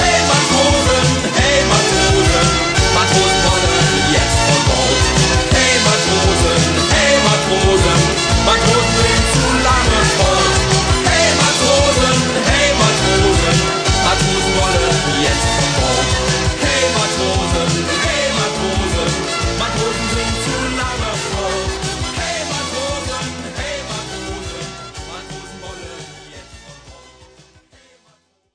Hey Matrosen, hey Matrosen, Matrosen wollen jetzt von Bord. Hey Matrosen, hey Matrosen.